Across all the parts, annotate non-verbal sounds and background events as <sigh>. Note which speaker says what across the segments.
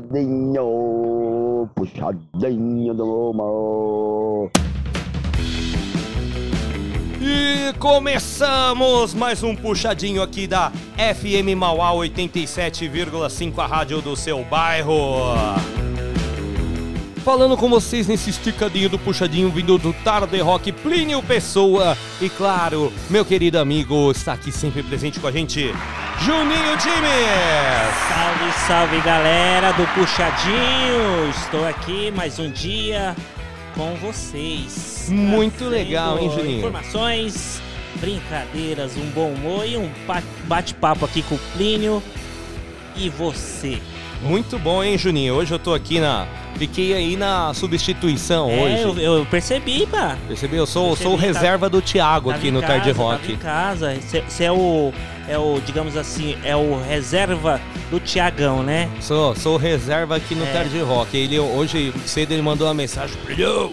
Speaker 1: puxadinho, puxadinho do lomo.
Speaker 2: E começamos mais um puxadinho aqui da FM Mauá 87,5, a rádio do seu bairro. Falando com vocês nesse esticadinho do puxadinho vindo do Tarde Rock Plínio Pessoa. E claro, meu querido amigo está aqui sempre presente com a gente. Juninho Times.
Speaker 3: Salve, salve galera do Puxadinho! Estou aqui mais um dia com vocês.
Speaker 2: Muito legal, hein, Juninho?
Speaker 3: Informações, brincadeiras, um bom humor e um pa- bate-papo aqui com o Plínio e você.
Speaker 2: Muito bom, hein, Juninho? Hoje eu tô aqui na. Fiquei aí na substituição
Speaker 3: É,
Speaker 2: hoje.
Speaker 3: eu, eu percebi, pá.
Speaker 2: Percebeu? Eu sou, eu sou o
Speaker 3: Percebi, tá-
Speaker 2: reserva do Thiago aqui no
Speaker 3: casa,
Speaker 2: Tarde Rock.
Speaker 3: em casa. Você é o, é o, digamos assim, é o reserva do Tiagão, né?
Speaker 2: Sou, sou reserva aqui no
Speaker 3: É.
Speaker 2: Tarde Rock. Ele, hoje cedo ele mandou uma mensagem. Brilhão,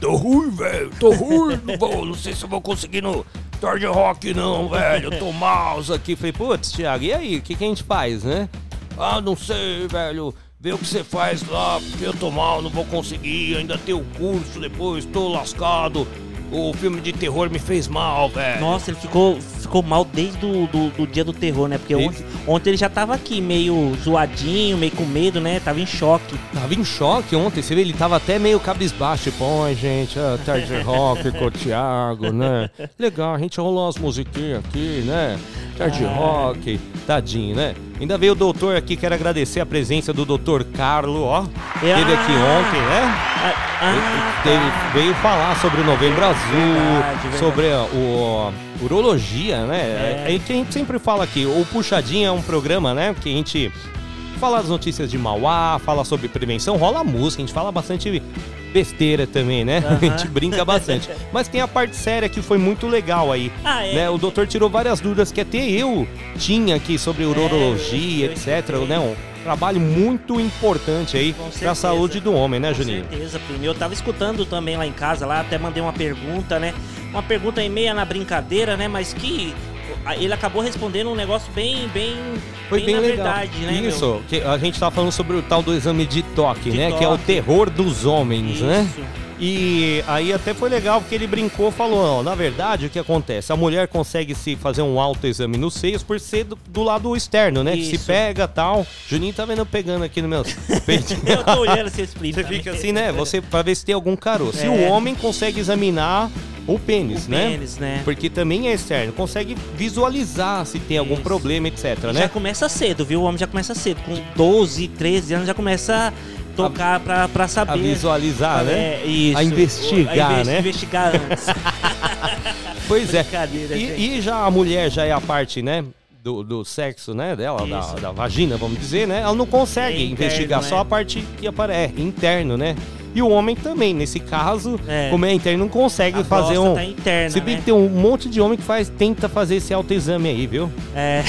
Speaker 2: tô ruim, velho. Tô ruim, não, vou, não sei se eu vou conseguir no Tarde Rock não, velho. Eu tô <laughs> mouse aqui. Falei, putz, Thiago, e aí? O que, que a gente faz, né? Ah, não sei, velho. Vê o que você faz lá, porque eu tô mal, não vou conseguir. Ainda tem o curso depois, tô lascado. O filme de terror me fez mal, velho.
Speaker 3: Nossa, ele ficou, ficou mal desde o do, do dia do terror, né? Porque ontem, ontem ele já tava aqui meio zoadinho, meio com medo, né? Tava em choque.
Speaker 2: Tava em choque ontem, você vê, ele tava até meio cabisbaixo. Tipo, oi, gente, ah, tarde rock com o Thiago, né? <laughs> Legal, a gente rolou umas musiquinhas aqui, né? Tarde rock, tadinho, né? Ainda veio o doutor aqui, quero agradecer a presença do doutor Carlo, ó. Teve aqui
Speaker 3: Ah.
Speaker 2: ontem, né?
Speaker 3: Ah, ah,
Speaker 2: Teve- veio falar sobre o Novembro Azul,
Speaker 3: Verdade, verdade.
Speaker 2: sobre a, o, a urologia, né?
Speaker 3: É.
Speaker 2: É. que a gente sempre fala aqui, o Puxadinho é um programa, né? Que a gente fala as notícias de Mauá, fala sobre prevenção, rola música, a gente fala bastante besteira também, né? A gente brinca bastante. <laughs> Mas tem a parte séria que foi muito legal aí.
Speaker 3: Ah, é.
Speaker 2: né? O doutor tirou várias dúvidas que até eu tinha aqui sobre urologia,
Speaker 3: É,
Speaker 2: etc. Né? Um trabalho muito importante aí
Speaker 3: Com
Speaker 2: para a saúde do homem, né,
Speaker 3: Com
Speaker 2: Juninho?
Speaker 3: certeza, primo. Eu tava escutando também lá em casa, lá até mandei uma pergunta, né? Uma pergunta aí meia na brincadeira, né? Mas que ele acabou respondendo um negócio bem, bem,
Speaker 2: Foi bem,
Speaker 3: na
Speaker 2: legal.
Speaker 3: verdade, né? meu?
Speaker 2: Isso, que a gente tá falando sobre o tal do exame de toque,
Speaker 3: De
Speaker 2: né? Que é o
Speaker 3: toque.
Speaker 2: terror dos homens, né?
Speaker 3: Isso.
Speaker 2: E aí até foi legal porque ele brincou, falou, ó, na verdade o que acontece? A mulher consegue se fazer um autoexame nos seios por ser do, do lado externo, né? Se
Speaker 3: Isso.
Speaker 2: pega tal. Juninho tá vendo pegando aqui no meu <laughs> peito.
Speaker 3: Eu tô olhando se explica.
Speaker 2: Você fica assim, né? Você pra ver se tem algum caroço. Se
Speaker 3: É.
Speaker 2: o homem consegue examinar o pênis,
Speaker 3: O
Speaker 2: né?
Speaker 3: pênis, né?
Speaker 2: Porque também é externo, consegue visualizar se tem algum
Speaker 3: Isso.
Speaker 2: problema, etc,
Speaker 3: Já
Speaker 2: né?
Speaker 3: começa cedo, viu? O homem já começa cedo. Com 12, 13 anos já começa a tocar pra, pra saber.
Speaker 2: A visualizar, né?
Speaker 3: É, isso.
Speaker 2: A investigar,
Speaker 3: A investi-
Speaker 2: né?
Speaker 3: Investigar antes. <laughs> <laughs>
Speaker 2: Pois é. E, e já a mulher já é a parte, né? Do, do sexo, né? Dela, da, da vagina, vamos dizer, né? Ela não consegue
Speaker 3: É interno,
Speaker 2: investigar
Speaker 3: né?
Speaker 2: só a parte que aparece, é, interno, né? E o homem também, nesse caso,
Speaker 3: É.
Speaker 2: como é interno, não consegue
Speaker 3: A
Speaker 2: fazer um.
Speaker 3: próstata interna,
Speaker 2: Se bem
Speaker 3: né?
Speaker 2: que tem um monte de homem que faz, tenta fazer esse autoexame aí, viu?
Speaker 3: É.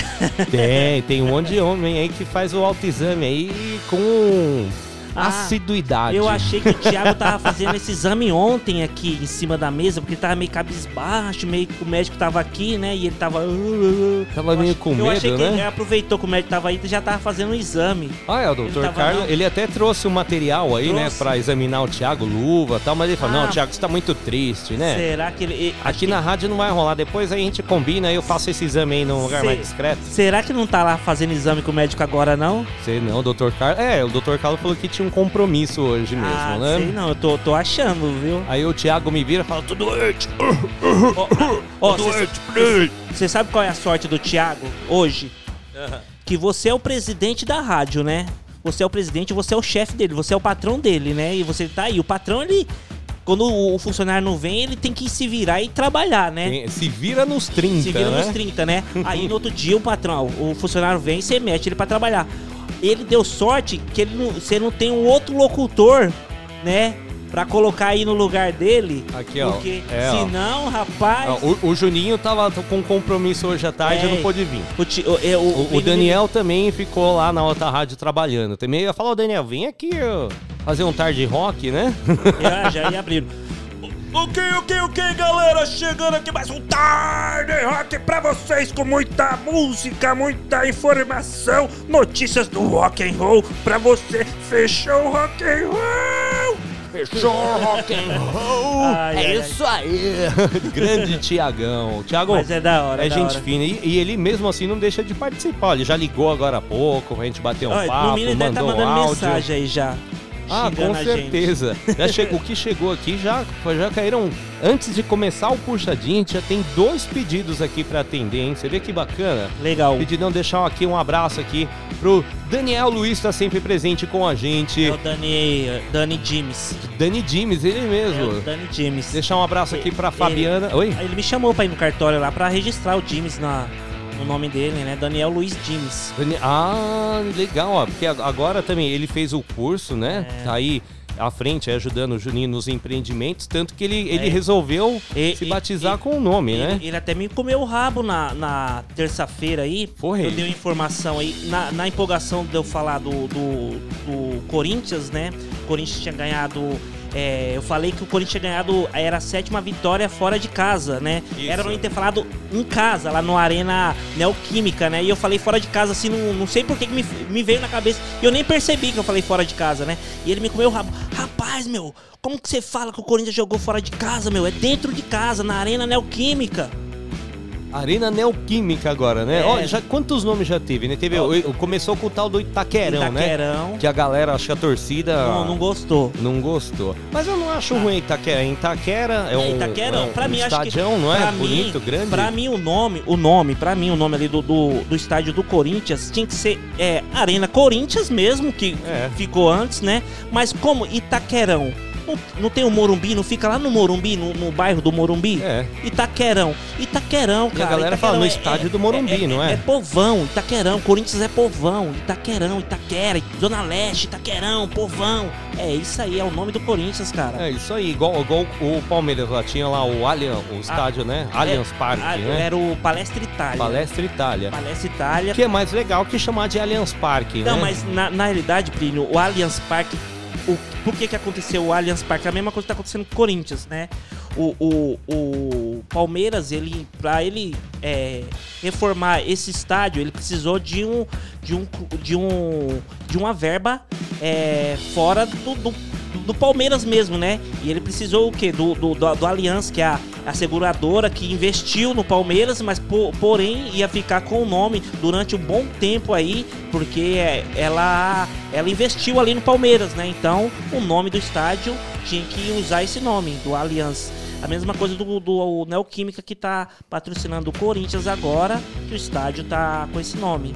Speaker 2: Tem, tem um monte de homem aí que faz o autoexame aí com
Speaker 3: Ah,
Speaker 2: assiduidade.
Speaker 3: Eu achei que o Thiago tava fazendo esse exame ontem aqui em cima da mesa, porque ele tava meio cabisbaixo, meio que o médico tava aqui, né? E ele tava. uh,
Speaker 2: Tava
Speaker 3: Eu
Speaker 2: meio
Speaker 3: ach-
Speaker 2: com
Speaker 3: Eu
Speaker 2: medo,
Speaker 3: achei que
Speaker 2: né?
Speaker 3: ele aproveitou que o médico tava aí e já tava fazendo um exame.
Speaker 2: Ah, é, o doutor
Speaker 3: tava,
Speaker 2: Carlos, ele até trouxe um material aí, né,
Speaker 3: Trouxe.
Speaker 2: pra examinar o Thiago, luva e tal, mas ele falou,
Speaker 3: Ah.
Speaker 2: não, Thiago, você tá muito triste, né?
Speaker 3: Será que ele.
Speaker 2: Aqui na rádio não vai rolar, depois a gente combina e eu faço esse exame aí num lugar
Speaker 3: Se-
Speaker 2: mais discreto.
Speaker 3: Será que não tá lá fazendo exame com o médico agora, não?
Speaker 2: Sei não, o doutor Carlos... É, o doutor Carlos falou que tinha um compromisso hoje mesmo,
Speaker 3: ah,
Speaker 2: né?
Speaker 3: sei não, eu tô, tô achando, viu?
Speaker 2: Aí o Thiago me vira e fala, tô doente,
Speaker 3: Ó. Você sabe qual é a sorte do Thiago hoje? Que você é o presidente da rádio, né? Você é o presidente, você é o chefe dele, você é o patrão dele, né? E você tá aí. O patrão, ele. Quando o funcionário não vem, ele tem que se virar e trabalhar, né?
Speaker 2: Se vira nos 30,
Speaker 3: Se vira
Speaker 2: né?
Speaker 3: nos 30, né? Aí no outro dia o patrão, o funcionário vem e você mete ele pra trabalhar. Ele deu sorte que ele não, você não tem um outro locutor, né? Pra colocar aí no lugar dele.
Speaker 2: Aqui, ó.
Speaker 3: Porque
Speaker 2: É, ó.
Speaker 3: senão, rapaz.
Speaker 2: O, o Juninho tava com compromisso hoje à tarde
Speaker 3: É,
Speaker 2: e não pôde vir.
Speaker 3: o, ti- o- é, o-
Speaker 2: O, o Daniel também ficou lá na outra rádio trabalhando. Também ia falar, ô Daniel, vem aqui ó, fazer um tarde rock, né?
Speaker 3: Já, <laughs> já ia abrir.
Speaker 2: Ok, ok, ok, galera, chegando aqui mais um Tarde Rock pra vocês com muita música, muita informação, notícias do rock and roll pra você. Fechou o rock and roll? Fechou o rock and roll?
Speaker 3: Ai,
Speaker 2: é
Speaker 3: ai,
Speaker 2: isso aí. <laughs> Grande Tiagão. Tiagão,
Speaker 3: Mas é da hora,
Speaker 2: é
Speaker 3: da
Speaker 2: gente
Speaker 3: hora.
Speaker 2: fina e, e ele mesmo assim não deixa de participar. Ele já ligou agora há pouco pra gente bater um
Speaker 3: Olha,
Speaker 2: papo,
Speaker 3: no mínimo ele tá
Speaker 2: mandou
Speaker 3: mandando
Speaker 2: áudio.
Speaker 3: mensagem aí já.
Speaker 2: Ah, com certeza. Já chegou, o que chegou aqui já, já caíram. Antes de começar o puxadinho, a gente já tem dois pedidos aqui pra atender, hein? Você vê que bacana?
Speaker 3: Legal.
Speaker 2: Pedidão deixar aqui um abraço aqui pro Daniel Luiz, tá sempre presente com a gente.
Speaker 3: É o Dani, Dani James.
Speaker 2: Dani Dimes, ele
Speaker 3: É
Speaker 2: mesmo.
Speaker 3: Dani James.
Speaker 2: Deixar um abraço aqui pra
Speaker 3: Ele-
Speaker 2: Fabiana. Oi?
Speaker 3: Ele me chamou pra ir no cartório lá pra registrar o James na, no nome dele, né? Daniel Luiz.
Speaker 2: Dani- Ah, legal, ó. Porque agora também ele fez o curso, né?
Speaker 3: É.
Speaker 2: Tá aí à frente, ajudando o Juninho nos empreendimentos. Tanto que ele, ele
Speaker 3: É.
Speaker 2: resolveu
Speaker 3: E-
Speaker 2: se batizar
Speaker 3: e-
Speaker 2: com o nome, né?
Speaker 3: Ele, ele até me comeu o rabo na, na terça-feira aí.
Speaker 2: Foi.
Speaker 3: Eu dei informação aí. Na, na empolgação de eu falar do, do, do Corinthians, né? O Corinthians tinha ganhado. É, eu falei que o Corinthians tinha ganhado. Era a sétima vitória fora de casa, né?
Speaker 2: Isso.
Speaker 3: Era pra mim ter falado em casa, lá no Arena Neoquímica, né? E eu falei fora de casa assim, não, não sei por que que me, me veio na cabeça. E eu nem percebi que eu falei fora de casa, né? E ele me comeu o rabo. Rapaz, meu, como que você fala que o Corinthians jogou fora de casa, meu? É dentro de casa, na Arena Neoquímica.
Speaker 2: Arena Neoquímica agora, né?
Speaker 3: É.
Speaker 2: Ó, já, quantos nomes já teve, né? Teve,
Speaker 3: Ó.
Speaker 2: começou com o tal do Itaquerão, né?
Speaker 3: Itaquerão.
Speaker 2: Que a galera, acho que a torcida
Speaker 3: Não, não gostou.
Speaker 2: não gostou. Mas eu não acho ruim Itaquera. Itaquera é um,
Speaker 3: Itaquerão,
Speaker 2: é um,
Speaker 3: pra
Speaker 2: um
Speaker 3: mim, acho que.
Speaker 2: estadião, não é? Bonito,
Speaker 3: mim,
Speaker 2: grande.
Speaker 3: Pra mim, o nome, o nome, pra mim, o nome ali do, do, do estádio do Corinthians tinha que ser é, Arena Corinthians mesmo, que
Speaker 2: É.
Speaker 3: ficou antes, né? Mas como Itaquerão. Não, não tem o Morumbi, não fica lá no Morumbi, no, no bairro do Morumbi?
Speaker 2: É.
Speaker 3: Itaquerão. Itaquerão,
Speaker 2: E a
Speaker 3: cara.
Speaker 2: galera fala
Speaker 3: Itaquerão
Speaker 2: no estádio do Morumbi, não é?
Speaker 3: É povão, Itaquerão. Corinthians é povão. Itaquerão, Itaquera, Zona Leste, Itaquerão, povão. É isso aí, é o nome do Corinthians, cara.
Speaker 2: É isso aí, igual, igual o Palmeiras lá tinha lá o Allianz, o estádio, né? Allianz Parque,
Speaker 3: Ah,
Speaker 2: né?
Speaker 3: Era o Palestra Itália.
Speaker 2: Palestra Itália.
Speaker 3: Palestra Itália.
Speaker 2: Que é mais legal que chamar de Allianz Parque,
Speaker 3: Não,
Speaker 2: né?
Speaker 3: mas na, na realidade, Plínio, o Allianz Parque. O, por que, que aconteceu o Allianz Parque? A mesma coisa que tá acontecendo com o Corinthians, né? O, o, o Palmeiras, ele, pra ele é, reformar esse estádio, ele precisou de um. de um. de um. de uma verba é, fora do, do, do Palmeiras mesmo, né? E ele precisou o quê? Do, do, do, do Allianz, que é a, a seguradora que investiu no Palmeiras, mas po- porém ia ficar com o nome durante um bom tempo aí, porque é, ela, ela investiu ali no Palmeiras, né? Então o nome do estádio tinha que usar esse nome, do Allianz. A mesma coisa do, do Neoquímica que tá patrocinando o Corinthians agora, que o estádio tá com esse nome.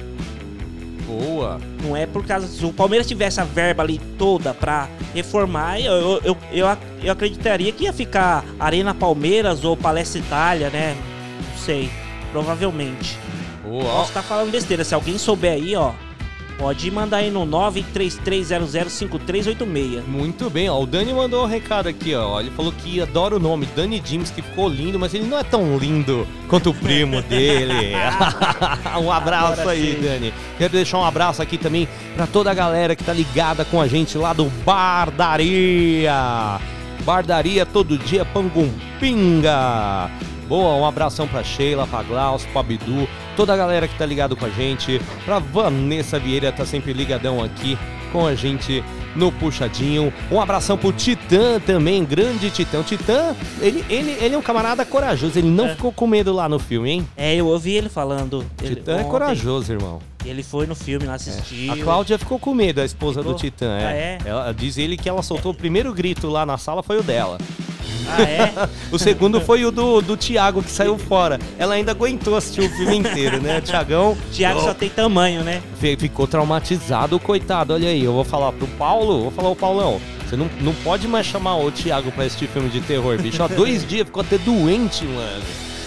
Speaker 2: Boa.
Speaker 3: Não é por causa. Se o Palmeiras tivesse a verba ali toda pra reformar, eu, eu, eu, eu, ac- eu acreditaria que ia ficar Arena Palmeiras ou Palestra Itália, né? Não sei. Provavelmente.
Speaker 2: Boa.
Speaker 3: Posso estar falando besteira. Se alguém souber aí, ó, pode mandar aí no 933005386.
Speaker 2: Muito bem, ó. O Dani mandou um recado aqui, ó. Ele falou que adora o nome, Dani James, que ficou lindo, mas ele não é tão lindo quanto o primo dele. <laughs> <laughs> um abraço
Speaker 3: Agora
Speaker 2: aí,
Speaker 3: sim.
Speaker 2: Dani. Quero deixar um abraço aqui também pra toda a galera que tá ligada com a gente lá do Bardaria. Bardaria todo dia, Pangumpinga. Boa, um abração pra Sheila, pra Glaucio, pra Bidu, toda a galera que tá ligado com a gente. Pra Vanessa Vieira, tá sempre ligadão aqui com a gente no Puxadinho. Um abração pro Titã também, grande Titã. O Titã, ele, ele, ele é um camarada corajoso, ele não
Speaker 3: É.
Speaker 2: ficou com medo lá no filme, hein?
Speaker 3: É, eu ouvi ele falando. Ele,
Speaker 2: Titã é corajoso, irmão.
Speaker 3: Ele foi no filme lá assistir.
Speaker 2: A Cláudia ficou com medo, a esposa do
Speaker 3: Ficou?
Speaker 2: Titã.
Speaker 3: Ah,
Speaker 2: É.
Speaker 3: é?
Speaker 2: Ela, diz ele que ela soltou o primeiro grito lá na sala foi o dela.
Speaker 3: Ah, é? <laughs>
Speaker 2: O segundo foi o do, do Thiago, que saiu fora. Ela ainda aguentou assistir o filme inteiro, né? Tiagão
Speaker 3: Tiago só tem tamanho, né?
Speaker 2: fi- ficou traumatizado, coitado. Olha aí, eu vou falar pro Paulo, vou falar, ô Paulão, você não, não pode mais chamar o Thiago pra assistir filme de terror, bicho. Há dois dias ficou até doente, mano.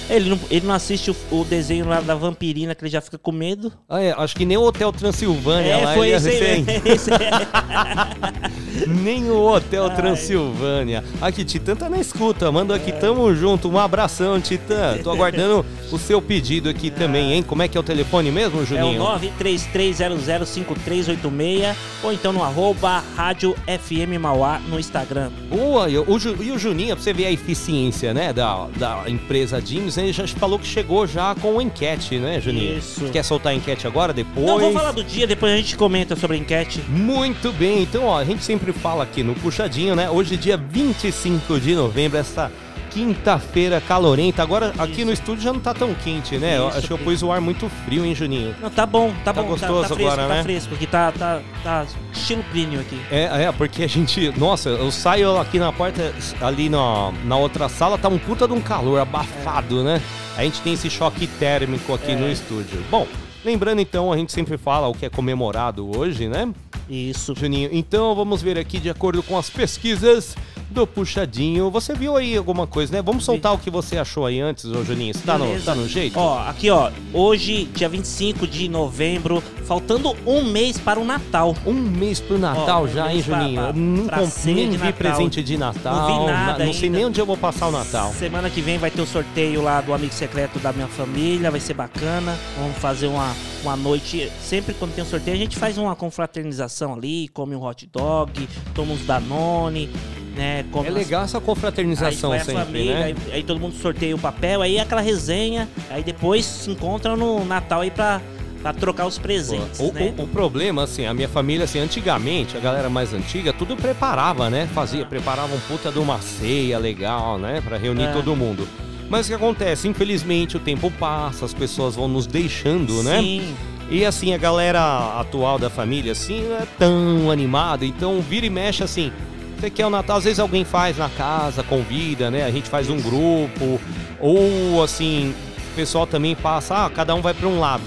Speaker 3: Ele não, ele não assiste o, o desenho lá da vampirina, que ele já fica com medo.
Speaker 2: Ah, é, acho que nem o Hotel Transilvânia
Speaker 3: É,
Speaker 2: lá
Speaker 3: foi
Speaker 2: ele
Speaker 3: esse
Speaker 2: recém.
Speaker 3: mesmo. <laughs> Esse- <laughs>
Speaker 2: Nem o Hotel Transilvânia. Aqui, Titã tá na escuta. Manda aqui, tamo junto. Um abração, Titã. Tô aguardando o seu pedido aqui também, hein? Como é que é o telefone mesmo,
Speaker 3: É o
Speaker 2: Juninho?
Speaker 3: 933005386 ou então no arroba rádio FM Mauá no Instagram.
Speaker 2: Boa, e o, e o Juninho, pra você ver a eficiência, né, da, da empresa James, ele já falou que chegou já com enquete, né, Juninho?
Speaker 3: Isso.
Speaker 2: Quer soltar a enquete agora, depois?
Speaker 3: Não, vamos falar do dia, depois a gente comenta sobre a enquete.
Speaker 2: Muito bem, então ó, a gente sempre fala aqui no Puxadinho, né? Hoje dia 25 de novembro, essa quinta-feira calorenta. Agora aqui no estúdio já não tá tão quente, né? Eu
Speaker 3: Isso,
Speaker 2: acho que eu pus o ar muito frio, hein, Juninho?
Speaker 3: Não, tá bom, tá,
Speaker 2: Tá
Speaker 3: bom,
Speaker 2: gostoso
Speaker 3: tá, tá fresco,
Speaker 2: agora,
Speaker 3: tá
Speaker 2: né?
Speaker 3: fresco, aqui tá, tá, tá estilo Plínio aqui.
Speaker 2: É, é, porque a gente. Nossa, eu saio aqui na porta, ali na, na outra sala, tá um puta de um calor abafado, né? A gente tem esse choque térmico aqui
Speaker 3: É.
Speaker 2: no estúdio. Bom, lembrando então, a gente sempre fala o que é comemorado hoje, né?
Speaker 3: Isso.
Speaker 2: Juninho. Então vamos ver aqui de acordo com as pesquisas do Puxadinho. Você viu aí alguma coisa, né? Vamos soltar o que você achou aí antes, ô Juninho. Você tá no,
Speaker 3: Beleza.
Speaker 2: tá no jeito?
Speaker 3: Ó, aqui ó, hoje, dia 25 de novembro, faltando um mês para o Natal.
Speaker 2: Um mês pro Natal
Speaker 3: Ó, um
Speaker 2: já, hein,
Speaker 3: mês pra-
Speaker 2: Juninho?
Speaker 3: pra-
Speaker 2: Eu não,
Speaker 3: pra
Speaker 2: comp-
Speaker 3: ceia
Speaker 2: nem
Speaker 3: de
Speaker 2: vi
Speaker 3: Natal.
Speaker 2: presente de Natal.
Speaker 3: Não vi nada
Speaker 2: na- não sei
Speaker 3: ainda.
Speaker 2: nem onde eu vou passar o Natal.
Speaker 3: Semana que vem vai ter o sorteio lá do amigo secreto da minha família, vai ser bacana. Vamos fazer uma, uma noite. Sempre quando tem um sorteio, a gente faz uma confraternização ali, come um hot dog, toma uns Danone, né?
Speaker 2: É legal essa
Speaker 3: Aí
Speaker 2: confraternização
Speaker 3: vai a
Speaker 2: sempre,
Speaker 3: família,
Speaker 2: né?
Speaker 3: aí, aí todo mundo sorteia o papel, aí aquela resenha, aí depois se encontram no Natal aí pra, pra trocar os presentes,
Speaker 2: O,
Speaker 3: né?
Speaker 2: o- o problema, assim, a minha família, assim, antigamente, a galera mais antiga, tudo preparava, né? Fazia, preparava um puta de uma ceia legal, né? Pra reunir
Speaker 3: É.
Speaker 2: todo mundo. Mas o que acontece? Infelizmente, o tempo passa, as pessoas vão nos deixando, né?
Speaker 3: Sim,
Speaker 2: E assim, a galera atual da família, assim, não é tão animada. Então, vira e mexe, assim. Você quer o Natal, às vezes alguém faz na casa, convida, né? A gente faz um grupo. Ou, assim, o pessoal também passa, ah, cada um vai pra um lado.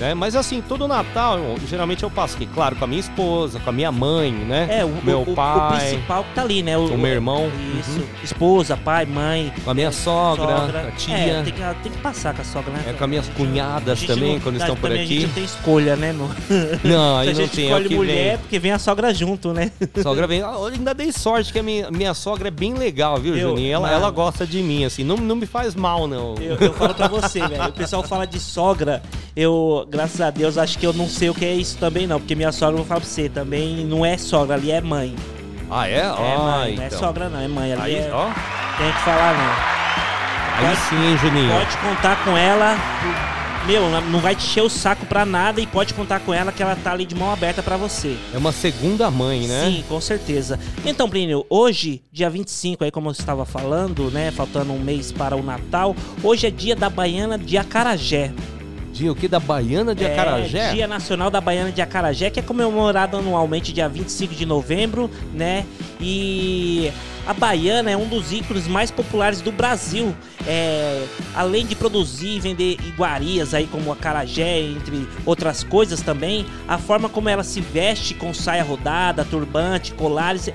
Speaker 2: Né? Mas assim, todo Natal, eu- geralmente eu passo aqui, claro, com a minha esposa, com a minha mãe, né?
Speaker 3: é, o,
Speaker 2: meu
Speaker 3: o, o-
Speaker 2: pai,
Speaker 3: o principal que tá ali, né?
Speaker 2: o meu irmão,
Speaker 3: Isso,
Speaker 2: uhum.
Speaker 3: esposa, pai, mãe,
Speaker 2: com a minha sogra,
Speaker 3: sogra.
Speaker 2: a tia,
Speaker 3: É, tem que, tem que passar com a sogra, né?
Speaker 2: é, com as minhas cunhadas também,
Speaker 3: não-
Speaker 2: quando estão por
Speaker 3: também A
Speaker 2: aqui.
Speaker 3: gente não tem escolha, né? No... <laughs>
Speaker 2: Não, aí
Speaker 3: a
Speaker 2: não
Speaker 3: gente
Speaker 2: tem, é o
Speaker 3: escolhe mulher
Speaker 2: vem.
Speaker 3: porque vem a sogra junto, né? <laughs>
Speaker 2: Sogra vem. Ah, Eu ainda dei sorte que a minha, minha sogra é bem legal, viu,
Speaker 3: Eu-
Speaker 2: Juninho? Ela,
Speaker 3: mano.
Speaker 2: ela gosta de mim, assim. Não, não me faz mal, não.
Speaker 3: Eu, eu falo pra você, velho. O pessoal fala de sogra. Eu, graças a Deus, acho que eu não sei o que é isso também, não. Porque minha sogra, eu vou falar pra você, também não é sogra, ali é mãe.
Speaker 2: Ah, é?
Speaker 3: É
Speaker 2: ah,
Speaker 3: mãe, não é
Speaker 2: então.
Speaker 3: sogra, não, é mãe. Ali
Speaker 2: Aí,
Speaker 3: é,
Speaker 2: ó.
Speaker 3: tem que falar, não.
Speaker 2: Aí sim, hein, Juninho?
Speaker 3: Pode contar com ela. Meu, não vai te encher o saco pra nada e pode contar com ela que ela tá ali de mão aberta pra você.
Speaker 2: É uma segunda mãe, né?
Speaker 3: Sim, com certeza. Então, Plínio, hoje, dia 25, aí como eu estava falando, né, faltando um mês para o Natal, hoje é dia da Baiana de Acarajé.
Speaker 2: Dia o que? Da Baiana de Acarajé?
Speaker 3: É, Dia Nacional da Baiana de Acarajé, que é comemorado anualmente dia 25 de novembro, né? E a baiana é um dos ícones mais populares do Brasil. É, além de produzir e vender iguarias aí como acarajé, entre outras coisas também, a forma como ela se veste com saia rodada, turbante, colares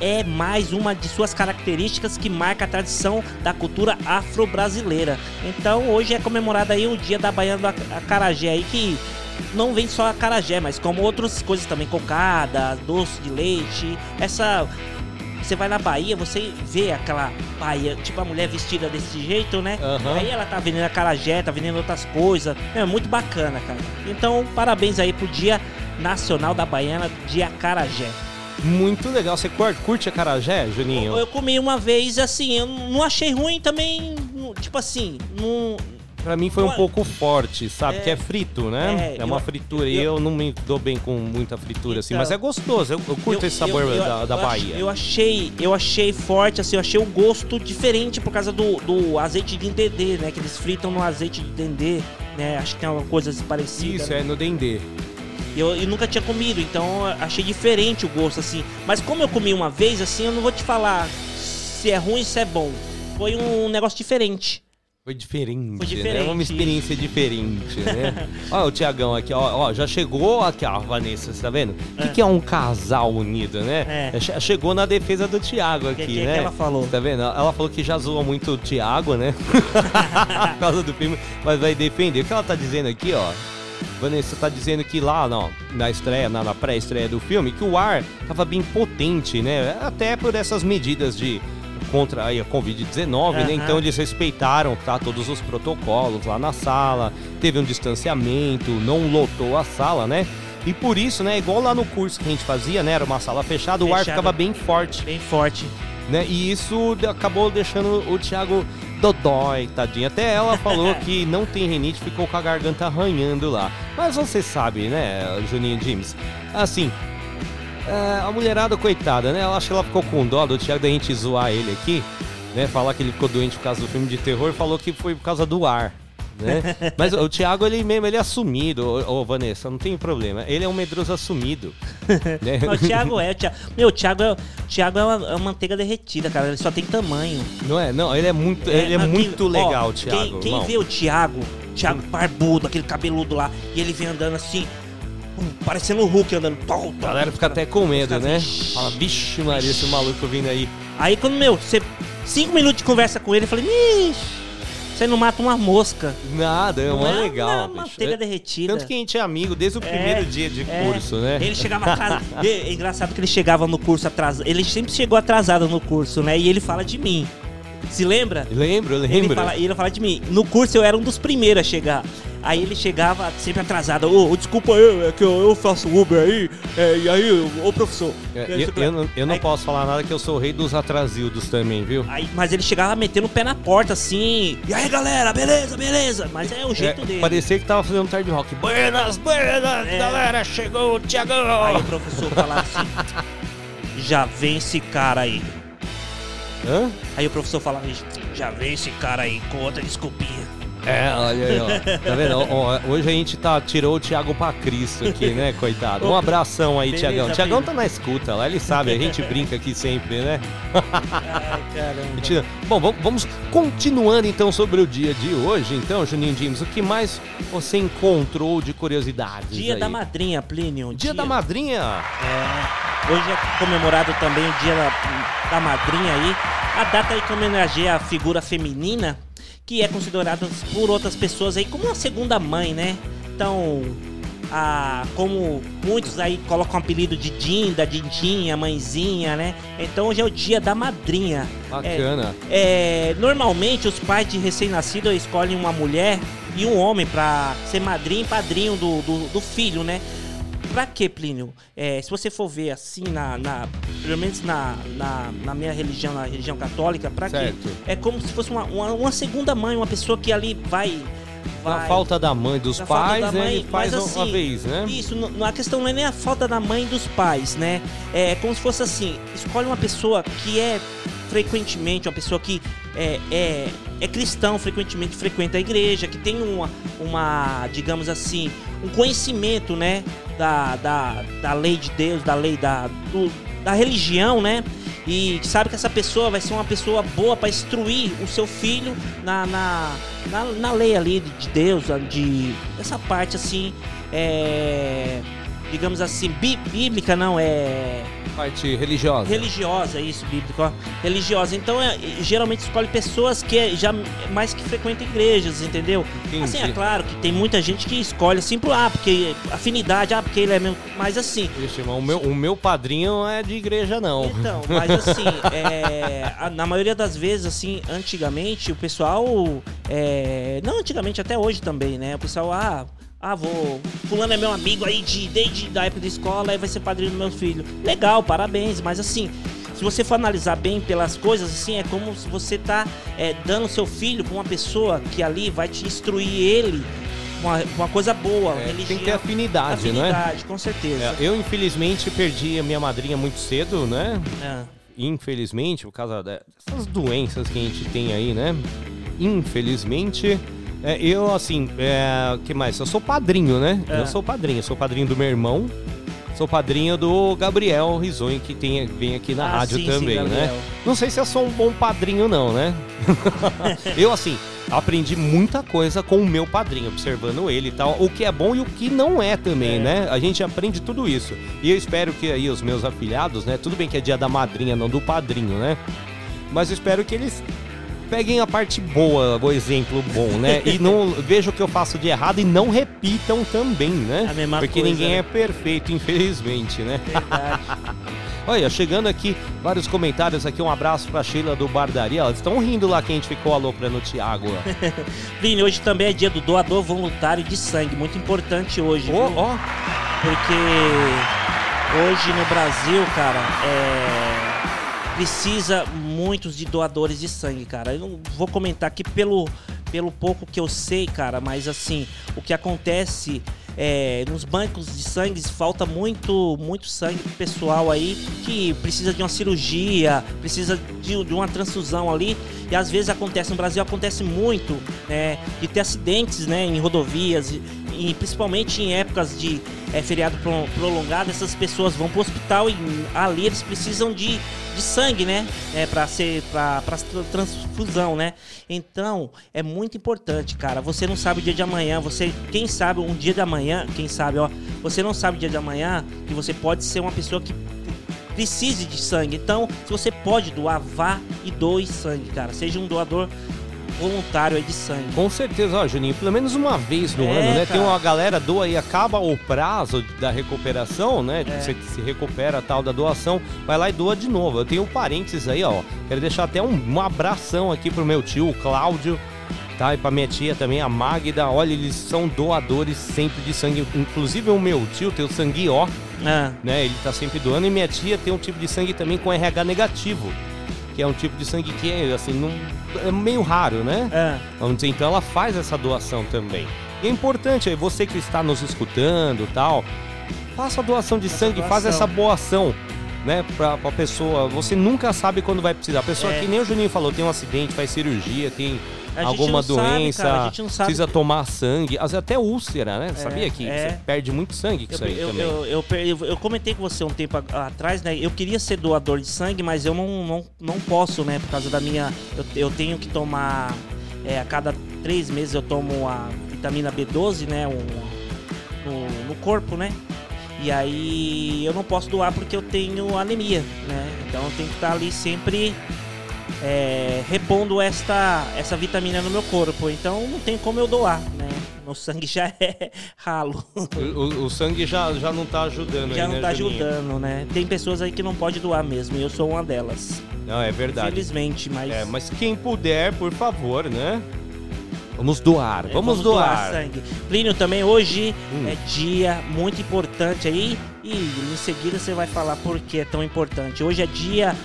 Speaker 3: é mais uma de suas características que marca a tradição da cultura afro-brasileira. Então hoje é comemorado aí o dia da baiana do Ac- acarajé aí que não vem só acarajé, mas como outras coisas também, cocada, doce de leite, essa você vai na Bahia, você vê aquela Bahia, tipo a mulher vestida desse jeito, né?
Speaker 2: Aham.
Speaker 3: Aí ela tá vendendo acarajé, tá vendendo outras coisas. É muito bacana, cara. Então, parabéns aí pro Dia Nacional da Baiana de Acarajé.
Speaker 2: Muito legal. Você cur- curte Acarajé, Juninho?
Speaker 3: Eu, eu comi uma vez, assim, eu não achei ruim também, tipo assim, não...
Speaker 2: Pra mim foi um pouco forte, sabe?
Speaker 3: É.
Speaker 2: que é frito, né?
Speaker 3: É,
Speaker 2: É, uma
Speaker 3: eu-
Speaker 2: fritura.
Speaker 3: eu-
Speaker 2: e eu não me dou bem com muita fritura, assim.
Speaker 3: Então.
Speaker 2: Mas é gostoso. Eu, eu curto
Speaker 3: eu-
Speaker 2: esse sabor
Speaker 3: eu- eu-
Speaker 2: da, da
Speaker 3: eu
Speaker 2: Bahia.
Speaker 3: Eu achei, eu achei forte, assim, eu achei o gosto diferente por causa do, do azeite de dendê, né? Que eles fritam no azeite de dendê, né? Acho que tem uma coisa parecida.
Speaker 2: Isso,
Speaker 3: né?
Speaker 2: é no Dendê.
Speaker 3: Eu, eu nunca tinha comido, então achei diferente o gosto, assim. Mas como eu comi uma vez, assim, eu não vou te falar se é ruim se é bom. Foi um negócio diferente.
Speaker 2: Foi diferente,
Speaker 3: Foi
Speaker 2: né?
Speaker 3: diferente.
Speaker 2: Uma experiência diferente, né? <laughs> Olha o Tiagão aqui, ó, ó, já chegou aqui, ó, a Vanessa, você tá vendo? O que, que é um casal unido, né?
Speaker 3: É.
Speaker 2: Che- Chegou na defesa do Tiago aqui,
Speaker 3: que- que
Speaker 2: né?
Speaker 3: ela falou?
Speaker 2: Tá vendo? Ela falou que já zoa muito o Tiago, né? <laughs> <laughs> Por causa do filme, mas vai defender. O que ela tá dizendo aqui, ó? Vanessa tá dizendo que lá não, na estreia, na, na pré-estreia do filme, que o ar tava bem potente, né? Até por essas medidas de contra aí a Covid-19, né?
Speaker 3: Aham.
Speaker 2: Então eles respeitaram tá, todos os protocolos lá na sala, teve um distanciamento, não lotou a sala, né? E por isso, né, igual lá no curso que a gente fazia, né, era uma sala fechada, o ar ficava bem forte,
Speaker 3: Bem forte.
Speaker 2: né? E isso acabou deixando o Thiago dodói, tadinho. Até ela falou que não tem rinite, ficou com a garganta arranhando lá. Mas você sabe, né, Juninho James? Assim, é, a mulherada, coitada, né? Eu acho que ela ficou com dó do Thiago da gente zoar ele aqui, né? Falar que ele ficou doente por causa do filme de terror, falou que foi por causa do ar. Né? <laughs> Mas o Thiago, ele mesmo, ele é assumido, ô, ô, Vanessa, não tem problema. Ele é um medroso assumido. <laughs> né?
Speaker 3: Não, o Thiago é, o Thiago, meu, o Thiago é, o Thiago é uma, é uma manteiga derretida, cara. Ele só tem tamanho.
Speaker 2: Não é? Não, ele é muito, ele é muito
Speaker 3: quem- ó,
Speaker 2: legal, Thiago.
Speaker 3: Quem, quem vê o Thiago, Thiago barbudo, aquele cabeludo lá, e ele vem andando assim, pum, parecendo o Hulk andando. Tom,
Speaker 2: A galera fica até com medo, né?
Speaker 3: "Vixe."
Speaker 2: Fala, vixe Maria, esse maluco vindo aí.
Speaker 3: Aí quando, meu, você. Cinco minutos de conversa com ele, eu falei, Ixi, você não mata uma mosca.
Speaker 2: Nada, é
Speaker 3: Não
Speaker 2: uma
Speaker 3: é
Speaker 2: legal, bicho.
Speaker 3: manteiga
Speaker 2: É-
Speaker 3: derretida.
Speaker 2: Tanto que a gente é amigo desde o primeiro
Speaker 3: É,
Speaker 2: dia de
Speaker 3: é.
Speaker 2: curso, né?
Speaker 3: Ele chegava atrasado. <laughs> é engraçado que ele chegava no curso atrasado. Ele sempre chegou atrasado no curso, né? E ele fala de mim. Se lembra?
Speaker 2: Lembro,
Speaker 3: Ele
Speaker 2: lembro.
Speaker 3: fala, ele fala de mim. No curso eu era um dos primeiros a chegar. Aí ele chegava sempre atrasado. Ô, ô, desculpa aí, é que eu, eu faço Uber aí. é, e aí, ô professor.
Speaker 2: É,
Speaker 3: é,
Speaker 2: eu, eu não, eu não
Speaker 3: Aí-
Speaker 2: posso falar nada que eu sou o rei dos atrasildos também, viu?
Speaker 3: Aí, mas ele chegava metendo o pé na porta assim. E aí, galera, beleza, beleza. Mas é o jeito
Speaker 2: É,
Speaker 3: dele.
Speaker 2: Parecia que tava fazendo um tarde rock. Buenas, buenas,
Speaker 3: É.
Speaker 2: galera, chegou o Thiagão.
Speaker 3: Aí o professor falava assim: Já vem esse cara aí.
Speaker 2: Hã?
Speaker 3: Aí o professor falava: Já vem esse cara aí com outra desculpinha.
Speaker 2: É, olha aí, ó. Tá vendo? Ó, hoje a gente tá, tirou o Thiago pra Cristo aqui, né, coitado? Um abração aí,
Speaker 3: Beleza,
Speaker 2: Thiagão. Thiagão tá na escuta lá, ele sabe, a gente brinca aqui sempre, né?
Speaker 3: Ai, <laughs> caramba.
Speaker 2: Bom, vamos- continuando então sobre o dia de hoje. Então, Juninho James, o que mais você encontrou de curiosidades
Speaker 3: Dia
Speaker 2: aí?
Speaker 3: da madrinha, Plínio.
Speaker 2: Dia da madrinha?
Speaker 3: É, hoje é comemorado também o dia da, da madrinha aí. A data aí que homenageia a figura feminina, que é considerada por outras pessoas aí como uma segunda mãe, né? Então, a, como muitos aí colocam o apelido de Dinda, Dindinha, mãezinha, né? Então hoje é o dia da madrinha.
Speaker 2: Bacana.
Speaker 3: É, normalmente os pais de recém-nascido escolhem uma mulher e um homem pra ser madrinho e padrinho do, do, do filho, né? Pra quê, Plínio? É, se você for ver assim, na, na- pelo menos na, na, na minha religião, na religião católica, pra?
Speaker 2: Certo.
Speaker 3: É como se fosse uma, uma, uma segunda mãe, uma pessoa que ali vai.
Speaker 2: Na
Speaker 3: vai
Speaker 2: falta da mãe dos
Speaker 3: na
Speaker 2: pais,
Speaker 3: da
Speaker 2: né?
Speaker 3: mãe,
Speaker 2: Ele faz
Speaker 3: mas
Speaker 2: uma
Speaker 3: assim,
Speaker 2: vez, né?
Speaker 3: Isso, não- a questão não é nem a falta da mãe dos pais, né? É como se fosse assim, escolhe uma pessoa que é frequentemente, uma pessoa que é, é, é cristão, frequentemente frequenta a igreja, que tem uma, uma digamos assim, um conhecimento, né? Da, da, da lei de Deus, da lei da, do- da religião, né? E sabe que essa pessoa vai ser uma pessoa boa para instruir o seu filho na, na, na, na lei ali de Deus, de essa parte assim, é, digamos assim, bí- bíblica não é
Speaker 2: Parte religiosa.
Speaker 3: religiosa, isso, bíblico, ó. religiosa. Então, é, geralmente escolhe pessoas que é já mais que frequentam igrejas, entendeu?
Speaker 2: Entendi.
Speaker 3: Assim, é claro que tem muita gente que escolhe assim, por, ah, porque afinidade, ah, porque ele é meu, mas assim,
Speaker 2: o meu, o meu padrinho não é de igreja, não.
Speaker 3: então, mas assim, <laughs> é, a- na maioria das vezes, assim, antigamente, o pessoal. é, não antigamente, até hoje também, né? O pessoal, ah. Ah, vou. Fulano é meu amigo aí de, desde a época da escola, aí vai ser padrinho do meu filho. Legal, parabéns, mas assim, se você for analisar bem pelas coisas, assim, é como se você tá é, dando seu filho pra uma pessoa que ali vai te instruir ele uma, uma coisa boa,
Speaker 2: É,
Speaker 3: religião.
Speaker 2: tem que ter afinidade, não é?
Speaker 3: afinidade, com certeza.
Speaker 2: É, eu, infelizmente, perdi a minha madrinha muito cedo, né?
Speaker 3: É.
Speaker 2: Infelizmente, por causa dessas doenças que a gente tem aí, né? Infelizmente. É, eu, assim, é, que mais? Eu sou padrinho, né?
Speaker 3: É.
Speaker 2: Eu sou padrinho. Eu sou padrinho do meu irmão. Sou padrinho do Gabriel Risonho, que tem, vem aqui na
Speaker 3: Ah,
Speaker 2: rádio
Speaker 3: sim, sim,
Speaker 2: também,
Speaker 3: Gabriel.
Speaker 2: né? Não sei se eu sou um bom padrinho, não, né? <laughs> eu, assim, aprendi muita coisa com o meu padrinho, observando ele e tal. O que é bom e o que não é também,
Speaker 3: É.
Speaker 2: né? A gente aprende tudo isso. E eu espero que aí os meus afilhados, né? Tudo bem que é dia da madrinha, não do padrinho, né? Mas eu espero que eles peguem a parte boa, o exemplo bom, né? E não vejam o que eu faço de errado e não repitam também, né?
Speaker 3: A mesma
Speaker 2: Porque
Speaker 3: coisa,
Speaker 2: ninguém
Speaker 3: né?
Speaker 2: é perfeito, infelizmente, né?
Speaker 3: Verdade. <laughs>
Speaker 2: Olha, chegando aqui, vários comentários aqui. Um abraço pra Sheila do Bardaria. Elas estão rindo lá que a gente ficou aloprando o Thiago.
Speaker 3: Plínio, <laughs> hoje também é dia do doador voluntário de sangue. Muito importante hoje. Viu?
Speaker 2: ó.
Speaker 3: Porque hoje no Brasil, cara, é, precisa muitos de doadores de sangue, cara. Eu não vou comentar aqui pelo, pelo pouco que eu sei, cara, mas assim, o que acontece é, nos bancos de sangue falta muito, muito sangue pessoal aí que precisa de uma cirurgia, precisa de, de uma transfusão ali. E às vezes acontece no Brasil, acontece muito né, de ter acidentes né, em rodovias, e, e principalmente em épocas de é, feriado pro- prolongado, essas pessoas vão pro hospital e ali eles precisam de, de sangue, né? É, pra ser. tra- transfusão, né? Então, é muito importante, cara. Você não sabe o dia de amanhã, você. Quem sabe um dia de amanhã, quem sabe, ó, você não sabe o dia de amanhã que você pode ser uma pessoa que precise de sangue. Então, se você pode doar, vá e doe sangue, cara. Seja um doador voluntário aí de sangue.
Speaker 2: Com certeza, ó, Juninho, pelo menos uma vez no
Speaker 3: É,
Speaker 2: ano, né? Tem
Speaker 3: cara.
Speaker 2: uma galera doa e acaba o prazo da recuperação, né?
Speaker 3: É.
Speaker 2: Você se recupera tal da doação, vai lá e doa de novo. Eu tenho parênteses aí, ó. Quero deixar até um, um abração aqui pro meu tio, o Cláudio, tá? E pra minha tia também, a Magda. Olha, eles são doadores sempre de sangue. Inclusive o meu tio tem o sangue O,
Speaker 3: Ah,
Speaker 2: né? Ele tá sempre doando. E minha tia tem um tipo de sangue também com RH negativo. Que é um tipo de sangue que, é, assim, não, é meio raro, né? Vamos dizer, então ela faz essa doação também. E é importante, aí, você que está nos escutando tal, faça a doação de
Speaker 3: Faça a
Speaker 2: sangue, faz
Speaker 3: doação.
Speaker 2: essa boa ação, né, pra, pra pessoa. Você nunca sabe quando vai precisar. A pessoa
Speaker 3: É.
Speaker 2: que nem o Juninho falou, tem um acidente, faz cirurgia, tem alguma
Speaker 3: não sabe,
Speaker 2: doença,
Speaker 3: cara, a gente não sabe.
Speaker 2: precisa tomar sangue, às vezes até úlcera, né? Sabia que
Speaker 3: é.
Speaker 2: você perde muito sangue com
Speaker 3: Eu,
Speaker 2: isso aí
Speaker 3: eu,
Speaker 2: também.
Speaker 3: eu, eu, eu- eu comentei com você um tempo atrás, né? Eu queria ser doador de sangue, mas eu não, não, não posso, né? Por causa da minha. Eu, eu tenho que tomar. é, a cada três meses eu tomo a vitamina B12, né? um- no, no corpo, né? E aí eu não posso doar porque eu tenho anemia, né? Então eu tenho que estar ali sempre é, repondo esta, essa vitamina no meu corpo. Então não tem como eu doar, né? Meu sangue já <laughs> é ralo.
Speaker 2: O, o- sangue já, já não tá ajudando
Speaker 3: já
Speaker 2: aí,
Speaker 3: não
Speaker 2: né,
Speaker 3: tá
Speaker 2: Juninho?
Speaker 3: ajudando, né? Tem pessoas aí que não pode doar mesmo, e eu sou uma delas.
Speaker 2: Não, é verdade.
Speaker 3: Infelizmente, mas.
Speaker 2: É, mas quem puder, por favor, né? Vamos doar,
Speaker 3: é,
Speaker 2: vamos, doar.
Speaker 3: sangue. Plínio, também hoje
Speaker 2: Hum.
Speaker 3: é dia muito importante aí, e em seguida você vai falar por que é tão importante. Hoje é dia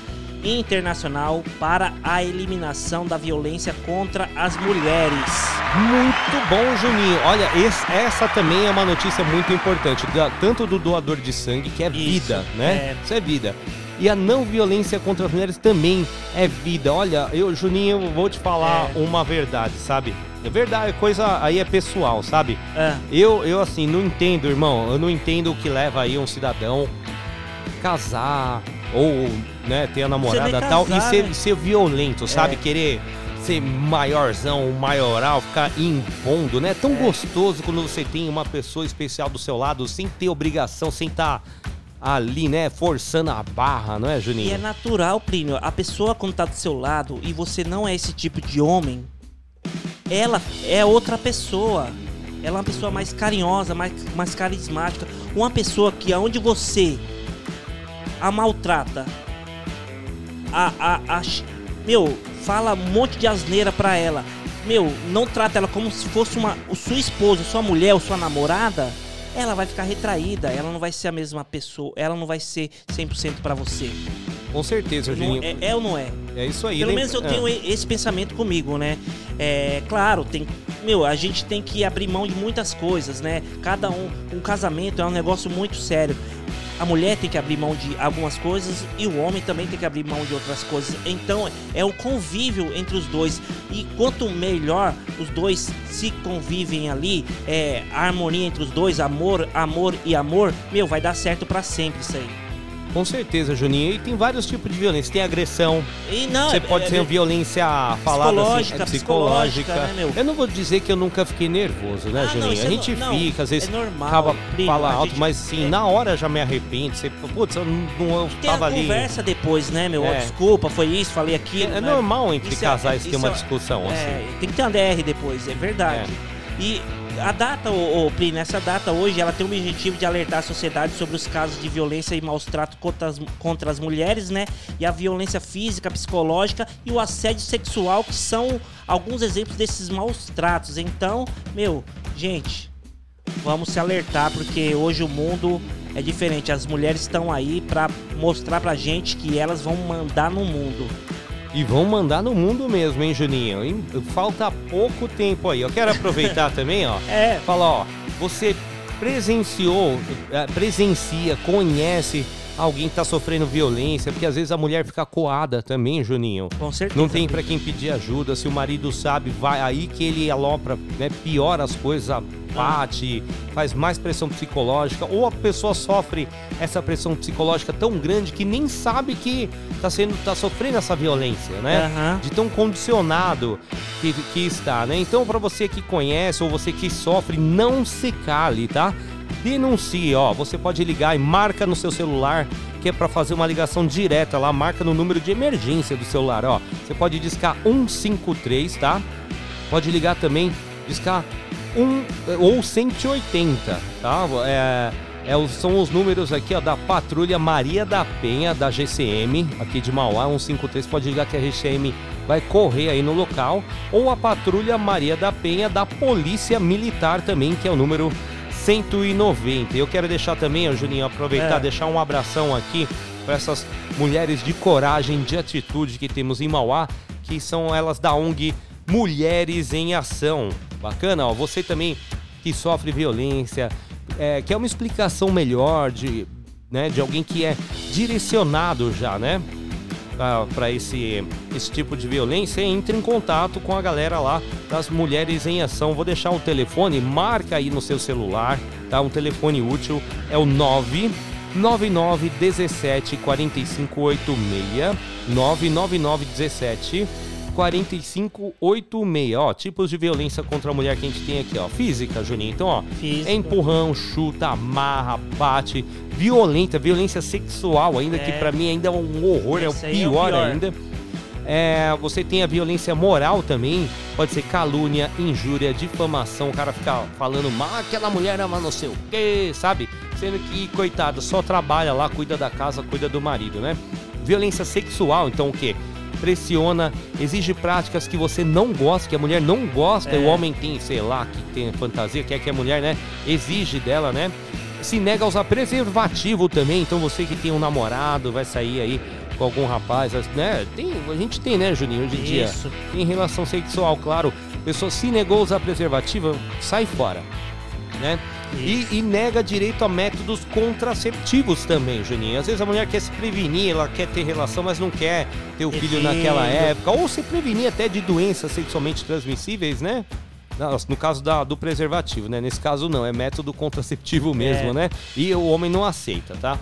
Speaker 3: internacional para a eliminação da violência contra as mulheres.
Speaker 2: Muito bom, Juninho. Olha, esse- essa também é uma notícia muito importante, da- tanto do doador de sangue, que é
Speaker 3: Isso,
Speaker 2: vida, né?
Speaker 3: é.
Speaker 2: Isso é vida. E a não violência contra as mulheres também é vida. Olha, eu, Juninho, eu vou te falar
Speaker 3: É.
Speaker 2: uma verdade, sabe? É verdade, coisa aí é pessoal, sabe?
Speaker 3: Ah,
Speaker 2: Eu, eu assim, não entendo, irmão. Eu não entendo o que leva aí um cidadão casar ou, né, ter a namorada e tal e ser,
Speaker 3: né?
Speaker 2: ser violento, sabe?
Speaker 3: É.
Speaker 2: Querer ser maiorzão, maioral, ficar impondo, né? É tão gostoso quando você tem uma pessoa especial do seu lado sem ter obrigação, sem estar ali, né, forçando a barra, não é,
Speaker 3: e é
Speaker 2: Juninho?
Speaker 3: natural, Plínio. A pessoa quando tá do seu lado e você não é esse tipo de homem, ela é outra pessoa. Ela é uma pessoa mais carinhosa, mais, mais carismática. Uma pessoa que aonde você a maltrata, a, a, a- meu, fala um monte de asneira pra ela. Meu, não trata ela como se fosse uma sua esposa, sua mulher ou sua namorada. Ela vai ficar retraída, ela não vai ser a mesma pessoa, ela não vai ser 100% pra você.
Speaker 2: Com certeza, Juninho.
Speaker 3: é, é ou não é?
Speaker 2: É isso aí.
Speaker 3: Pelo
Speaker 2: lem-
Speaker 3: menos eu
Speaker 2: é.
Speaker 3: tenho esse pensamento comigo, né? É, claro, tem, meu, a gente tem que abrir mão de muitas coisas, né? Cada um, um casamento é um negócio muito sério. A mulher tem que abrir mão de algumas coisas e o homem também tem que abrir mão de outras coisas. Então é um convívio entre os dois. E quanto melhor os dois se convivem ali, é, a harmonia entre os dois, amor, amor e amor, meu, vai dar certo pra sempre isso aí.
Speaker 2: Com certeza, Juninho. E tem vários tipos de violência. Tem agressão,
Speaker 3: E não,
Speaker 2: você
Speaker 3: é-
Speaker 2: pode
Speaker 3: é-
Speaker 2: ser violência falada assim,
Speaker 3: Psicológica,
Speaker 2: é psicológica.
Speaker 3: psicológica, né?
Speaker 2: Eu não vou dizer que eu nunca fiquei nervoso, né,
Speaker 3: Ah, não,
Speaker 2: Juninho?
Speaker 3: isso
Speaker 2: a
Speaker 3: é
Speaker 2: gente
Speaker 3: não,
Speaker 2: fica, às vezes
Speaker 3: é normal,
Speaker 2: acaba
Speaker 3: primo,
Speaker 2: fala
Speaker 3: a
Speaker 2: alto,
Speaker 3: gente-
Speaker 2: mas sim,
Speaker 3: é-
Speaker 2: na hora já me arrependo. Você, putz, eu não, não eu
Speaker 3: Tem a
Speaker 2: tava ali.
Speaker 3: conversa depois, né, meu?
Speaker 2: É.
Speaker 3: Desculpa, foi isso, falei aquilo.
Speaker 2: É
Speaker 3: né?
Speaker 2: normal entre
Speaker 3: Isso é-
Speaker 2: casais ter uma
Speaker 3: é-
Speaker 2: discussão
Speaker 3: É,
Speaker 2: assim.
Speaker 3: tem que ter uma DR depois, é verdade. E a data, ô, ô, Pri, nessa data hoje, ela tem o objetivo de alertar a sociedade sobre os casos de violência e maus tratos contra as, contra as mulheres, né? E a violência física, psicológica e o assédio sexual, que são alguns exemplos desses maus tratos. Então, meu, gente, vamos se alertar, porque hoje o mundo é diferente. As mulheres estão aí pra mostrar pra gente que elas vão mandar no mundo.
Speaker 2: E vão mandar no mundo mesmo, hein, Juninho? Hein? Falta pouco tempo aí. Eu quero aproveitar <laughs> também, ó.
Speaker 3: É,
Speaker 2: Fala, ó, você presenciou, eh, presencia, conhece alguém que tá sofrendo violência, porque às vezes a mulher fica coada também, Juninho.
Speaker 3: com certeza.
Speaker 2: Não tem pra quem pedir ajuda, se o marido sabe, vai aí que ele alopra, né, piora as coisas, bate, faz mais pressão psicológica, ou a pessoa sofre essa pressão psicológica tão grande que nem sabe que tá sendo tá sofrendo essa violência, né?
Speaker 3: Aham.
Speaker 2: De tão condicionado que, que está, né? Então, pra você que conhece ou você que sofre, não se cale, tá? Denuncie, ó. Você pode ligar e marca no seu celular, que é pra fazer uma ligação direta lá, marca no número de emergência do celular, ó. Você pode discar 153, tá? Pode ligar também, discar 1 ou 180, tá? É, é são os números aqui, ó, da Patrulha Maria da Penha, da GCM, aqui de Mauá, 153. Pode ligar que a GCM vai correr aí no local. Ou a Patrulha Maria da Penha, da Polícia Militar também, que é o número 190. Eu quero deixar também, Juninho, aproveitar,
Speaker 3: É.
Speaker 2: deixar um abração aqui para essas mulheres de coragem, de atitude que temos em Mauá, que são elas da ONG Mulheres em Ação. Bacana, ó. Você também que sofre violência, é, quer uma explicação melhor de, né, de alguém que é direcionado já, né? Para esse, esse tipo de violência, entre em contato com a galera lá das Mulheres em Ação. Vou deixar o telefone, marca aí no seu celular, tá? Um telefone útil é o 999 17 4586 999 17 4586. Ó, tipos de violência contra a mulher que a gente tem aqui, ó. Física, Juninho. Então, ó,
Speaker 3: Física.
Speaker 2: empurrão, chuta, amarra, bate, violenta, violência sexual ainda, que
Speaker 3: É.
Speaker 2: pra mim ainda é um horror, é o
Speaker 3: aí é o
Speaker 2: pior,
Speaker 3: pior.
Speaker 2: ainda. É, você tem a violência moral também, pode ser calúnia, injúria, difamação, o cara fica falando mal, aquela mulher ama não sei o quê, sabe? Sendo que, coitada, só trabalha lá, cuida da casa, cuida do marido, né? Violência sexual, então o quê? Pressiona, exige práticas que você não gosta, que a mulher não gosta,
Speaker 3: É.
Speaker 2: o homem tem, sei lá, que tem fantasia, quer que a mulher, né, exige dela, né? Se nega a usar preservativo também, então você que tem um namorado, vai sair aí com algum rapaz, né? Tem, a gente tem, né, Juninho, hoje em dia.
Speaker 3: Isso.
Speaker 2: Tem relação sexual, claro. Pessoa se negou a usar preservativo, sai fora, né? E, e nega direito a métodos contraceptivos também, Juninho. Às vezes a mulher quer se prevenir, ela quer ter relação, mas não quer ter o filho naquela época. Ou se prevenir até de doenças sexualmente transmissíveis, né? No caso da- do preservativo, né? Nesse caso não, é método contraceptivo mesmo,
Speaker 3: É.
Speaker 2: né? E o homem não aceita, tá?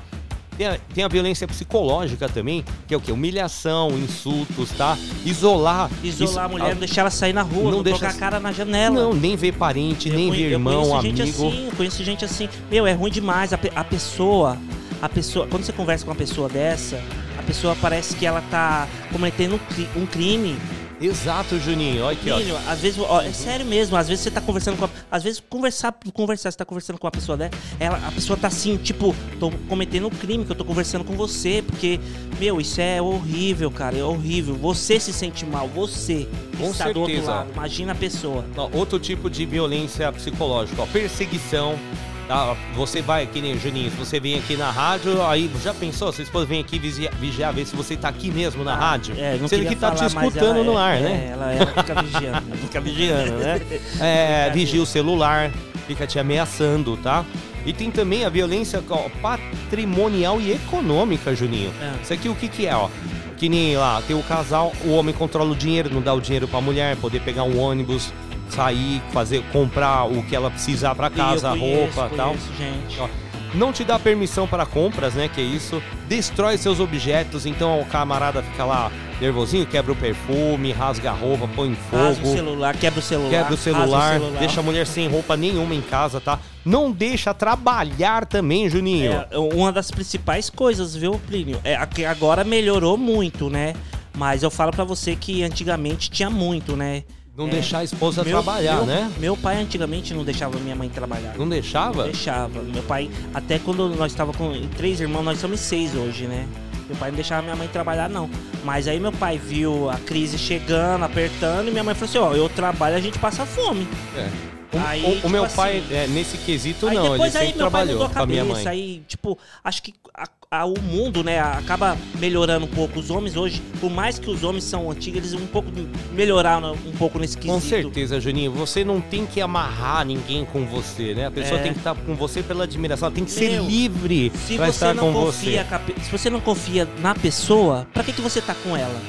Speaker 2: Tem a, tem a violência psicológica também, que é o quê? Humilhação, insultos, tá? Isolar.
Speaker 3: Isolar a mulher, não deixar ela sair na rua,
Speaker 2: Não
Speaker 3: não,
Speaker 2: deixa-
Speaker 3: a cara na janela.
Speaker 2: Não, nem ver parente,
Speaker 3: Eu
Speaker 2: nem ver
Speaker 3: eu
Speaker 2: irmão,
Speaker 3: conheço
Speaker 2: amigo.
Speaker 3: gente assim, eu conheço gente assim. Meu, é ruim demais. A, a pessoa, a pessoa, quando você conversa com uma pessoa dessa, a pessoa parece que ela tá cometendo um crime.
Speaker 2: Exato, Juninho. Olha aqui, ó.
Speaker 3: Filho, às vezes, ó, é sério mesmo, às vezes você tá conversando com a, Às vezes conversar, conversar, você tá conversando com uma pessoa dessa, ela, a pessoa tá assim, tipo, tô cometendo um crime que eu tô conversando com você, porque, meu, isso é horrível, cara, é horrível. Você se sente mal, você
Speaker 2: Com
Speaker 3: está do outro
Speaker 2: certeza.
Speaker 3: lado. Imagina a pessoa.
Speaker 2: Ó, outro tipo de violência psicológica, ó, perseguição. Tá? Você vai aqui, né, Juninho? Se você vem aqui na rádio, aí já pensou? Vocês podem vir aqui vigiar, vigiar, ver se você tá aqui mesmo na rádio.
Speaker 3: É, não
Speaker 2: Sendo que tá te
Speaker 3: falar, mas
Speaker 2: escutando
Speaker 3: ela
Speaker 2: no
Speaker 3: é-
Speaker 2: ar,
Speaker 3: é,
Speaker 2: né?
Speaker 3: Ela, ela fica vigiando. <laughs>
Speaker 2: Fica vigiando, né? <laughs> É, vigia o celular, fica te ameaçando, tá? E tem também a violência ó, patrimonial e econômica, Juninho.
Speaker 3: É.
Speaker 2: Isso aqui o que que é, ó? Que nem lá, tem o casal, o homem controla o dinheiro, não dá o dinheiro pra mulher, poder pegar um ônibus, sair, fazer, comprar o que ela precisar pra casa,
Speaker 3: conheço,
Speaker 2: roupa e tal.
Speaker 3: conheço, gente.
Speaker 2: Ó, não te dá permissão para compras, né? Que é isso. Destrói seus objetos, então o camarada fica lá nervosinho, quebra o perfume, rasga a roupa, põe
Speaker 3: Rasga o
Speaker 2: fogo.
Speaker 3: celular, quebra o celular.
Speaker 2: Quebra o celular,
Speaker 3: celular.
Speaker 2: deixa a mulher sem roupa nenhuma em casa, tá? Não deixa trabalhar também, Juninho.
Speaker 3: É uma das principais coisas, viu, Plínio? É, que agora melhorou muito, né? Mas eu falo pra você que antigamente tinha muito, né?
Speaker 2: Não
Speaker 3: É.
Speaker 2: deixar a esposa
Speaker 3: Meu-
Speaker 2: trabalhar,
Speaker 3: meu-
Speaker 2: né?
Speaker 3: Meu pai antigamente não deixava minha mãe trabalhar.
Speaker 2: Não deixava?
Speaker 3: Deixava. Meu pai, até quando nós estávamos com três irmãos, nós somos seis hoje, né? Meu pai não deixava minha mãe trabalhar, não. Mas aí meu pai viu a crise chegando, apertando, e minha mãe falou assim: ó, eu trabalho, a gente passa fome.
Speaker 2: É. O,
Speaker 3: Aí,
Speaker 2: o- o
Speaker 3: tipo
Speaker 2: meu
Speaker 3: assim,
Speaker 2: pai, é, nesse quesito,
Speaker 3: aí
Speaker 2: não, ele
Speaker 3: depois aí
Speaker 2: sempre
Speaker 3: meu pai
Speaker 2: trabalhou
Speaker 3: mudou a
Speaker 2: com a minha
Speaker 3: cabeça,
Speaker 2: mãe.
Speaker 3: aí, tipo, acho que a- a- o mundo, né, acaba melhorando um pouco. Os homens hoje, por mais que os homens são antigos, eles um pouco melhoraram um pouco nesse quesito.
Speaker 2: Com certeza, Juninho. Você não tem que amarrar ninguém com você, né? A pessoa
Speaker 3: É.
Speaker 2: tem que estar com você pela admiração. Ela tem que ser
Speaker 3: Meu,
Speaker 2: livre
Speaker 3: Se
Speaker 2: pra
Speaker 3: você
Speaker 2: estar
Speaker 3: não
Speaker 2: com
Speaker 3: confia,
Speaker 2: você.
Speaker 3: se você não confia na pessoa, pra que, que você tá com ela?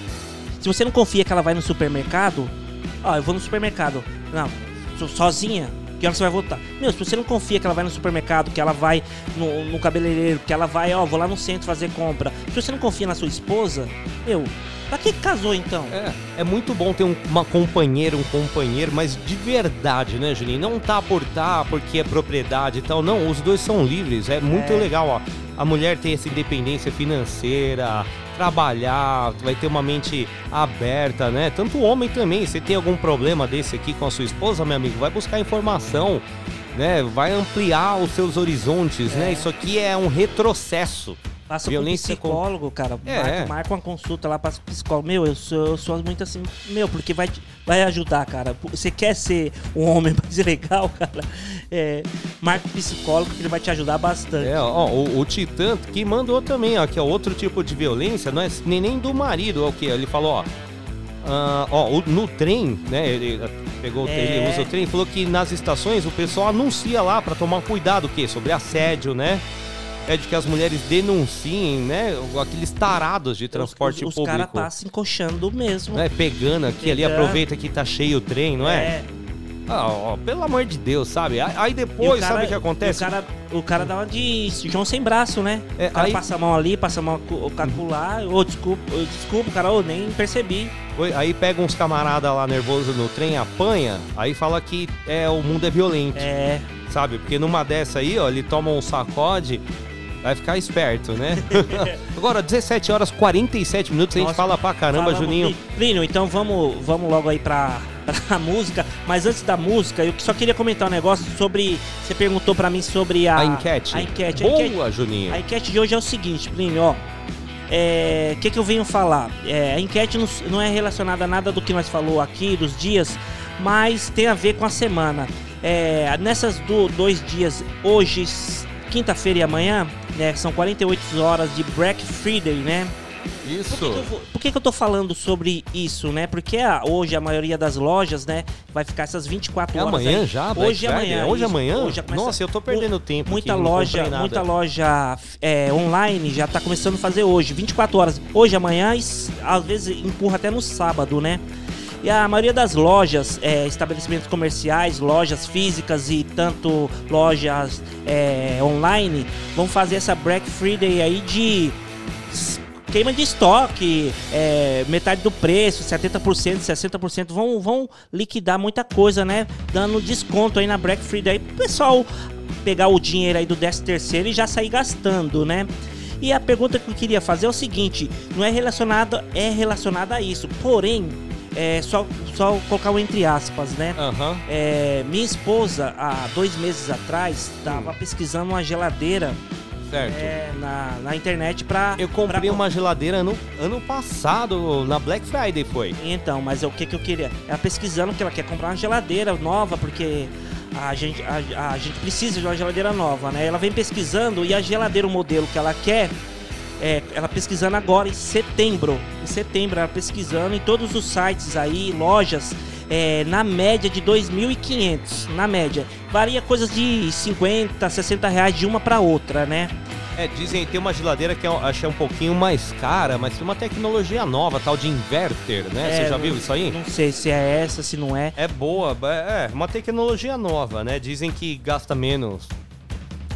Speaker 3: Se você não confia que ela vai no supermercado, ó, eu vou no supermercado. Não, so- sozinha. Que hora você vai voltar? Meu, se você não confia que ela vai no supermercado, que ela vai no, no cabeleireiro, que ela vai, ó, vou lá no centro fazer compra. Se você não confia na sua esposa, meu, pra que casou então?
Speaker 2: É, é muito bom ter um- uma companheira, um companheiro, mas de verdade, né, Juninho? Não tá por tá, porque é propriedade e tal. Não, os dois são livres. É muito
Speaker 3: É.
Speaker 2: legal, ó. A mulher tem essa independência financeira, trabalhar, vai ter uma mente aberta, né? Tanto o homem também. Você tem algum problema desse aqui com a sua esposa, meu amigo, vai buscar informação, né? Vai ampliar os seus horizontes, né? Isso aqui é um retrocesso.
Speaker 3: Passa com um
Speaker 2: Violência com-
Speaker 3: psicólogo, cara.
Speaker 2: É.
Speaker 3: Marca, marca uma consulta lá, passa com psicólogo. Meu, eu sou, eu sou muito assim. Meu, porque vai, vai ajudar, cara. Você quer ser um homem <laughs> mais legal, cara? É, marca um psicólogo que ele vai te ajudar bastante.
Speaker 2: É, ó, o, o Titã que mandou também, ó, que é outro tipo de violência, não é nem, nem do marido, é o que? Ele falou, ó. ah, ó, o- no trem, né? Ele ah, pegou, o trem,
Speaker 3: É.
Speaker 2: ele usa o trem, falou que nas estações o pessoal anuncia lá pra tomar cuidado, o quê? Sobre assédio, né? É de que as mulheres denunciem, né? Aqueles tarados de transporte
Speaker 3: os, os caras
Speaker 2: público.
Speaker 3: passam encoxando mesmo.
Speaker 2: Né, pegando aqui ali,
Speaker 3: Pegando.
Speaker 2: aproveita que tá cheio o trem, não é? Ah, ó, pelo amor de Deus, sabe? Aí- depois, sabe o que acontece?
Speaker 3: O cara, o cara dá uma de João sem braço, né?
Speaker 2: É,
Speaker 3: o cara
Speaker 2: aí-
Speaker 3: passa a mão ali, passa a mão cu- cacular. Ô, desculpa, ô, desculpa, cara, ô, nem percebi.
Speaker 2: Aí pega uns camarada lá nervoso no trem, apanha, aí fala que é, o mundo é violento,
Speaker 3: É.
Speaker 2: sabe? Porque numa dessa aí, ó, ele toma um sacode, vai ficar esperto, né? <laughs> Agora, 17 horas 47 minutos, a gente
Speaker 3: Nossa,
Speaker 2: fala pra caramba,
Speaker 3: Falamos,
Speaker 2: Juninho.
Speaker 3: Pli- Plínio, então vamos, vamos logo aí pra, pra <laughs> música. Mas antes da música, eu só queria comentar um negócio sobre. Você perguntou pra mim sobre a,
Speaker 2: A enquete.
Speaker 3: A enquete. A enquete,
Speaker 2: Boa, Juninho.
Speaker 3: a enquete de hoje é o seguinte, Plínio, ó. O que, que eu venho falar? É, a enquete não, não é relacionada a nada do que nós falou aqui, dos dias, mas tem a ver com a semana. É, nessas do, dois dias, hoje, quinta-feira e amanhã, né, são 48 horas de Black Friday, né? Por que,
Speaker 2: Isso.
Speaker 3: que eu, por que que eu tô falando sobre isso, né? Porque a- hoje a maioria das lojas, né, vai ficar essas 24
Speaker 2: É
Speaker 3: horas
Speaker 2: amanhã
Speaker 3: aí.
Speaker 2: já? Black
Speaker 3: Hoje e
Speaker 2: Friday?
Speaker 3: amanhã.
Speaker 2: Hoje
Speaker 3: isso.
Speaker 2: amanhã?
Speaker 3: Hoje já começa-
Speaker 2: Nossa, eu tô perdendo tempo
Speaker 3: Muita loja, muita loja é, online já tá começando a fazer hoje, 24 horas. Hoje, amanhã, e às vezes empurra até no sábado, né? E a maioria das lojas, é, estabelecimentos comerciais, lojas físicas e tanto lojas é, online, vão fazer essa Black Friday aí de queima de estoque, é, metade do preço, 70%, 60%, vão, vão liquidar muita coisa, né? Dando desconto aí na Black Friday. Pessoal pegar o dinheiro aí do 13 terceiro e já sair gastando, né? E a pergunta que eu queria fazer é o seguinte, não é relacionada, é relacionada a isso, porém, é só, só colocar um entre aspas, né?
Speaker 2: Aham.
Speaker 3: É, minha esposa, há dois meses atrás, estava pesquisando uma geladeira é, na, na internet pra.
Speaker 2: Eu comprei
Speaker 3: pra-
Speaker 2: uma geladeira ano, ano passado, na Black Friday foi.
Speaker 3: Então, mas é o que, que eu queria? Ela pesquisando que ela quer comprar uma geladeira nova, porque a gente, a, a gente precisa de uma geladeira nova, né? Ela vem pesquisando e a geladeira, o modelo que ela quer, é, ela pesquisando agora em setembro. Em setembro, ela pesquisando em todos os sites aí, lojas, é, na média de 2.500, na média. Varia coisas de 50, 60 reais de uma para outra, né?
Speaker 2: É, dizem tem uma geladeira que eu achei um pouquinho mais cara, mas tem uma tecnologia nova, tal de inverter, né? Você
Speaker 3: É,
Speaker 2: já viu isso aí?
Speaker 3: Não sei se é essa, se não é.
Speaker 2: É boa, é é uma tecnologia nova, né? Dizem que gasta menos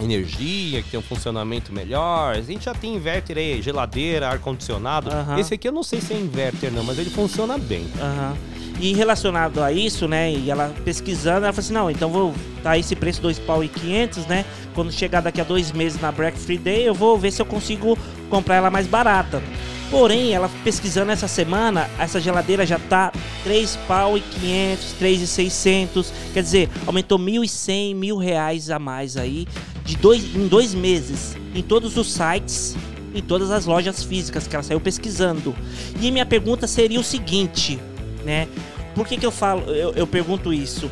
Speaker 2: energia, que tem um funcionamento melhor. A gente já tem inverter aí, geladeira, ar-condicionado.
Speaker 3: Aham.
Speaker 2: Esse aqui eu não sei se é inverter não, mas ele funciona bem.
Speaker 3: Aham. E relacionado a isso, né, e ela pesquisando, ela falou assim, não, então vou dar esse preço, dois pau e 500, né, quando chegar daqui a dois meses na Black Friday, eu vou ver se eu consigo comprar ela mais barata. Porém, ela pesquisando essa semana, essa geladeira já tá 3 pau e 500, 3 e 600, quer dizer, aumentou 1.100, mil reais a mais aí, de dois, em dois meses, em todos os sites, em todas as lojas físicas que ela saiu pesquisando. E minha pergunta seria o seguinte, né? Por que, que eu falo, eu, eu pergunto isso?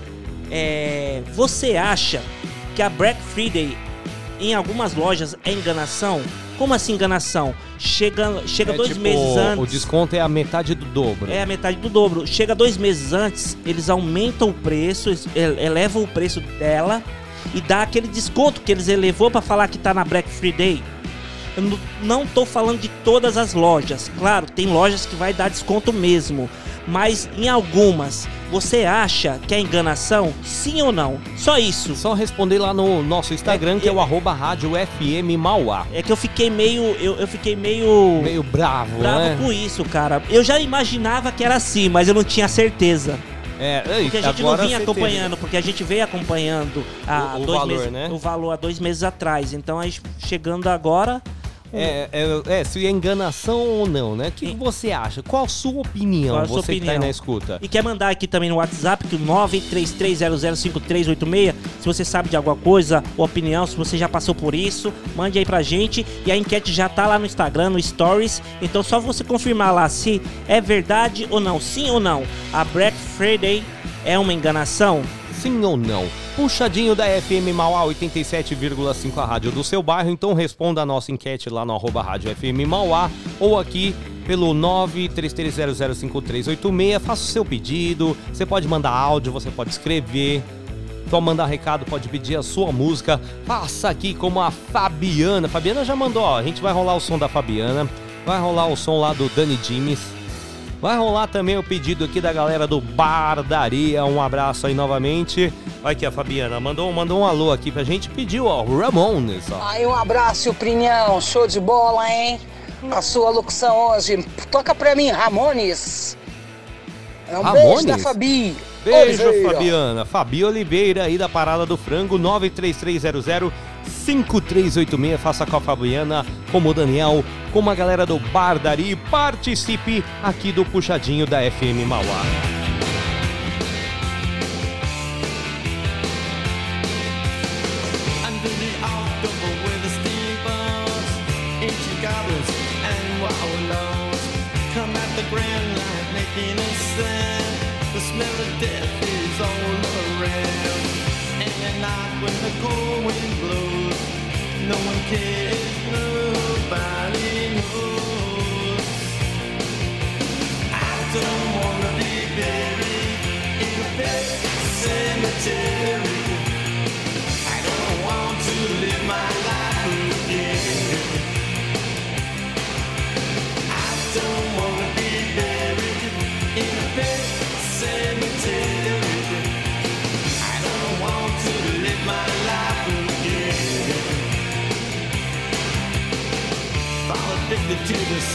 Speaker 3: É, você acha que a Black Friday em algumas lojas é enganação? Como assim enganação? Chega, chega
Speaker 2: É
Speaker 3: dois
Speaker 2: tipo,
Speaker 3: meses antes.
Speaker 2: O desconto é a metade do dobro.
Speaker 3: É a metade do dobro. Chega dois meses antes, eles aumentam o preço, ele- elevam o preço dela e dá aquele desconto que eles elevou para falar que tá na Black Friday. Eu não- tô falando de todas as lojas. Claro, tem lojas que vai dar desconto mesmo. Mas em algumas, você acha que é enganação? Sim ou não? Só isso.
Speaker 2: Só responder lá no nosso Instagram,
Speaker 3: É,
Speaker 2: que é o arroba rádio FM Mauá.
Speaker 3: É que eu fiquei meio. Eu, eu fiquei meio.
Speaker 2: Meio bravo,
Speaker 3: bravo
Speaker 2: né?
Speaker 3: com isso, cara. Eu já imaginava que era assim, mas eu não tinha certeza.
Speaker 2: É, ei,
Speaker 3: Porque a gente não vinha acompanhando, porque a gente veio acompanhando há
Speaker 2: O- o
Speaker 3: dois
Speaker 2: valor,
Speaker 3: meses,
Speaker 2: né?
Speaker 3: o valor há dois meses atrás. Então, aí, chegando agora,
Speaker 2: teve. É, é, é, se é enganação ou não, né? O que, você acha? Qual a sua opinião?
Speaker 3: Qual a sua
Speaker 2: você que tá aí
Speaker 3: opinião?
Speaker 2: na escuta.
Speaker 3: E quer mandar aqui também no WhatsApp, que é o 933005386. Se você sabe de alguma coisa, ou opinião, se você já passou por isso, mande aí pra gente. E a enquete já tá lá no Instagram, no Stories. Então só você confirmar lá se é verdade ou não. Sim ou não. A Black Friday é uma enganação?
Speaker 2: Sim ou não? Puxadinho da FM Mauá 87,5 a rádio do seu bairro. Então responda a nossa enquete lá no arroba rádio FM Mauá ou aqui pelo 933005386. Faça o seu pedido. Você pode mandar áudio, você pode escrever. Só mandar recado, pode pedir a sua música. Passa aqui como a Fabiana. Fabiana já mandou, ó. A gente vai rolar o som da Fabiana. Vai rolar o som lá do Dani Jimes. Vai rolar também o pedido aqui da galera do Bardaria. Um abraço aí novamente. Olha aqui a Fabiana. Mandou, mandou um alô aqui pra gente. Pediu, ó, Ramones, ó.
Speaker 4: Aí um abraço, Prinhão. Show de bola, hein? A sua locução hoje. Toca pra mim, Ramones. É um beijo
Speaker 2: Ramones?
Speaker 4: da Fabi.
Speaker 2: Beijo,
Speaker 4: Oliveira.
Speaker 2: Fabiana. Fabi Oliveira aí da Parada do Frango, 93300 5386. Faça com a Fabiana, como o Daniel, como a galera do Bardari. Participe aqui do Puxadinho da FM Mauá.
Speaker 5: When the cold wind blows, no one cares, nobody knows. I don't wanna be buried in a pet cemetery.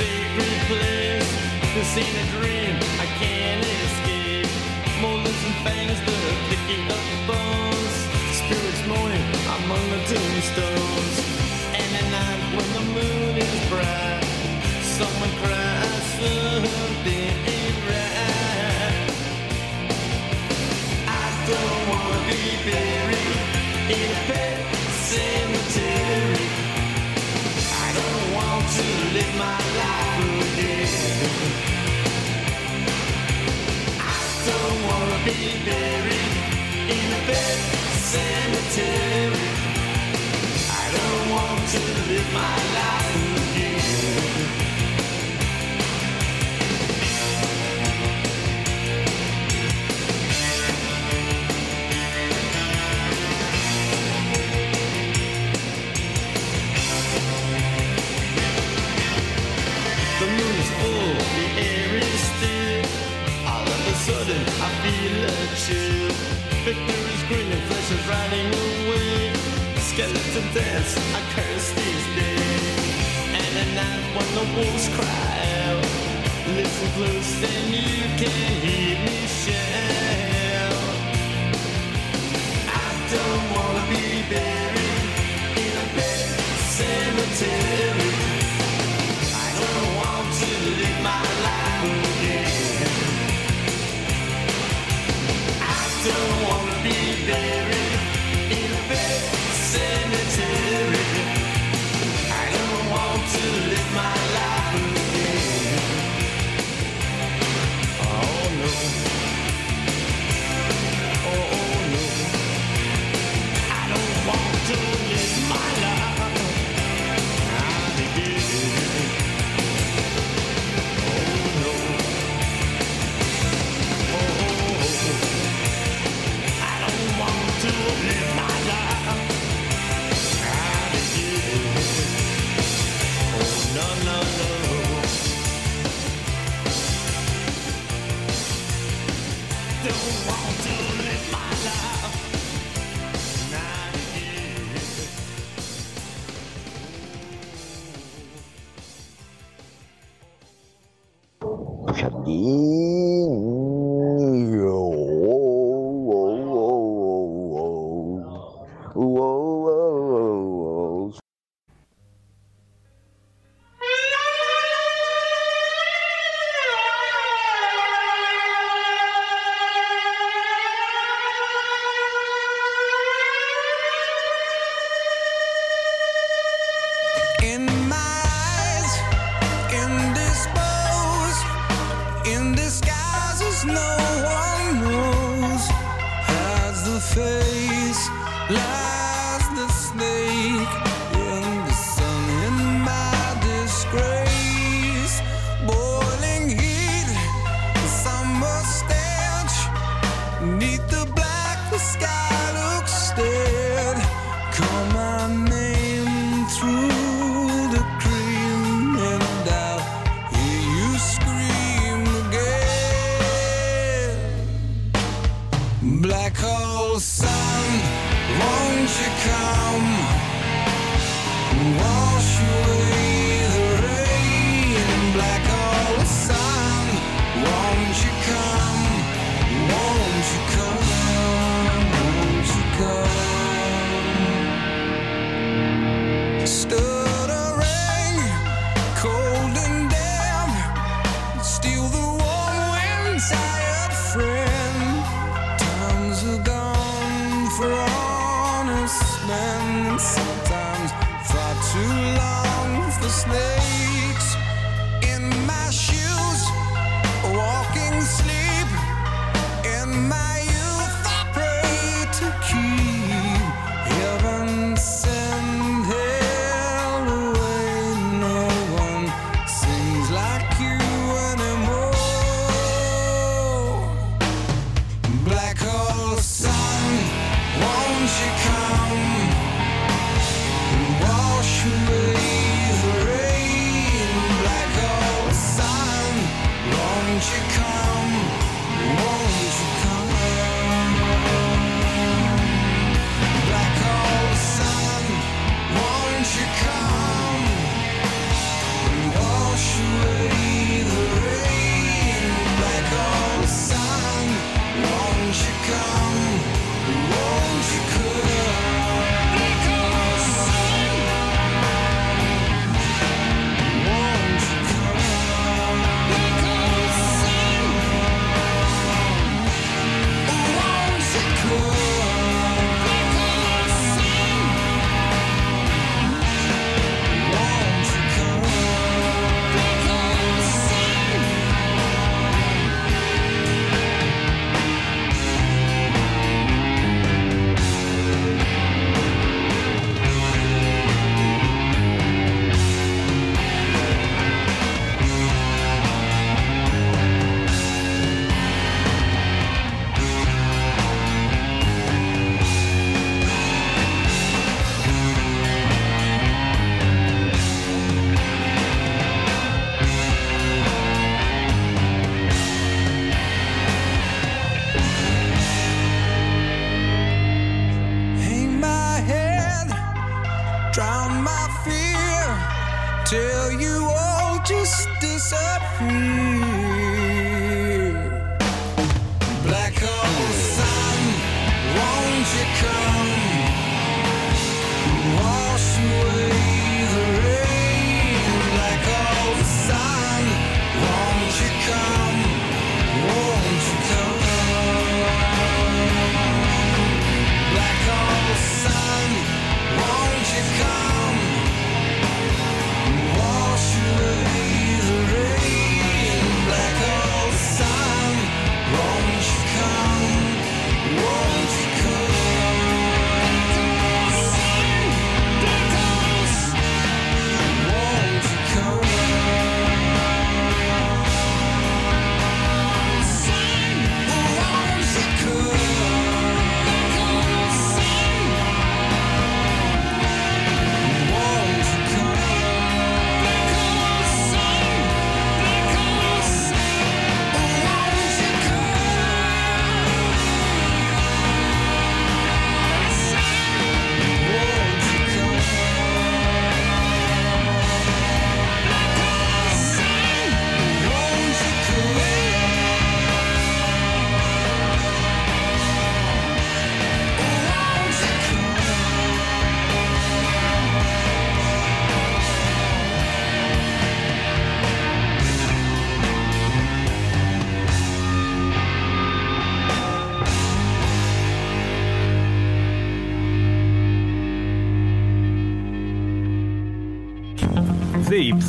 Speaker 5: Sacred place. This ain't a dream, I can't escape. Molars and fangs, the picking of the bones. Spirits moaning among the tombstones. And at night when the moon is bright, someone cries something ain't right. I don't wanna be buried in a pet be buried in a cemetery. I don't want to live my life to this I curse these days. And at night when the wolves cry out Listen close then you can hear me shout. I don't wanna be buried In a big cemetery.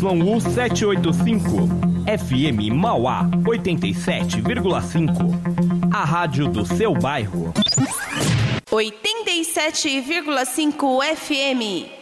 Speaker 6: ZYU 785. FM Mauá 87,5. A rádio do seu bairro.
Speaker 7: 87,5 FM.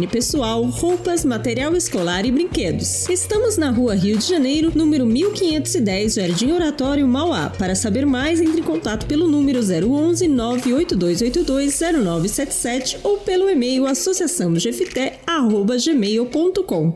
Speaker 8: pessoal, roupas, material escolar e brinquedos. Estamos na rua Rio de Janeiro, número 1510, Jardim Oratório, Mauá. Para saber mais, entre em contato pelo número 011 98282 0977 ou pelo e-mail associaçãogefité.gmail.com.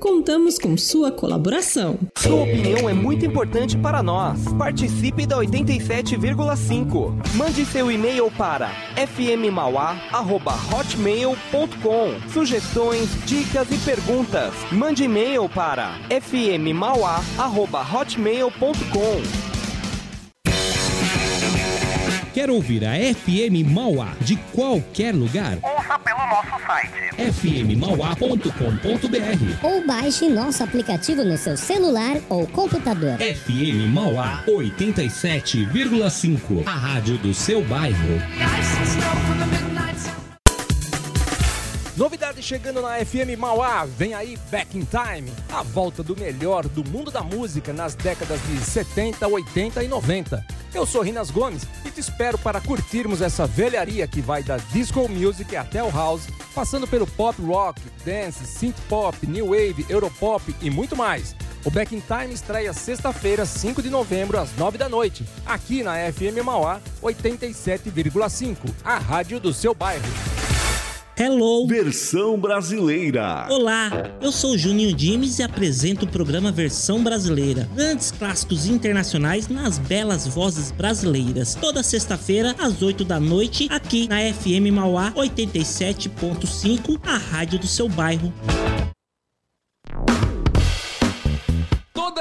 Speaker 8: Contamos com sua colaboração.
Speaker 6: Sua opinião é muito importante para nós. Participe da 87,5. Mande seu e-mail para fmmauá@hotmail.com. Sugestões, dicas e perguntas. Mande e-mail para fmmauá@hotmail.com.
Speaker 9: Quer ouvir a FM Mauá de qualquer lugar?
Speaker 10: Ouça pelo nosso site
Speaker 9: fmmauá.com.br
Speaker 11: Ou baixe nosso aplicativo no seu celular ou computador.
Speaker 9: FM Mauá 87,5. A rádio do seu bairro.
Speaker 12: Novidade chegando na FM Mauá, vem aí Back in Time, a volta do melhor do mundo da música nas décadas de 70, 80 e 90. Eu sou Rinas Gomes e te espero para curtirmos essa velharia que vai da disco music até o house, passando pelo pop rock, dance, synth pop, new wave, europop e muito mais. O Back in Time estreia sexta-feira, 5 de novembro, às 9 da noite, aqui na FM Mauá 87,5, a rádio do seu bairro.
Speaker 3: Hello!
Speaker 13: Versão brasileira.
Speaker 3: Olá, eu sou o Juninho Dimes e apresento o programa Versão Brasileira. Grandes clássicos internacionais nas belas vozes brasileiras. Toda sexta-feira, às 8 da noite, aqui na FM Mauá 87.5, a rádio do seu bairro.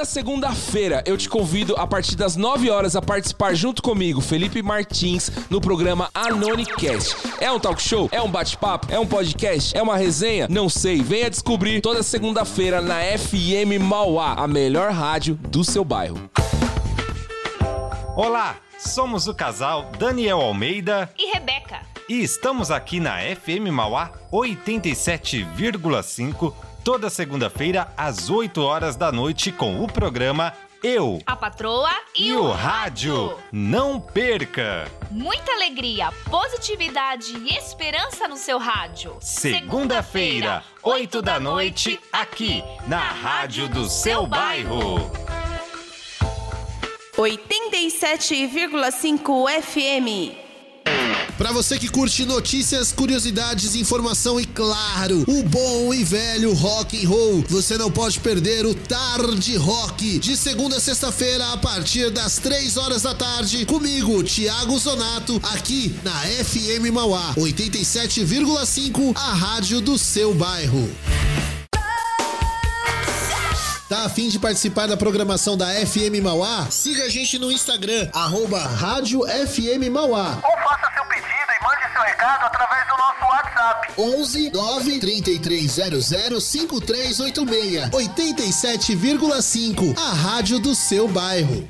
Speaker 14: Toda segunda-feira eu te convido a partir das 9 horas a participar junto comigo, Felipe Martins, no programa Anonicast. É um talk show? É um bate-papo? É um podcast? É uma resenha? Não sei. Venha descobrir toda segunda-feira na FM Mauá, a melhor rádio do seu bairro.
Speaker 15: Olá, somos o casal Daniel Almeida
Speaker 16: e Rebeca.
Speaker 15: E estamos aqui na FM Mauá 87,5 toda segunda-feira às 8 horas da noite com o programa Eu,
Speaker 16: a Patroa e,
Speaker 15: e o Rádio. Não perca!
Speaker 16: Muita alegria, positividade e esperança no seu rádio.
Speaker 15: Segunda-feira, 8 da noite, aqui na Rádio do seu bairro.
Speaker 7: 87,5 FM.
Speaker 17: Para você que curte notícias, curiosidades, informação e claro, o bom e velho rock and roll, você não pode perder o Tarde Rock de segunda a sexta-feira a partir das três horas da tarde comigo, Thiago Zonato, aqui na FM Mauá 87,5, a rádio do seu bairro. Tá afim de participar da programação da FM Mauá? Siga a gente no Instagram, arroba Rádio FM Mauá.
Speaker 10: Ou faça seu seu recado através do nosso WhatsApp.
Speaker 17: 11 9 3300 5386 87,5 A rádio do seu bairro.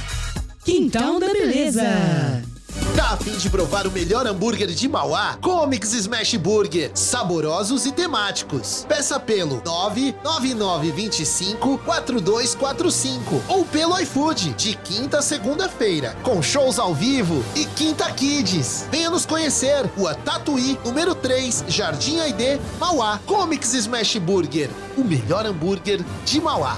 Speaker 18: Quintal da Beleza.
Speaker 17: Tá a fim de provar o melhor hambúrguer de Mauá? Comics Smash Burger, saborosos e temáticos. Peça pelo 99925 4245 ou pelo iFood, de quinta a segunda-feira, com shows ao vivo e Quinta Kids. Venha nos conhecer, Rua Tatuí, número 3, Jardim Aidê, Mauá. Comics Smash Burger, o melhor hambúrguer de Mauá.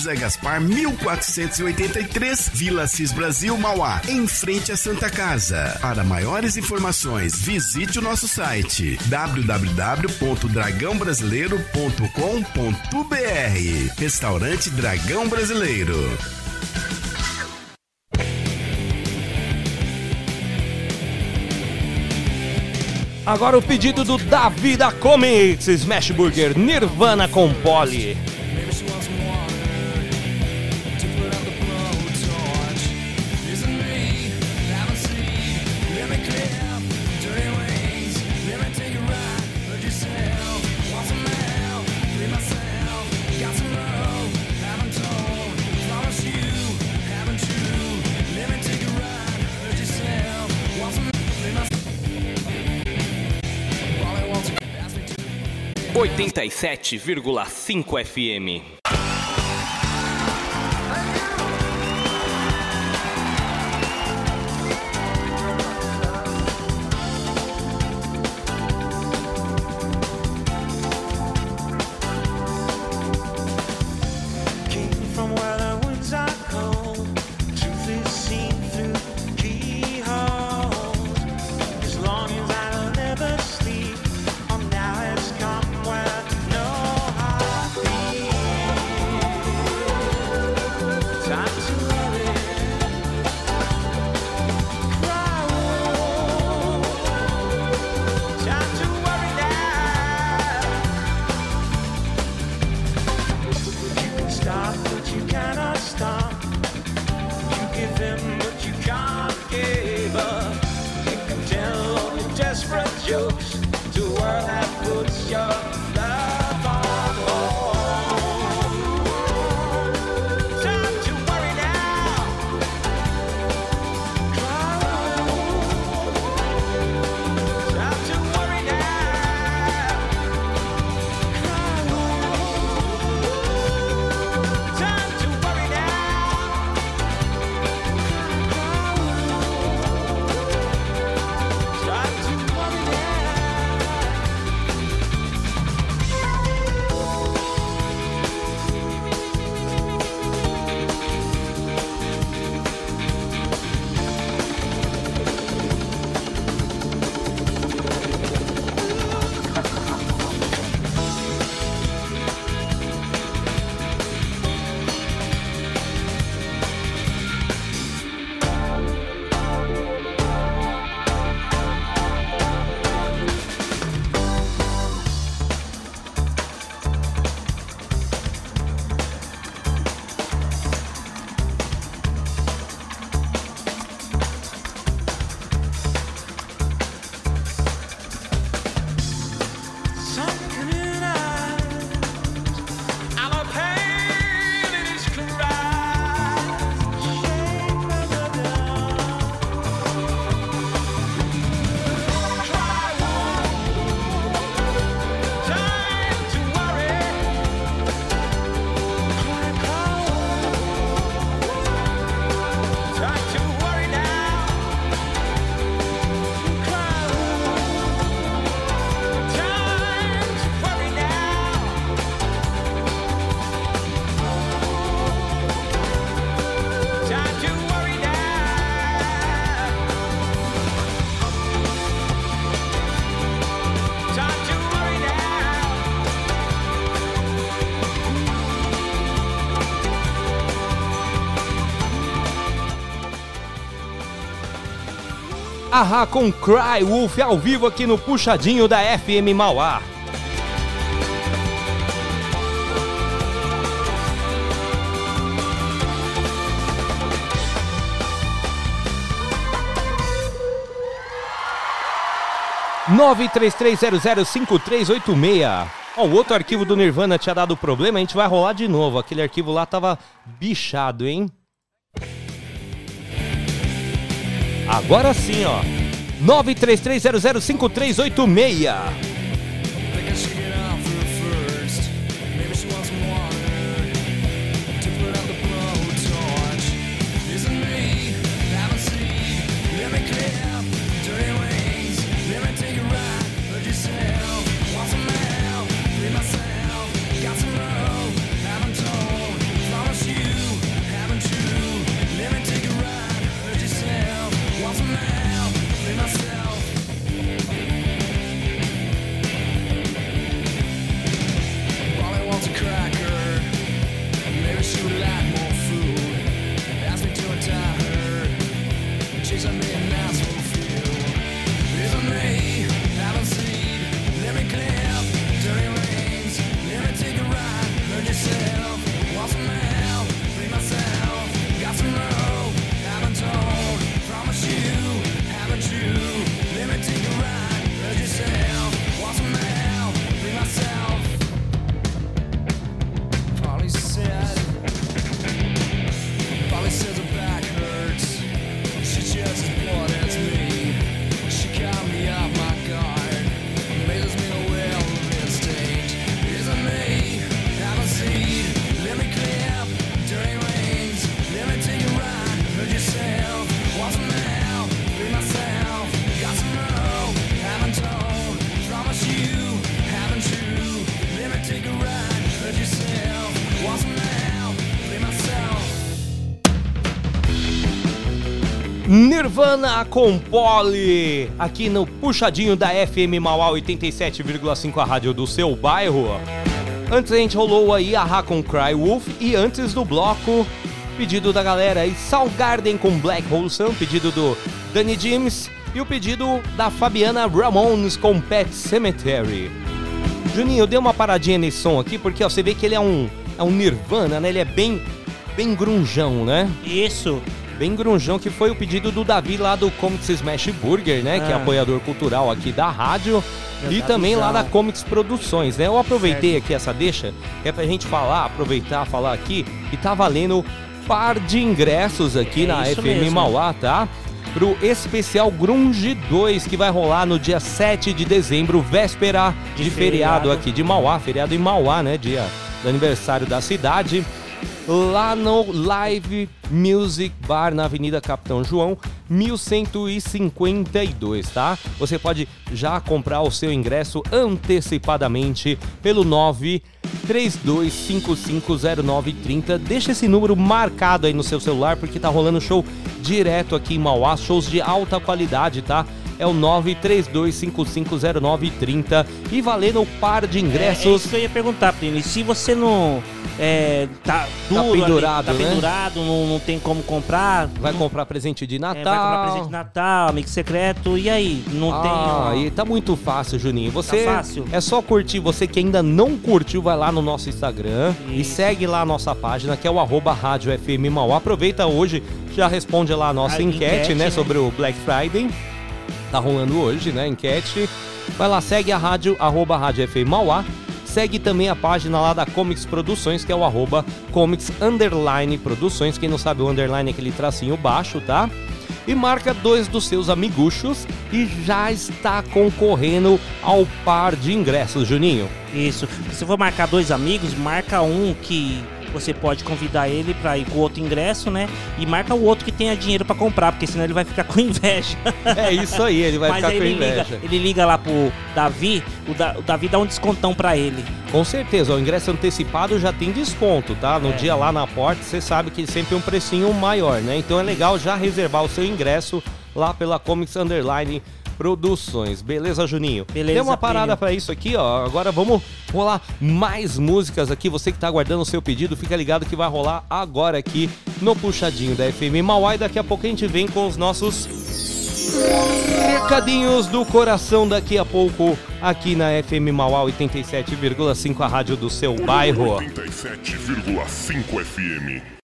Speaker 19: José Gaspar, 1483, Vila Cis Brasil, Mauá, em frente à Santa Casa. Para maiores informações, visite o nosso site www.dragãobrasileiro.com.br. Restaurante Dragão Brasileiro.
Speaker 2: Agora o pedido do Davi da Comics, Smash Burger Nirvana com
Speaker 6: pole. 87,5 FM.
Speaker 2: Ahá com Cry Wolf ao vivo aqui no Puxadinho da FM Mauá. Nove três três zero zero cinco três oito meia. Ó, o outro arquivo do Nirvana tinha dado problema, a gente vai rolar de novo. Aquele arquivo lá tava bichado, hein? Agora sim, ó. 933005386. Nirvana com Polly, aqui no Puxadinho da FM Mauá 87,5, a rádio do seu bairro. Antes a gente rolou aí a com Cry Wolf e antes do bloco, pedido da galera aí, Soul Garden com Black Hole Sun, pedido do Danny James e o pedido da Fabiana Ramones com Pet Cemetery. Juninho, eu dei uma paradinha nesse som aqui porque ó, você vê que ele é um, é um Nirvana, né? Ele é bem, bem grunjão, né?
Speaker 3: Isso.
Speaker 2: Bem grunjão, que foi o pedido do Davi lá do Comics Smash Burger, né? Que é
Speaker 3: Ah.
Speaker 2: apoiador cultural aqui da rádio.
Speaker 3: Meu
Speaker 2: e também lá da. Comics Produções, né? Eu aproveitei aqui essa deixa, que é pra gente falar, aproveitar, falar aqui, e tá valendo par de ingressos aqui
Speaker 3: É
Speaker 2: na FM
Speaker 3: mesmo.
Speaker 2: Mauá, tá? Pro especial Grunge 2, que vai rolar no dia 7 de dezembro, véspera de,
Speaker 3: De
Speaker 2: feriado.
Speaker 3: feriado.
Speaker 2: aqui de Mauá, feriado em Mauá, né? Dia do aniversário da cidade. Lá no Live Music Bar na Avenida Capitão João, 1152, tá? Você pode já comprar o seu ingresso antecipadamente pelo 932550930. Deixa esse número marcado aí no seu celular porque tá rolando show direto aqui em Mauá, shows de alta qualidade, tá? É o 932550930 e valendo o par de
Speaker 3: É, é
Speaker 2: ingressos.
Speaker 3: isso que eu ia perguntar, Plínio. Se você não é, tá duro, ali,
Speaker 2: pendurado,
Speaker 3: tá
Speaker 2: né?
Speaker 3: pendurado, não, não tem como comprar.
Speaker 2: Vai comprar presente de Natal.
Speaker 3: É, vai comprar presente de Natal, amigo secreto. E aí? Não
Speaker 2: ah,
Speaker 3: tem. ó,
Speaker 2: e tá muito fácil, Juninho. Você
Speaker 3: Tá fácil?
Speaker 2: é só curtir. Você que ainda não curtiu, vai lá no nosso Instagram e segue lá a nossa página, que é o arroba Rádio FM Mauá. Aproveita hoje, já responde lá a nossa
Speaker 3: A
Speaker 2: enquete,
Speaker 3: enquete,
Speaker 2: né,
Speaker 3: né?
Speaker 2: sobre o Black Friday. Tá rolando hoje, né, enquete. Vai lá, segue a rádio, arroba Rádio FM Mauá. Segue também a página lá da Comics Produções, que é o arroba Comics Underline Produções. Quem não sabe, o underline é aquele tracinho baixo, tá? E marca dois dos seus amiguchos e já está concorrendo ao par de ingressos, Juninho.
Speaker 3: Isso. Se for marcar dois amigos, marca um que você pode convidar ele pra ir com o outro ingresso, né? E marca o outro que tenha dinheiro pra comprar, porque senão ele vai ficar <laughs> com inveja.
Speaker 2: É isso aí, ele vai
Speaker 3: Mas
Speaker 2: ficar com
Speaker 3: ele
Speaker 2: inveja.
Speaker 3: Liga, ele liga lá pro Davi, o, Da- o Davi dá um descontão pra ele.
Speaker 2: Com certeza, o ingresso antecipado já tem desconto, tá? No
Speaker 3: É.
Speaker 2: dia lá na porta, você sabe que sempre é um precinho maior, né? Então é legal já reservar o seu ingresso lá pela Comics Underline Produções. Beleza, Juninho?
Speaker 3: Beleza,
Speaker 2: Tem uma parada pra isso aqui, ó. Agora vamos rolar mais músicas aqui. Você que tá aguardando o seu pedido, fica ligado que vai rolar agora aqui no Puxadinho da FM Mauá. E daqui a pouco a gente vem com os nossos Recadinhos do coração daqui a pouco, aqui na FM Mauá 87,5, a rádio do seu bairro.
Speaker 20: 87,5 FM.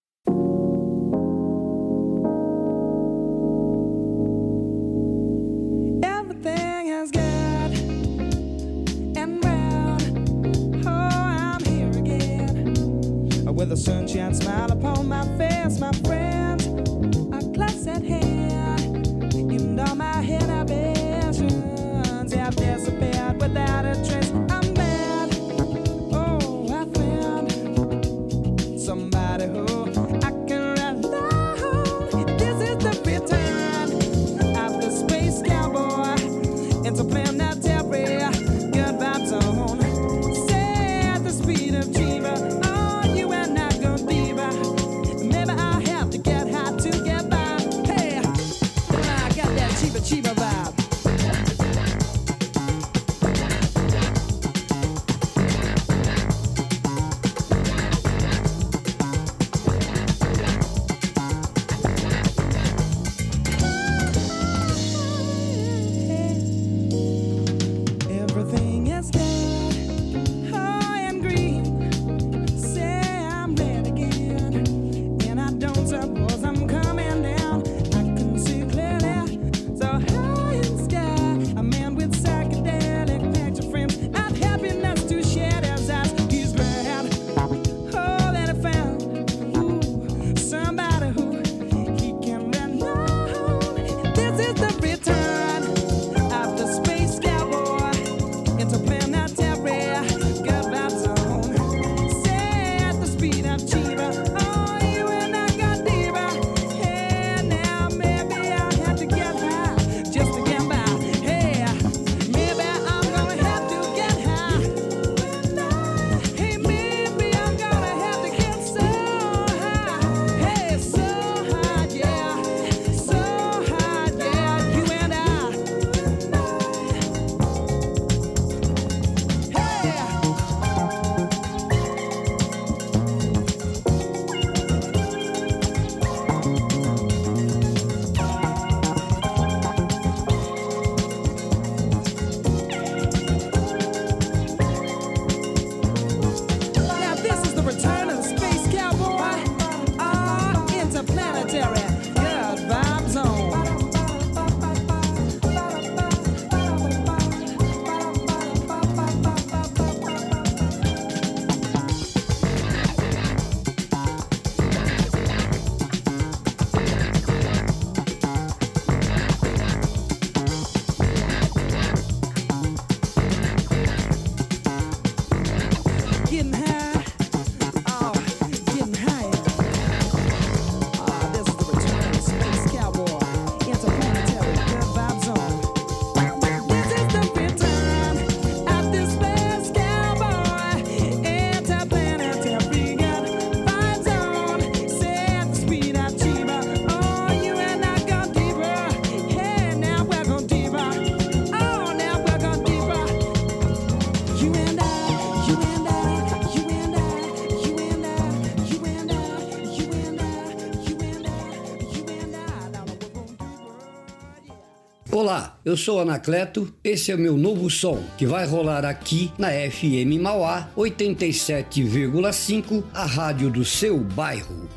Speaker 21: Eu sou Anacleto, esse é o meu novo som que vai rolar aqui na FM Mauá 87,5, a rádio do seu bairro.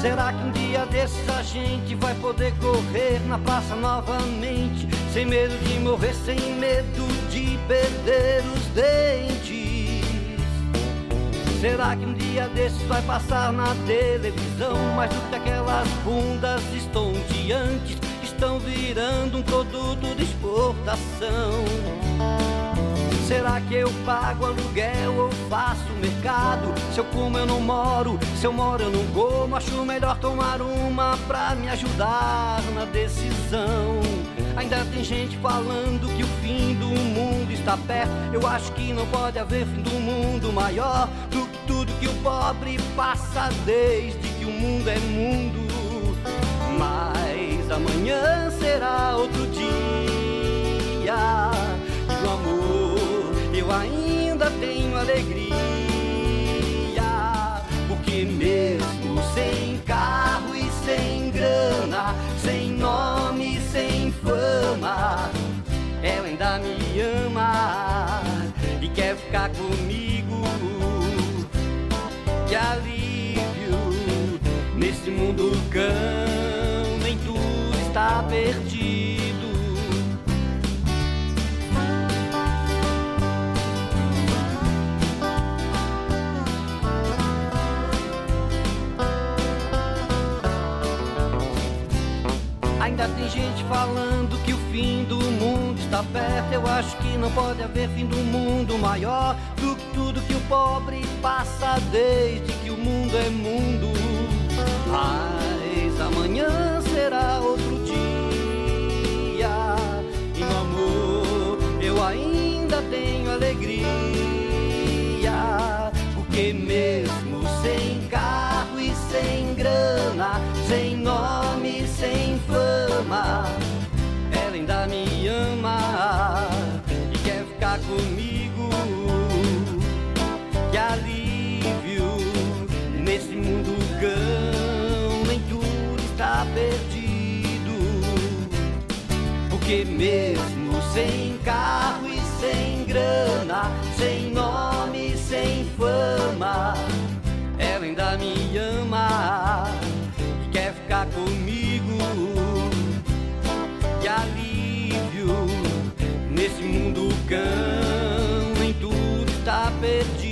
Speaker 22: Será que um dia desses a gente vai poder correr na praça novamente? Sem medo de morrer, sem medo de perder os dentes? Será que dia desses vai passar na televisão? Mais do que aquelas bundas estonteantes estão virando um produto de exportação. Será que eu pago aluguel ou faço mercado? Se eu como eu não moro, se eu moro eu não como. Acho melhor tomar uma pra me ajudar na decisão. Ainda tem gente falando que o fim do mundo está perto. Eu acho que não pode haver fim do mundo maior pobre passa desde que o mundo é mundo. Mas amanhã será outro dia. E o amor eu ainda tenho alegria. Porque mesmo sem carro e sem grana, sem nome e sem fama, ela ainda me ama e quer ficar comigo mundo cão, nem tudo está perdido. Ainda tem gente falando que o fim do mundo está perto. Eu acho que não pode haver fim do mundo maior do que tudo que o pobre passa desde que o mundo é mundo. Mas amanhã será outro dia. E no amor eu ainda tenho alegria. Porque mesmo sem carro e sem grana, sem nome, sem fama, ela ainda me ama e quer ficar comigo. Porque mesmo sem carro e sem grana, sem nome, sem fama, ela ainda me ama e quer ficar comigo. Que alívio nesse mundo cão, nem tudo está perdido.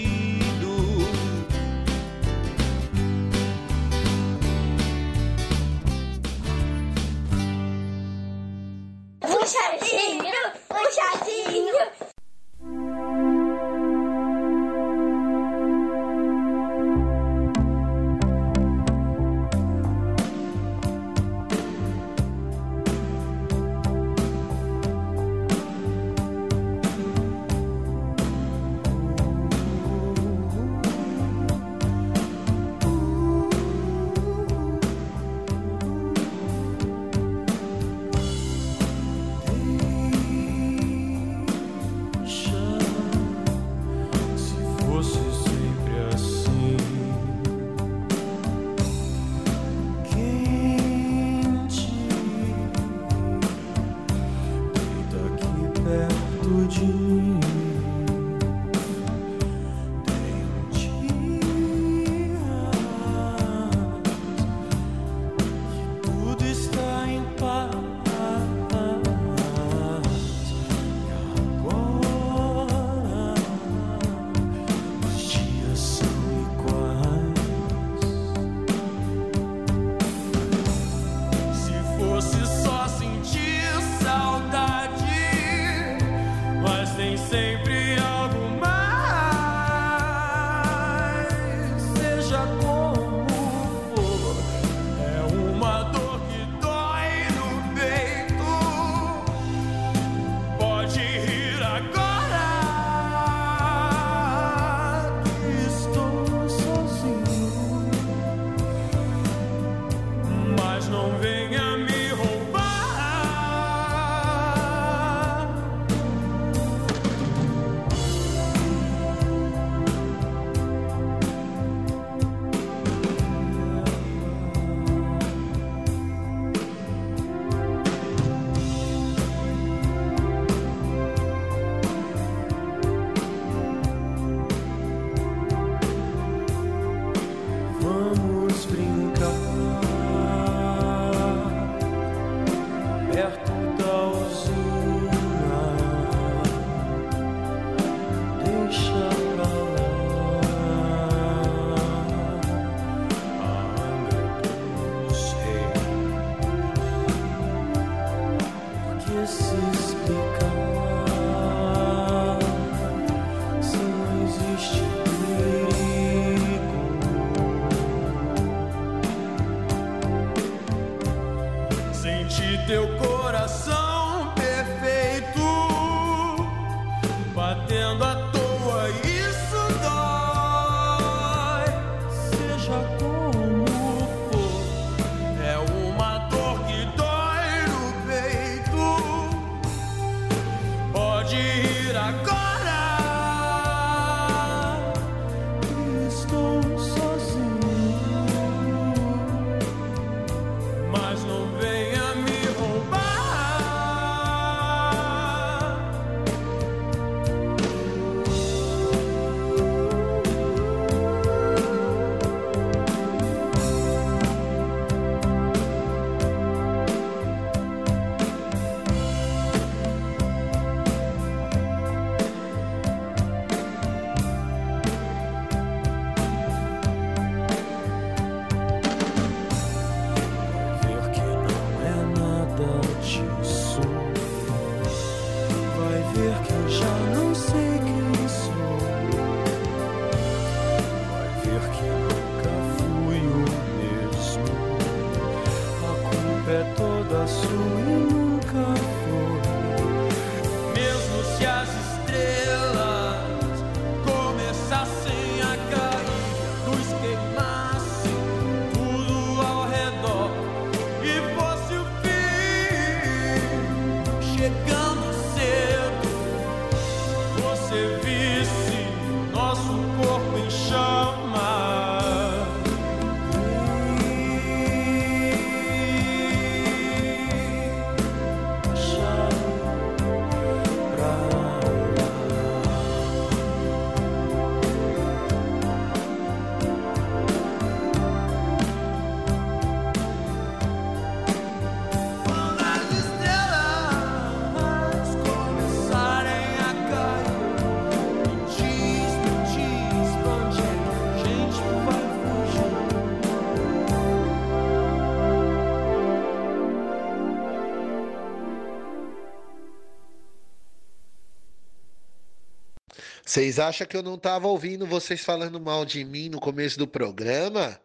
Speaker 17: Vocês acham que eu não tava ouvindo vocês falando mal de mim no começo do programa?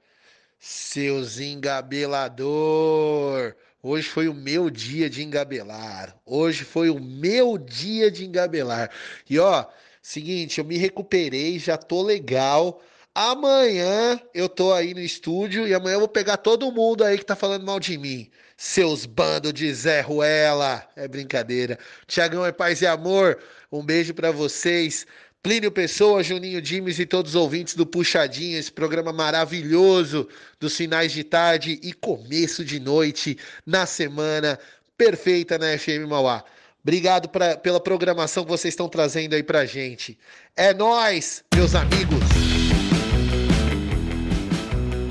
Speaker 17: Seus engabelador! Hoje foi o meu dia de engabelar. Hoje foi o meu dia de engabelar. E ó, seguinte, eu me recuperei, já tô legal. Amanhã eu tô aí no estúdio e amanhã eu vou pegar todo mundo aí que tá falando mal de mim. Seus bandos de Zé Ruela. É brincadeira. Tiagão é paz e amor. Um beijo pra vocês. Plínio Pessoa, Juninho Dimes e todos os ouvintes do Puxadinho, esse programa maravilhoso dos finais de tarde e começo de noite na semana perfeita na FM Mauá. Obrigado pra- pela programação que vocês estão trazendo aí pra gente. É nóis, meus amigos!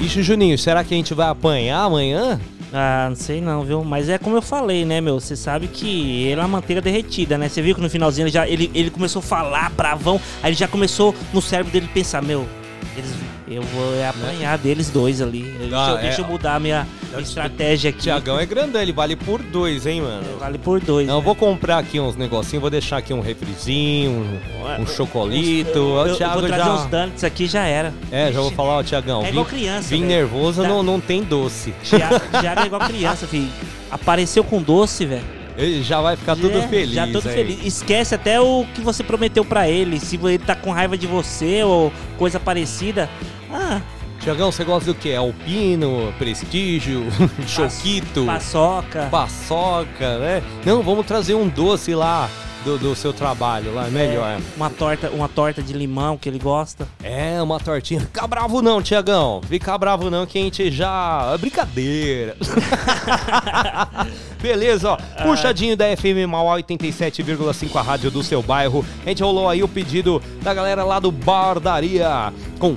Speaker 2: Ixi, Juninho, será que a gente vai apanhar amanhã?
Speaker 3: Ah, não sei não, viu? Mas é como eu falei, né, meu? Você sabe que ele é uma manteiga derretida, né? Você viu que no finalzinho ele já ele, ele começou a falar bravão, aí ele já começou no cérebro dele pensar, meu, eles, eu vou apanhar deles dois ali. Deixa, eu,
Speaker 2: é-
Speaker 3: deixa eu mudar a minha, estratégia aqui.
Speaker 2: Tiagão é grandão, ele vale por dois, hein, mano?
Speaker 3: Vale por dois.
Speaker 2: Não, eu vou comprar aqui uns negocinhos, vou deixar aqui um refrizinho, um, um chocolito.
Speaker 3: Eu, eu
Speaker 2: Thiago
Speaker 3: vou trazer
Speaker 2: já...
Speaker 3: uns donuts aqui já era.
Speaker 2: É, já vou falar, ó, Tiagão.
Speaker 3: É igual criança,
Speaker 2: Vim
Speaker 3: velho.
Speaker 2: nervoso,
Speaker 3: Tá.
Speaker 2: não, não tem doce.
Speaker 3: Thiago é igual criança, filho. Apareceu com doce, velho.
Speaker 2: Ele já vai ficar tudo
Speaker 3: É,
Speaker 2: feliz.
Speaker 3: Já todo
Speaker 2: aí.
Speaker 3: feliz. Esquece até o que você prometeu pra ele. Se ele tá com raiva de você ou coisa parecida. Ah,
Speaker 2: Tiagão, você gosta do que? Alpino, Prestígio, <laughs> Choquito,
Speaker 3: paçoca.
Speaker 2: paçoca, né? Não, vamos trazer um doce lá do, do seu trabalho, lá, melhor.
Speaker 3: É, uma torta, uma torta de limão que ele gosta.
Speaker 2: É, uma tortinha. Fica bravo não, Tiagão. Fica bravo não que a gente já... É brincadeira. <laughs> Beleza, ó. Puxadinho da FM Mauá 87,5, a rádio do seu bairro. A gente rolou aí o pedido da galera lá do Bardaria com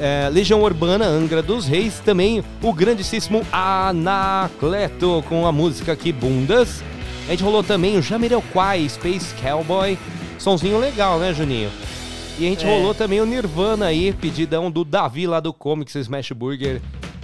Speaker 2: é, Legião Urbana, Angra dos Reis. Também o grandíssimo Anacleto com a música aqui, Bundas. A gente rolou também o Jamiroquai, Space Cowboy. Sonzinho legal, né, Juninho? E a gente
Speaker 3: É.
Speaker 2: rolou também o Nirvana aí, pedidão do Davi lá do Comics Smash Burger.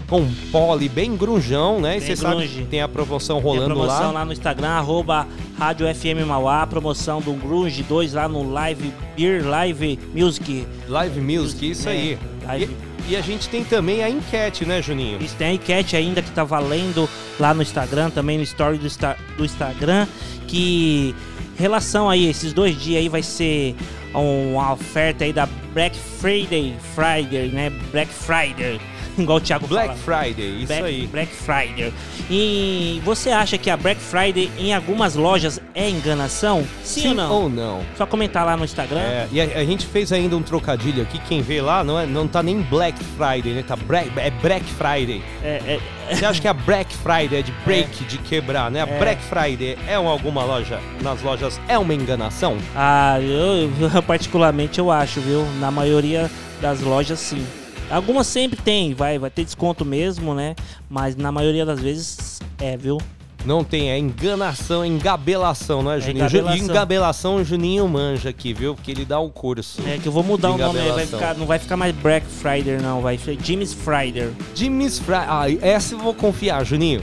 Speaker 2: Com pole bem grunjão, né? E
Speaker 3: Bem
Speaker 2: você sabe que tem a promoção
Speaker 3: Tem
Speaker 2: rolando
Speaker 3: promoção
Speaker 2: lá.
Speaker 3: lá. no Instagram, arroba Rádio FM Mauá, promoção do Grunge 2 lá no Live Beer Live Music.
Speaker 2: Live Music, isso
Speaker 3: É,
Speaker 2: aí.
Speaker 3: Live-
Speaker 2: E, e a gente tem também a enquete, né, Juninho?
Speaker 3: Isso tem a enquete ainda que tá valendo lá no Instagram, também no story do, Insta- do Instagram, que relação aí, esses dois dias aí vai ser uma oferta aí da Black Friday, Friday, né? Black Friday, igual o Thiago
Speaker 2: Black
Speaker 3: fala.
Speaker 2: Friday, isso
Speaker 3: Black,
Speaker 2: aí.
Speaker 3: Black Friday. E você acha que a Black Friday em algumas lojas é enganação? Sim, ou não?
Speaker 2: ou não?
Speaker 3: Só comentar lá no Instagram.
Speaker 2: É, e a, a gente fez ainda um trocadilho aqui, quem vê lá não, é, não tá nem Black Friday, né? Tá Black, é Black Friday.
Speaker 3: É,
Speaker 2: Você acha que a Black Friday é de break, de quebrar, né? A
Speaker 3: É.
Speaker 2: Black Friday é um- alguma loja, nas lojas, é uma enganação?
Speaker 3: Ah, eu <laughs> eu, particularmente eu acho, viu? Na maioria das lojas sim. Algumas sempre tem, vai, vai ter desconto mesmo, né? Mas na maioria das vezes é, viu?
Speaker 2: Não tem, é enganação, é engabelação, não é, Juninho? Ju-
Speaker 3: engabelação.
Speaker 2: engabelação o Juninho manja aqui, viu? Porque ele dá o curso.
Speaker 3: É que eu vou mudar o nome aí, vai ficar, não vai ficar mais Black Friday não, vai ser Jimmy's Friday.
Speaker 2: Jimmy's Friday. Ah, essa eu vou confiar, Juninho.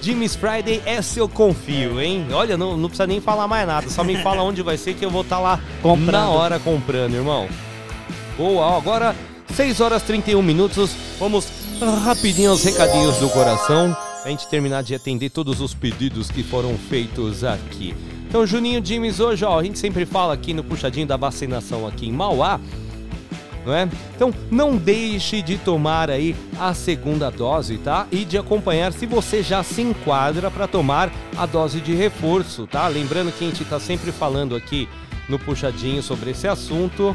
Speaker 2: Jimmy's Friday, essa eu confio, hein? Olha, não, não precisa nem falar mais nada. Só me fala onde vai ser que eu vou estar lá <laughs>
Speaker 3: Comprando.
Speaker 2: na hora comprando, irmão. Boa, agora 6 horas 31 minutos. Vamos rapidinho aos recadinhos do coração. A gente terminar de atender todos os pedidos que foram feitos aqui. Então, Juninho Jimmy's, hoje, ó, a gente sempre fala aqui no puxadinho da vacinação aqui em Mauá não é? Então não deixe de tomar aí a segunda dose, tá? E de acompanhar se você já se enquadra para tomar a dose de reforço, tá? Lembrando que a gente tá sempre falando aqui no puxadinho sobre esse assunto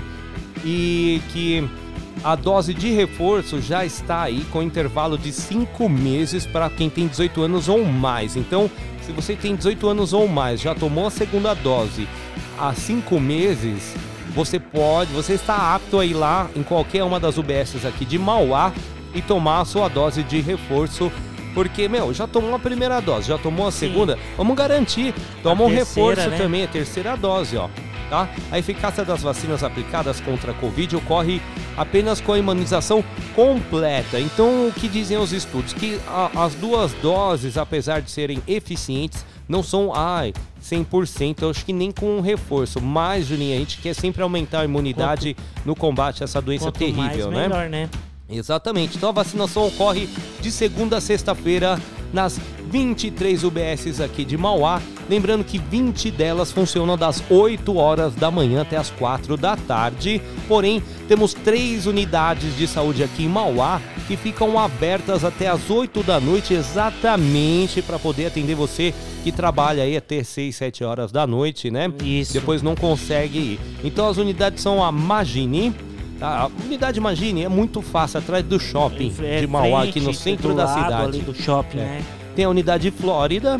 Speaker 2: e que a dose de reforço já está aí com intervalo de 5 meses para quem tem 18 anos ou mais. Então, se você tem 18 anos ou mais, já tomou a segunda dose há 5 meses, você pode, você está apto a ir lá em qualquer uma das UBSs aqui de Mauá e tomar a sua dose de reforço. Porque, meu, já tomou a primeira dose, já tomou a segunda, vamos garantir. Toma
Speaker 3: A
Speaker 2: um
Speaker 3: terceira,
Speaker 2: reforço
Speaker 3: né?
Speaker 2: também, a terceira dose, ó. Tá? A eficácia das vacinas aplicadas contra a Covid ocorre apenas com a imunização completa. Então, o que dizem os estudos? Que a- as duas doses, apesar de serem eficientes, não são, ai, 100%, eu acho que nem com um reforço. Mas, Juninho, a gente quer sempre aumentar a imunidade no combate a essa doença
Speaker 3: Quanto
Speaker 2: terrível,
Speaker 3: mais,
Speaker 2: né?
Speaker 3: melhor, né?
Speaker 2: Exatamente. Então a vacinação ocorre de segunda a sexta-feira nas 23 UBSs aqui de Mauá. Lembrando que 20 delas funcionam das 8 horas da manhã até as 4 da tarde. Porém, temos três unidades de saúde aqui em Mauá que ficam abertas até as 8 da noite, exatamente para poder atender você que trabalha aí até 6, 7 horas da noite, né?
Speaker 3: Isso.
Speaker 2: Depois não consegue ir. Então as unidades são a Magini. Tá? A unidade Magini é muito fácil, atrás do shopping
Speaker 3: É
Speaker 2: de Mauá, aqui
Speaker 3: frente,
Speaker 2: no centro da cidade.
Speaker 3: do shopping,
Speaker 2: É.
Speaker 3: né?
Speaker 2: Tem a unidade Flórida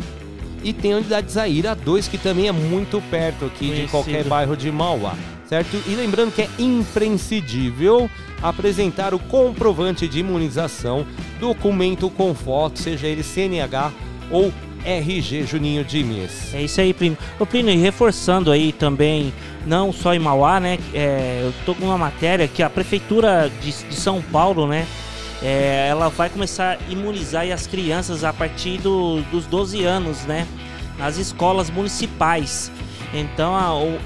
Speaker 2: e tem a unidade Zaira 2, que também é muito perto aqui de
Speaker 3: Conhecido.
Speaker 2: qualquer bairro de Mauá, certo? E lembrando que é imprescindível apresentar o comprovante de imunização, documento com foto, seja ele CNH ou RG Juninho Dimes.
Speaker 3: É isso aí, Plínio. Ô, Plínio, e reforçando aí também, não só em Mauá, né? é, eu tô com uma matéria que a Prefeitura de, de São Paulo, né? é, ela vai começar a imunizar as crianças a partir do- dos 12 anos, né? Nas escolas municipais. Então,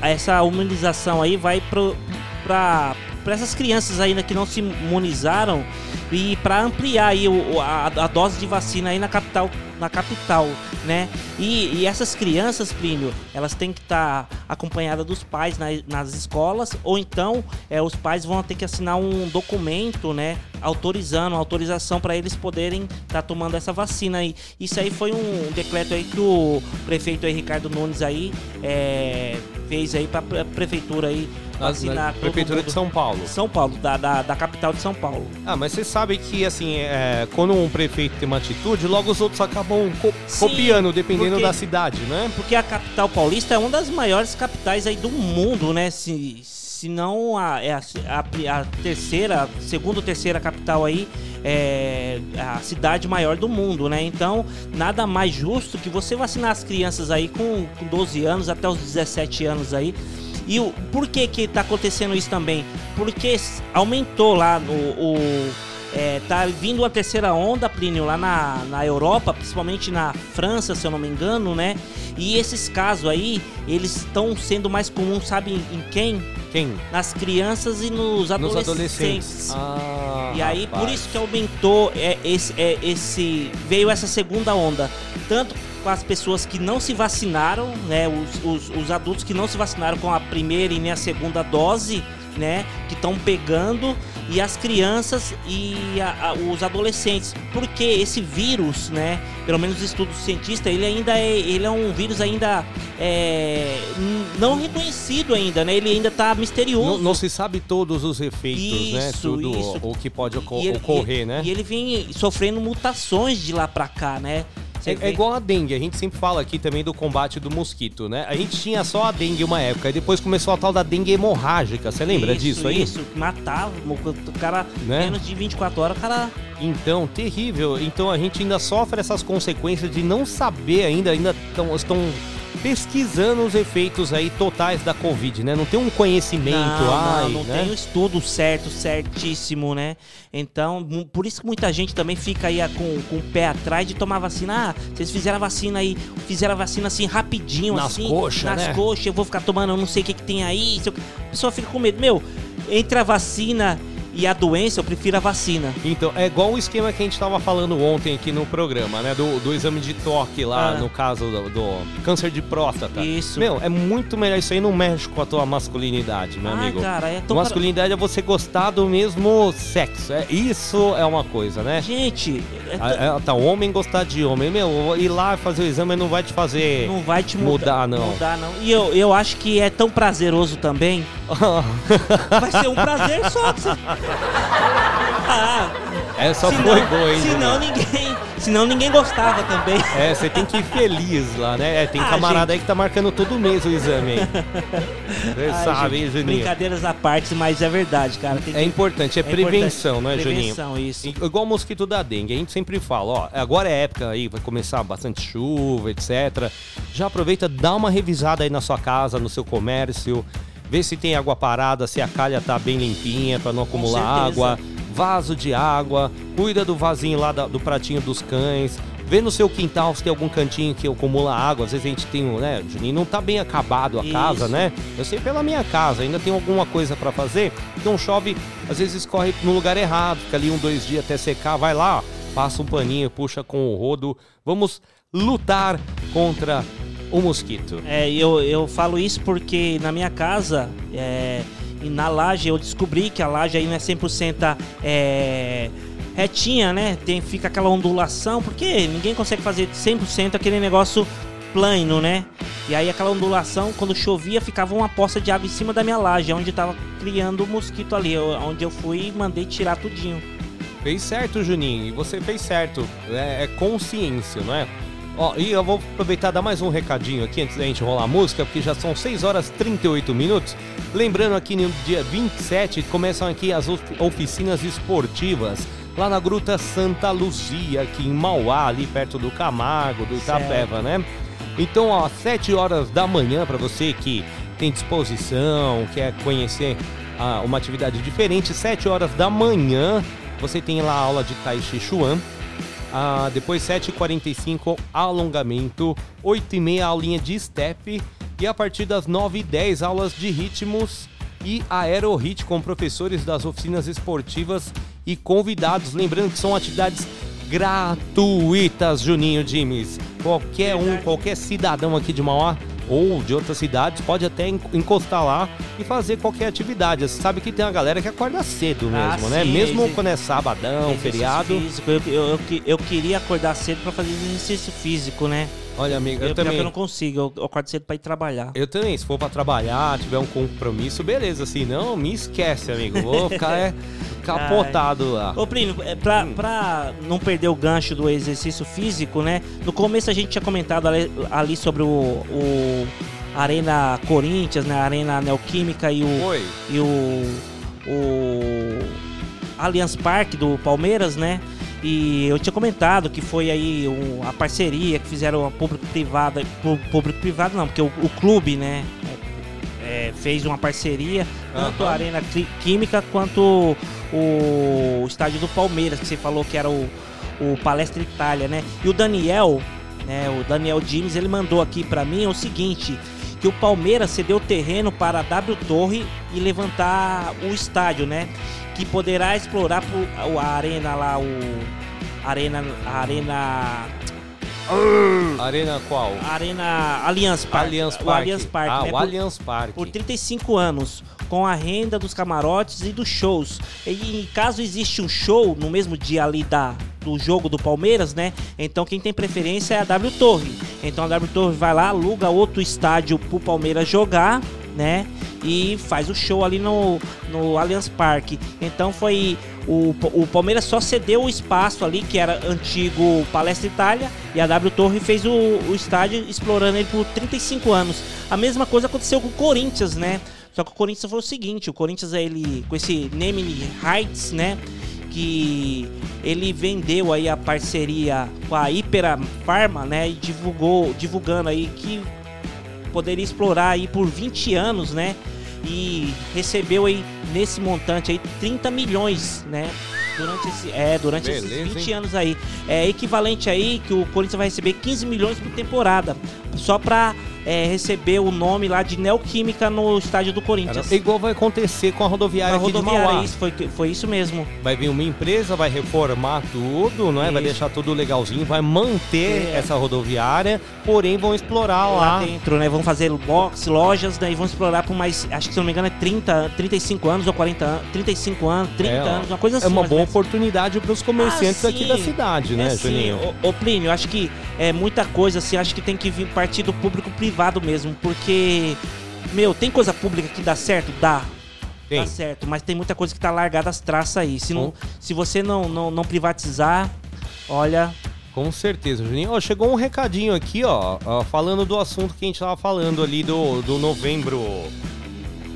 Speaker 3: a- essa imunização aí vai para essas crianças ainda que não se imunizaram e para ampliar aí o- a, a dose de vacina aí na capital, na capital, né? E, e essas crianças, Plínio, elas têm que estar acompanhadas dos pais na- nas escolas ou então é, os pais vão ter que assinar um documento, né? Autorizando, autorização para eles poderem estar tomando essa vacina aí. Isso aí foi um decreto aí que o prefeito aí, Ricardo Nunes aí é, fez aí para a prefeitura aí
Speaker 2: Na-
Speaker 3: vacinar
Speaker 2: na Prefeitura de. São Paulo.
Speaker 3: São Paulo, da, da, da capital de São Paulo.
Speaker 2: Ah, mas você sabe que, assim, é, quando um prefeito tem uma atitude, logo os outros acabam co- copiando, dependendo
Speaker 3: porque-
Speaker 2: da cidade, né?
Speaker 3: Porque a capital paulista é uma das maiores capitais aí do mundo, né? Se, se não a, é a, a, a terceira, segunda ou terceira capital aí, é a cidade maior do mundo, né? Então, nada mais justo que você vacinar as crianças aí com, com 12 anos até os 17 anos aí. E o, por que que tá acontecendo isso também? Porque aumentou lá no, o, é, tá vindo a terceira onda, Plínio, lá na, na Europa, principalmente na França, se eu não me engano, né? E esses casos aí, eles estão sendo mais comuns, sabe em, em quem?
Speaker 2: Quem?
Speaker 3: Nas crianças e nos
Speaker 2: Nos
Speaker 3: adolescentes.
Speaker 2: adolescentes. Ah,
Speaker 3: e aí, por
Speaker 2: rapaz.
Speaker 3: isso que aumentou é, esse, é, esse. Veio essa segunda onda. Tanto com as pessoas que não se vacinaram, né? Os, os, os adultos que não se vacinaram com a primeira e nem a segunda dose, né? Que estão pegando. E as crianças e a- a- os adolescentes. Porque esse vírus, né? Pelo menos os estudos cientistas, ele ainda é. Ele é um vírus ainda. É, não reconhecido ainda, né? Ele ainda tá misterioso.
Speaker 2: Não, não se sabe todos os efeitos, né?
Speaker 3: Isso,
Speaker 2: Tudo
Speaker 3: isso.
Speaker 2: o que pode
Speaker 3: ele-
Speaker 2: ocorrer,
Speaker 3: e-
Speaker 2: né?
Speaker 3: E ele vem sofrendo mutações de lá pra cá, né?
Speaker 2: É, é igual a dengue, a gente sempre fala aqui também do combate do mosquito, né? A gente tinha só a dengue uma época, e depois começou a tal da dengue hemorrágica, você lembra
Speaker 3: Isso,
Speaker 2: disso aí?
Speaker 3: Isso, matava, o cara,
Speaker 2: Né?
Speaker 3: menos de 24 horas, o cara...
Speaker 2: Então, terrível. Então a gente ainda sofre essas consequências de não saber ainda, ainda tão, estão pesquisando os efeitos aí totais da Covid, né? Não tem um conhecimento,
Speaker 3: não,
Speaker 2: ai,
Speaker 3: não, não
Speaker 2: né?
Speaker 3: tem um estudo certo, certíssimo, né? Então, por isso que muita gente também fica aí ah, com, com o pé atrás de tomar vacina. Ah, vocês fizeram a vacina aí, fizeram a vacina assim rapidinho,
Speaker 2: Nas
Speaker 3: assim.
Speaker 2: coxas,
Speaker 3: Nas
Speaker 2: né?
Speaker 3: coxas, eu vou ficar tomando, eu não sei o que, que tem aí. A pessoa fica com medo. Meu, entre a vacina e a doença, eu prefiro a vacina.
Speaker 2: Então, é igual o esquema que a gente tava falando ontem aqui no programa, né? Do, do exame de toque lá,
Speaker 3: Ah.
Speaker 2: no caso do, do câncer de próstata.
Speaker 3: Isso.
Speaker 2: Meu, é muito melhor. Isso aí não mexe com a tua masculinidade, meu
Speaker 3: Ah,
Speaker 2: amigo.
Speaker 3: cara, é tão
Speaker 2: masculinidade é você gostar do mesmo sexo. É, isso é uma coisa, né?
Speaker 3: Gente, é
Speaker 2: Ah, é, tá, homem gostar de homem. Meu, ir lá fazer o exame não vai te fazer.
Speaker 3: Não vai te
Speaker 2: mudar, não.
Speaker 3: Mudar, não. E eu, eu acho que é tão prazeroso também. <laughs> vai ser um prazer só. <laughs> Ah,
Speaker 2: Essa
Speaker 3: senão-
Speaker 2: foi boa, hein?
Speaker 3: Senão ninguém, senão ninguém gostava também.
Speaker 2: É, você tem que ir feliz lá, né? É, tem
Speaker 3: Ah,
Speaker 2: camarada
Speaker 3: gente.
Speaker 2: aí que tá marcando todo mês o exame, hein? Você
Speaker 3: Ai,
Speaker 2: sabe, hein,
Speaker 3: gente,
Speaker 2: Juninho?
Speaker 3: Brincadeiras à parte, mas é verdade, cara.
Speaker 2: É
Speaker 3: que-
Speaker 2: importante, é, prevenção, não é, Juninho?
Speaker 3: Prevenção, isso.
Speaker 2: Igual o mosquito da dengue, a gente sempre fala, ó, agora é época aí, vai começar bastante chuva, etc. Já aproveita, dá uma revisada aí na sua casa, no seu comércio, vê se tem água parada, se a calha tá bem limpinha para não acumular água, vaso de água, cuida do vasinho lá do pratinho dos cães, Vê no seu quintal se tem algum cantinho que acumula água. Às vezes a gente tem, né, Juninho, não tá bem acabado a
Speaker 3: Isso.
Speaker 2: casa, né? Eu sei pela minha casa, ainda tem alguma coisa pra fazer. Então chove, às vezes escorre no lugar errado, fica ali um, dois dias até secar. Vai lá, passa um paninho, puxa com o rodo. Vamos lutar contra o mosquito.
Speaker 3: É, eu, eu falo isso porque na minha casa, é, e na laje, eu descobri que a laje aí não é 100% é, retinha, né? Tem, fica aquela ondulação, porque ninguém consegue fazer 100% aquele negócio plano, né? E aí aquela ondulação, quando chovia, ficava uma poça de água em cima da minha laje, onde tava criando o mosquito ali, onde eu fui e mandei tirar tudinho.
Speaker 2: Fez certo, Juninho. E você fez certo. É, é consciência, não é? Ó, e eu vou aproveitar e dar mais um recadinho aqui antes da gente rolar a música, porque já são 6 horas e 38 minutos. Lembrando aqui no dia 27 começam aqui as of- oficinas esportivas lá na Gruta Santa Luzia, aqui em Mauá, ali perto do Camargo, do Itapeva, né? Então, ó, 7 horas da manhã para você que tem disposição, quer conhecer ah, uma atividade diferente, 7 horas da manhã você tem lá a aula de Tai Chi Chuan. Ah, depois 7h45 alongamento, 8h30 aulinha de step e a partir das 9h10 aulas de ritmos e aerohit com professores das oficinas esportivas e convidados. Lembrando que são atividades gratuitas, Juninho Dimes. Qualquer um, qualquer cidadão aqui de Mauá ou de outras cidades pode até en- encostar lá e fazer qualquer atividade. Você sabe que tem uma galera que acorda cedo
Speaker 3: Ah,
Speaker 2: mesmo, né?
Speaker 3: sim,
Speaker 2: Mesmo quando é sabadão, feriado.
Speaker 3: Físico. Eu, eu, eu, eu queria acordar cedo pra fazer exercício físico, né?
Speaker 2: Olha, amigo, eu
Speaker 3: eu,
Speaker 2: também.
Speaker 3: eu não consigo, eu, eu acordo cedo pra ir trabalhar.
Speaker 2: Eu também, se for pra trabalhar, tiver um compromisso, beleza. Se não, me esquece, amigo. Vou <laughs> ficar é, capotado lá.
Speaker 3: Ô, Plínio, é, pra, pra não perder o gancho do exercício físico, né? No começo a gente tinha comentado ali, ali sobre o, o Arena Corinthians, né? Arena Neoquímica e o. E o. O. Allianz Parque do Palmeiras, né? E eu tinha comentado que foi aí um- a parceria que fizeram a público-privada. Público-privado não, porque o, o clube, né? é, fez uma parceria, tanto a Arena Química quanto o, estádio do Palmeiras, que você falou que era o, o Palestra Itália, né? E o Daniel, né, o Daniel Dimes, ele mandou aqui pra mim o seguinte, que o Palmeiras cedeu o terreno para a W Torre e levantar o estádio, né? Que poderá explorar pro, a arena lá, o Arena Arena
Speaker 2: Arena qual?
Speaker 3: Arena Allianz Parque.
Speaker 2: Allianz
Speaker 3: O
Speaker 2: Parque.
Speaker 3: Allianz Parque.
Speaker 2: Ah,
Speaker 3: né?
Speaker 2: o Allianz Parque.
Speaker 3: Por 35 anos, com a renda dos camarotes e dos shows. E caso existe um show no mesmo dia ali da, do jogo do Palmeiras, né? Então quem tem preferência é a W Torre. Então a W Torre vai lá, aluga outro estádio pro Palmeiras jogar, né? E faz o show ali no, no Allianz Parque. Então foi. O, o Palmeiras só cedeu o espaço ali, que era antigo Palestra Itália, e a W Torre fez o, o estádio explorando ele por 35 anos. A mesma coisa aconteceu com o Corinthians, né? Só que o Corinthians foi o seguinte, o Corinthians ele com esse naming rights, né, que ele vendeu aí a parceria com a Hypera Pharma, né, e divulgou, divulgando aí que poderia explorar aí por 20 anos, né? E recebeu aí nesse montante aí 30 milhões, né? Durante, esse, é, durante esses
Speaker 2: Beleza,
Speaker 3: 20
Speaker 2: hein?
Speaker 3: anos aí. É equivalente aí que o Corinthians vai receber 15 milhões por temporada. Só pra é, receber o nome lá de Neoquímica no estádio do Corinthians.
Speaker 2: É igual vai acontecer com a rodoviária
Speaker 3: A
Speaker 2: aqui de
Speaker 3: rodoviária,
Speaker 2: Mauá.
Speaker 3: isso, foi, foi isso mesmo.
Speaker 2: Vai vir uma empresa, vai reformar tudo, não é? Vai deixar tudo legalzinho, vai manter
Speaker 3: É.
Speaker 2: essa rodoviária, porém vão explorar lá.
Speaker 3: lá dentro, né? Vão fazer box, lojas, daí vão explorar por mais, acho que se não me engano é 30, 35 anos ou 40 anos, 35 anos, 30
Speaker 2: É,
Speaker 3: anos, uma coisa assim.
Speaker 2: É uma
Speaker 3: mais
Speaker 2: boa oportunidade para os comerciantes
Speaker 3: Ah,
Speaker 2: aqui da cidade, né,
Speaker 3: É.
Speaker 2: Juninho?
Speaker 3: Ô, Plínio, acho que é muita coisa assim, acho que tem que vir partir do público privado mesmo, porque, meu, tem coisa pública que dá certo? Dá. Dá certo, mas tem muita coisa que tá largada as traças aí. Se, não, se você não, não, não privatizar, olha,
Speaker 2: Com certeza, Juninho. Ó, chegou um recadinho aqui, ó, ó, falando do assunto que a gente tava falando ali do, do novembro,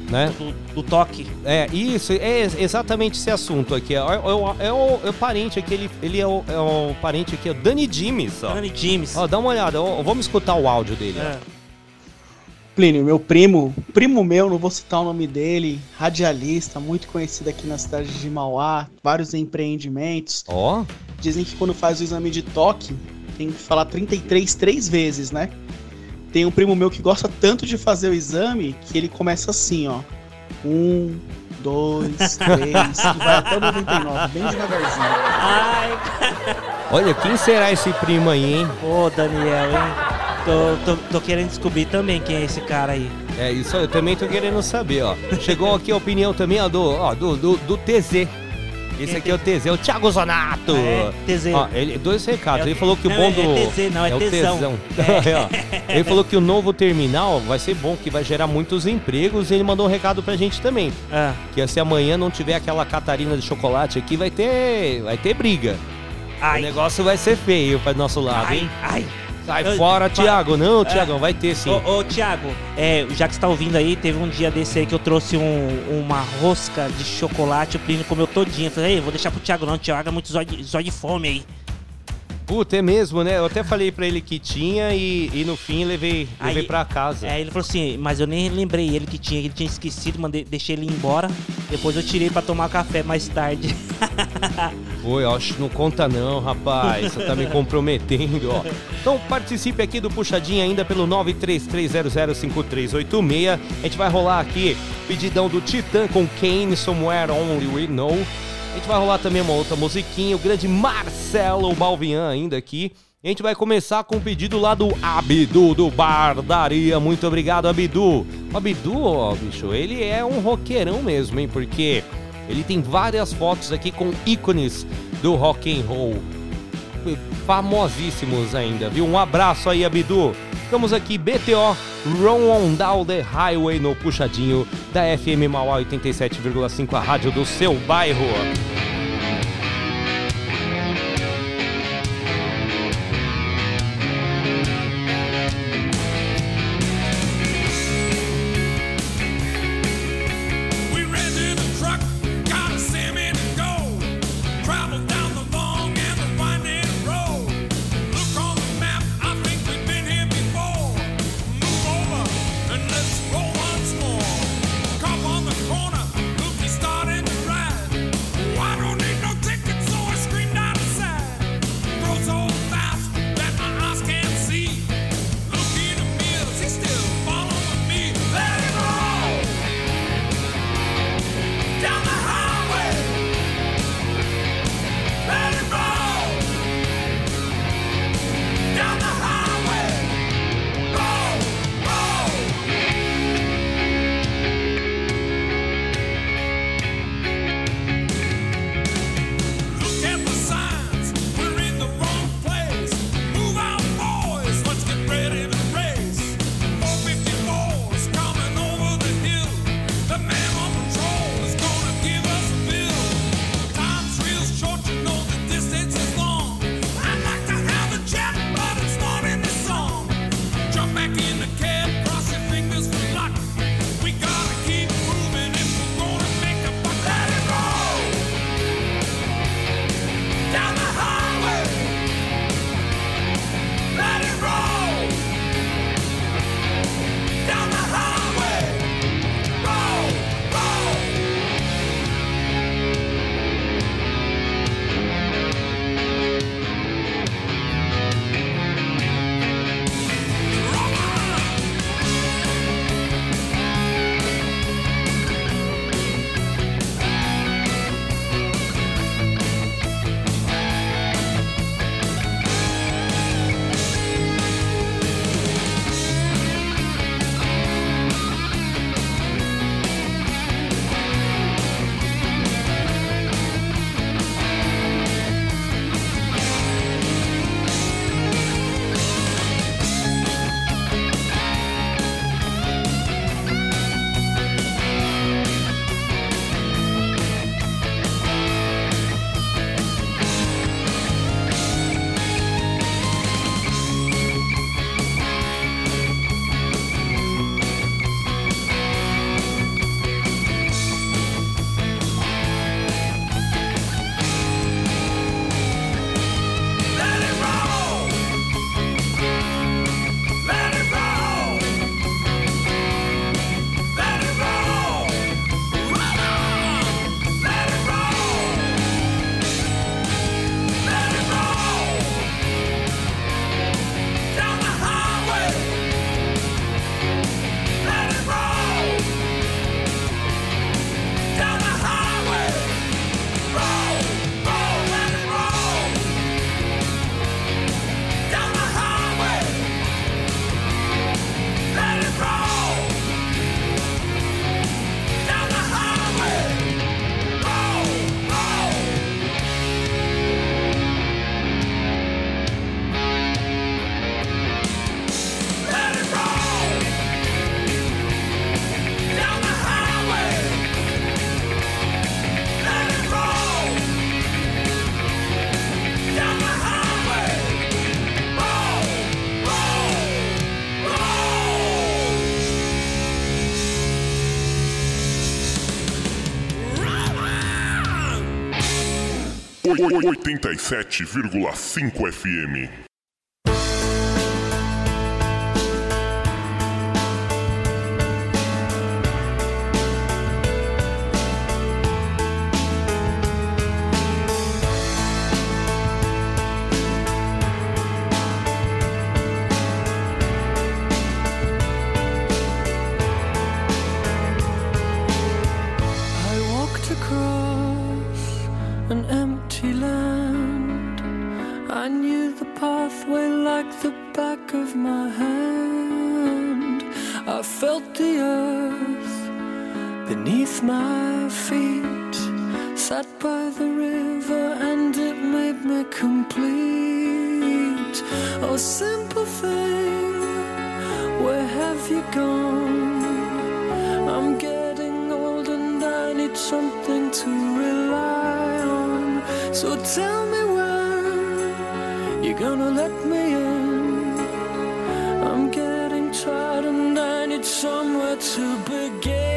Speaker 2: né?
Speaker 3: do, do toque.
Speaker 2: É, isso, é ex- exatamente esse assunto aqui. É, é, o- é o, é o parente aqui, ele, ele é, o, é o parente aqui, o Dani Dimes, ó.
Speaker 3: Dani Dimes.
Speaker 2: Ó, dá uma olhada, ó, vamos escutar o áudio dele. ó.
Speaker 23: Plínio, meu primo, primo meu, não vou citar o nome dele, radialista, muito conhecido aqui na cidade de Mauá, vários empreendimentos.
Speaker 2: Ó.
Speaker 23: Dizem que quando faz o exame de toque, tem que falar 33 três vezes, né? Tem um primo meu que gosta tanto de fazer o exame que ele começa assim, ó. Um, dois, <laughs> três, e vai até o 99, bem devagarzinho.
Speaker 3: Ai,
Speaker 2: Olha, quem será esse primo aí, hein?
Speaker 3: Ô, Daniel, hein? Tô, tô, tô querendo descobrir também quem é esse cara aí.
Speaker 2: É, isso eu também tô querendo saber, ó. Chegou aqui a opinião também, ó, do, ó, do, do, do TZ. Esse aqui é o TZ, é o Thiago Zonato.
Speaker 3: É, TZ.
Speaker 2: Ó, ele, dois recados.
Speaker 3: É
Speaker 2: ele falou que
Speaker 3: não,
Speaker 2: o bom
Speaker 3: é-
Speaker 2: do.
Speaker 3: é TZ, não, é
Speaker 2: o
Speaker 3: tesão.
Speaker 2: tesão.
Speaker 3: É. <laughs>
Speaker 2: É. Ele falou que o novo terminal vai ser bom, que vai gerar muitos empregos. E ele mandou um recado pra gente também.
Speaker 3: Ah.
Speaker 2: Que se amanhã não tiver aquela Catarina de chocolate aqui, vai ter. Vai ter briga. O negócio vai ser feio para nosso lado, hein?
Speaker 3: Ai,
Speaker 2: Sai
Speaker 3: Eu-
Speaker 2: fora, Thiago. Não,
Speaker 3: É.
Speaker 2: Thiagão, vai ter sim.
Speaker 3: Ô, ô Thiago, é, já que você tá ouvindo aí, teve um dia desse aí que eu trouxe um- uma rosca de chocolate, o Plínio comeu todinha. Eu falei, ei, vou deixar pro Thiago não, o Thiago é muito zóio de, zóio de fome aí.
Speaker 2: Puta, é mesmo, né? Eu até falei pra ele que tinha e, e no fim levei, levei
Speaker 3: Aí-
Speaker 2: pra casa.
Speaker 3: É, ele falou assim, mas eu nem lembrei ele que tinha, ele tinha esquecido, mandei, deixei ele ir embora. Depois eu tirei pra tomar café mais tarde. <laughs>
Speaker 2: Oi, acho que não conta não, rapaz. Você tá me comprometendo, ó. Então participe aqui do Puxadinha ainda pelo 933005386. A gente vai rolar aqui pedidão do Titã com Kane, Somewhere Only We Know. A gente vai rolar também uma outra musiquinha, o grande Marcelo Balvian ainda aqui. A gente vai começar com o pedido lá do Abdu do Bardaria. Muito obrigado, Abdu. O ó, bicho, ele é um roqueirão mesmo, hein? Porque ele tem várias fotos aqui com ícones do rock and roll. Famosíssimos ainda, viu? Um abraço aí, Abdu. Ficamos aqui, BTO, Run On Down the Highway no puxadinho da FM Mauá 87,5, a rádio do seu bairro.
Speaker 20: 87,5 FM.
Speaker 24: simple thing. Where have you gone? I'm getting old and I need something to rely on. So tell me when you're gonna let me in. I'm getting tired and I need somewhere to begin.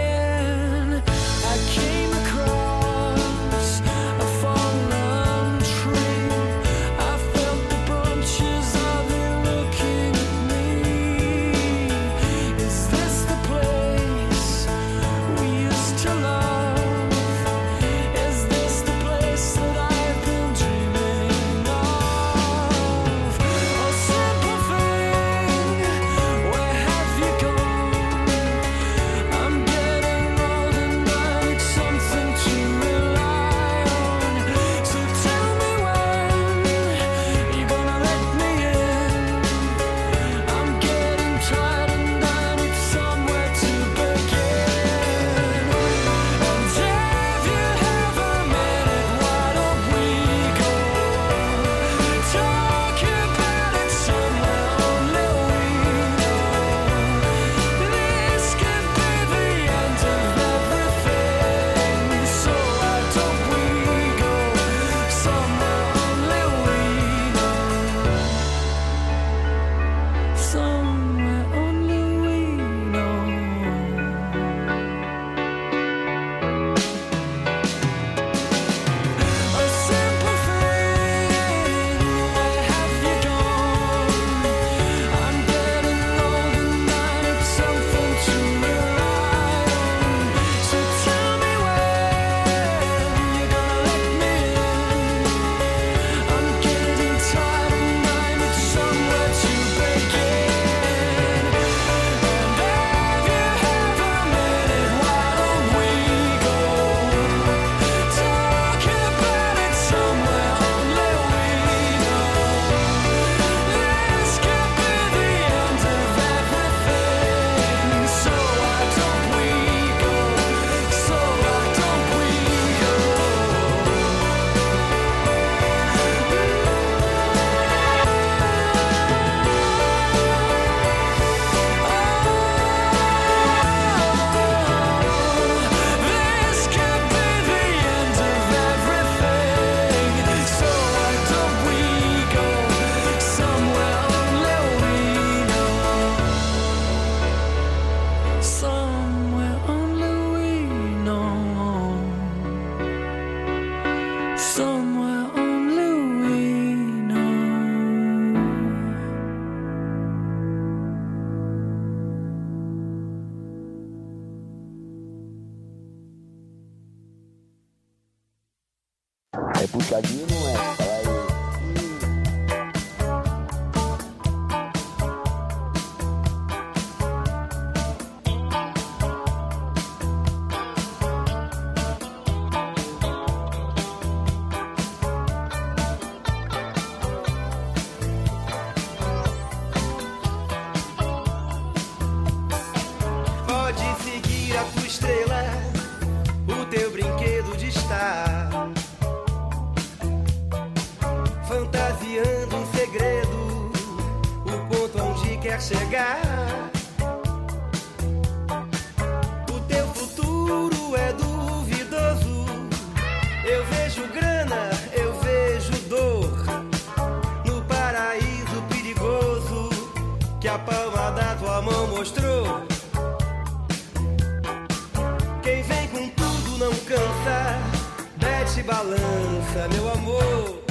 Speaker 25: balança, meu amor.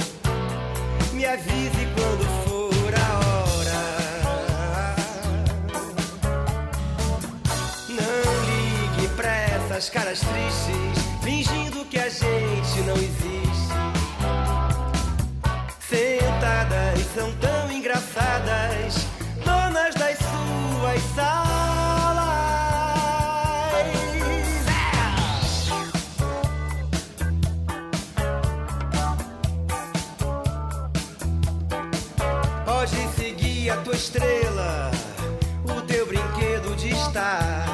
Speaker 5: Me avise quando for a hora. Não ligue pra essas caras tristes, fingindo que a gente não existe. Estrela, o teu brinquedo de estar.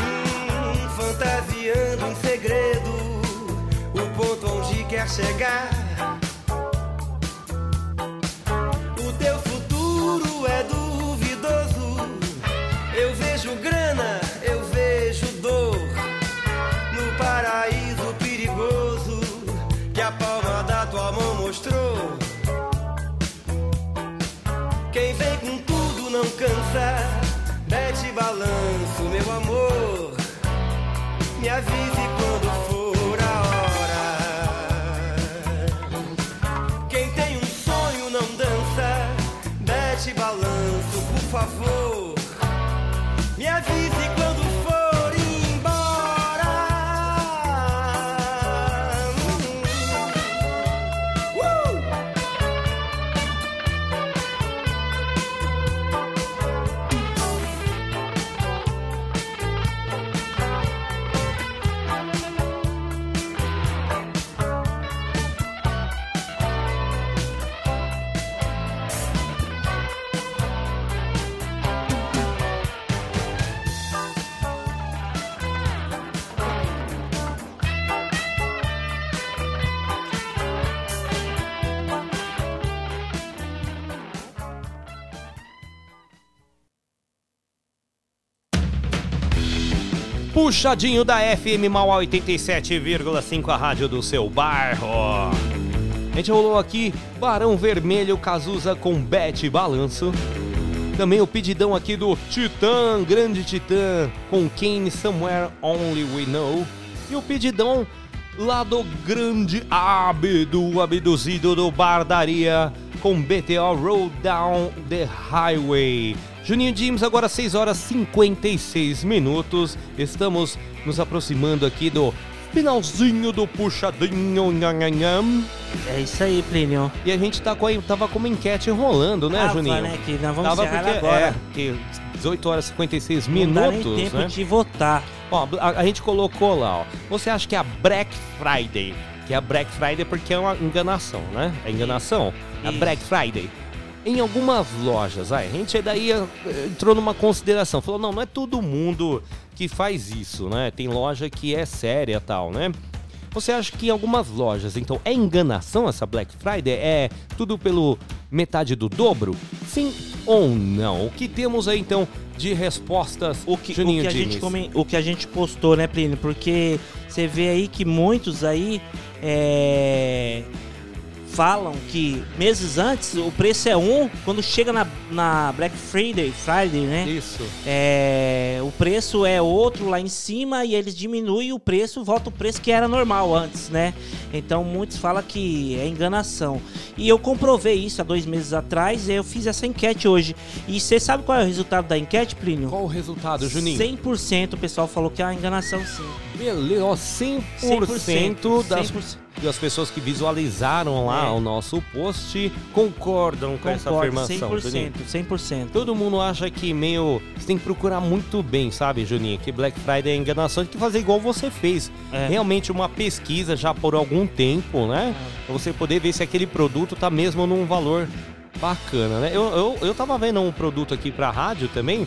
Speaker 5: Hum, fantasiando em segredo, o ponto onde quer chegar.
Speaker 2: Puxadinho da FM Mauá 87,5, a rádio do seu bairro. A gente rolou aqui Barão Vermelho Cazuza com Bete Balanço. Também o pedidão aqui do Titã, grande Titã, com Kane Somewhere Only We Know. E o pedidão lá do grande Abdu, abduzido do Bardaria, com BTO Roll Down the Highway. Juninho James, agora 6 horas 56 minutos. Estamos nos aproximando aqui do finalzinho do puxadinho. nhanhanham.
Speaker 3: É isso aí, Plínio.
Speaker 2: E a gente tá com a, tava com uma enquete rolando, né,
Speaker 3: Tava,
Speaker 2: Juninho?
Speaker 3: né, que nós vamos
Speaker 2: tava porque,
Speaker 3: agora.
Speaker 2: É, que 18 horas e 56
Speaker 3: Não dá nem
Speaker 2: minutos,
Speaker 3: tempo
Speaker 2: né?
Speaker 3: de votar.
Speaker 2: Ó, a, a gente colocou lá, ó. Você acha que é a Black Friday, que é a Black Friday porque é uma enganação, né? É enganação? A
Speaker 3: Isso.
Speaker 2: Black Friday. Em algumas lojas, aí, a gente daí eh, entrou numa consideração. Falou, não, não é todo mundo que faz isso, né? Tem loja que é séria e tal, né? Você acha que em algumas lojas, então, é enganação essa Black Friday? É tudo pelo metade do dobro? Sim ou não? O que temos aí, então, de respostas,
Speaker 3: O que, o,
Speaker 2: Juninho
Speaker 3: que a gente come- o que a gente postou, né, Plínio? Porque você vê aí que muitos aí é, falam que meses antes o preço é um, quando chega na, na Black Friday, Friday, né?
Speaker 2: Isso.
Speaker 3: É, o preço é outro lá em cima e eles diminuem o preço, volta o preço que era normal antes, né? Então muitos falam que é enganação. E eu comprovei isso há dois meses atrás e eu fiz essa enquete hoje. E você sabe qual é o resultado da enquete, Plínio?
Speaker 2: Qual o resultado, Juninho?
Speaker 3: 100% o pessoal falou que é uma enganação sim.
Speaker 2: Beleza, ó, 100%,
Speaker 3: 100%,
Speaker 2: das,
Speaker 3: 100%.
Speaker 2: Das pessoas que visualizaram lá
Speaker 3: É.
Speaker 2: o nosso post concordam com essa
Speaker 3: Concordo,
Speaker 2: afirmação, Juninho.
Speaker 3: 100%, 100%.
Speaker 2: Todo mundo acha que meio. Você tem que procurar muito bem, sabe, Juninho? Que Black Friday é enganação. Tem que fazer igual você fez.
Speaker 3: É.
Speaker 2: Realmente uma pesquisa já por algum tempo, né? Pra você poder ver se aquele produto tá mesmo num valor bacana, né? Eu, eu, eu tava vendo um produto aqui pra rádio também.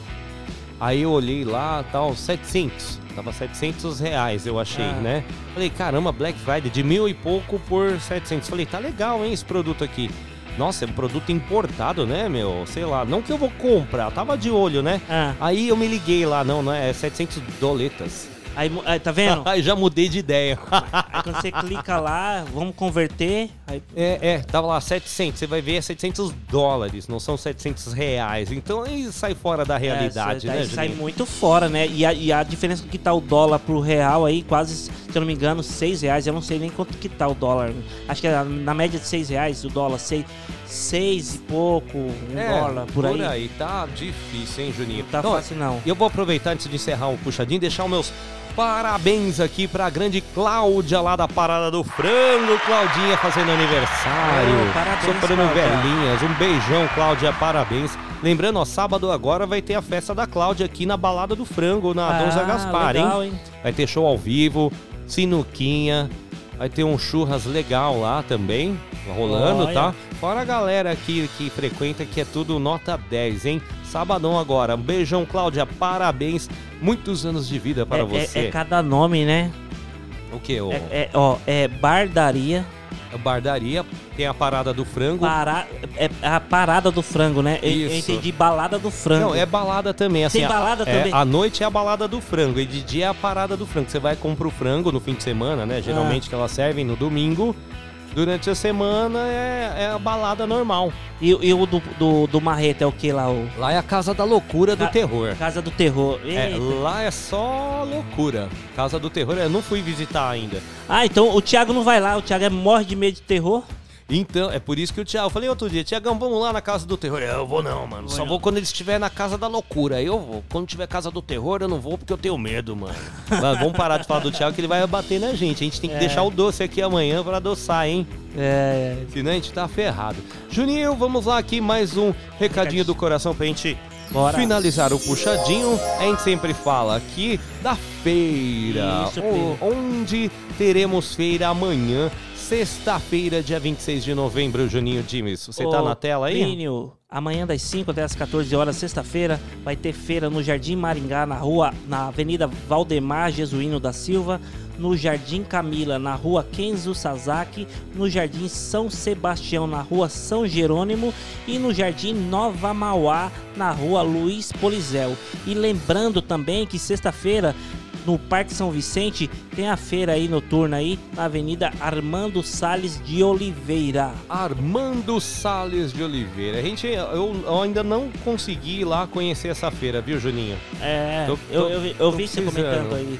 Speaker 2: Aí eu olhei lá, tal, 700. Tava 700 reais, eu achei,
Speaker 3: Ah.
Speaker 2: né? Falei, caramba, Black Friday de mil e pouco por 700. Falei, tá legal, hein, esse produto aqui. Nossa, é um produto importado, né, meu? Sei lá, não que eu vou comprar, tava de olho, né?
Speaker 3: Ah.
Speaker 2: Aí eu me liguei lá, não, não é, é 700 doletas.
Speaker 3: Aí, aí, tá vendo? <laughs>
Speaker 2: Aí já mudei de ideia.
Speaker 3: Aí quando você clica lá, vamos converter. Aí,
Speaker 2: É, é, tava lá 700, você vai ver é 700 dólares, não são 700 reais. Então aí sai fora da realidade,
Speaker 3: é,
Speaker 2: né,
Speaker 3: sai
Speaker 2: Juninho?
Speaker 3: muito fora, né? E a, e a diferença que tá o dólar pro real aí, quase se eu não me engano, 6 reais. Eu não sei nem quanto que tá o dólar. Acho que é na média de 6 reais o dólar, 6, seis e pouco, um dólar, por, aí.
Speaker 2: Tá difícil, hein, Juninho?
Speaker 3: Tá fácil, não.
Speaker 2: E eu vou aproveitar antes de encerrar o puxadinho e deixar os meus parabéns aqui pra grande Cláudia lá da Parada do Frango. Claudinha fazendo aniversário.
Speaker 3: Oh, parabéns,
Speaker 2: Soprando
Speaker 3: Cláudia.
Speaker 2: velhinhas. Um beijão, Cláudia, parabéns. Lembrando, ó, sábado agora vai ter a festa da Cláudia aqui na Balada do Frango, na
Speaker 3: Ah,
Speaker 2: Dom Zé Gaspar,
Speaker 3: legal,
Speaker 2: hein?
Speaker 3: hein?
Speaker 2: Vai ter show ao vivo, sinuquinha. Vai ter um churras legal lá também, rolando,
Speaker 3: Olha.
Speaker 2: tá? Fora a galera aqui que frequenta, que é tudo nota 10, hein? Sabadão agora. Um beijão, Cláudia. Parabéns. Muitos anos de vida para
Speaker 3: é,
Speaker 2: você.
Speaker 3: É, é cada nome, né?
Speaker 2: O que? O...
Speaker 3: É, é, ó, é Bardaria.
Speaker 2: Bardaria, tem a parada do frango.
Speaker 3: Para, é a parada do frango, né? Eu, eu
Speaker 2: Isso.
Speaker 3: entendi balada do frango.
Speaker 2: Não, é balada também. Assim,
Speaker 3: Tem
Speaker 2: a-
Speaker 3: balada
Speaker 2: é,
Speaker 3: também?
Speaker 2: A noite é a balada do frango e de dia é a parada do frango. Você vai comprar o frango no fim de semana, né? Geralmente
Speaker 3: Ah.
Speaker 2: que elas servem no domingo. Durante a semana é, é a balada normal.
Speaker 3: E, e o do, do, do Marreta é o que lá? O...
Speaker 2: Lá é a Casa da Loucura do
Speaker 3: Ca-
Speaker 2: Terror.
Speaker 3: Casa do Terror.
Speaker 2: É, lá é só loucura. Casa do Terror, eu não fui visitar ainda.
Speaker 3: Ah, então o Thiago não vai lá. O Thiago é morre de medo de terror.
Speaker 2: Então, é por isso que o Thiago, eu falei outro dia, Tiagão, vamos lá na Casa do Terror. Eu vou não, mano. Só vou quando ele estiver na Casa da Loucura. Eu vou. Quando tiver Casa do Terror, eu não vou porque eu tenho medo, mano. <laughs> Mas vamos parar de falar do Thiago que ele vai bater na gente. A gente tem que
Speaker 3: É.
Speaker 2: deixar o doce aqui amanhã pra adoçar, hein?
Speaker 3: É.
Speaker 2: Senão a gente tá ferrado. Juninho, vamos lá aqui mais um recadinho do coração pra gente
Speaker 3: Bora.
Speaker 2: finalizar o puxadinho. A gente sempre fala aqui da feira.
Speaker 3: Isso,
Speaker 2: onde teremos feira amanhã, sexta-feira, dia 26 de novembro, Juninho Dimes. Você tá
Speaker 3: Ô,
Speaker 2: na tela aí?
Speaker 3: Plínio, amanhã das 5 até as 14 horas, sexta-feira, vai ter feira no Jardim Maringá, na rua, na Avenida Valdemar Jesuíno da Silva, no Jardim Camila, na rua Kenzo Sasaki, no Jardim São Sebastião, na rua São Jerônimo e no Jardim Nova Mauá, na rua Luiz Polizel. E lembrando também que sexta-feira no Parque São Vicente tem a feira aí noturna aí na Avenida Armando Sales de Oliveira.
Speaker 2: Armando Sales de Oliveira. A gente, eu, eu ainda não consegui ir lá conhecer essa feira, viu, Juninho?
Speaker 3: É,
Speaker 2: Tô-
Speaker 3: eu,
Speaker 2: tô-
Speaker 3: eu, vi- eu
Speaker 2: tô
Speaker 3: vi você comentando aí.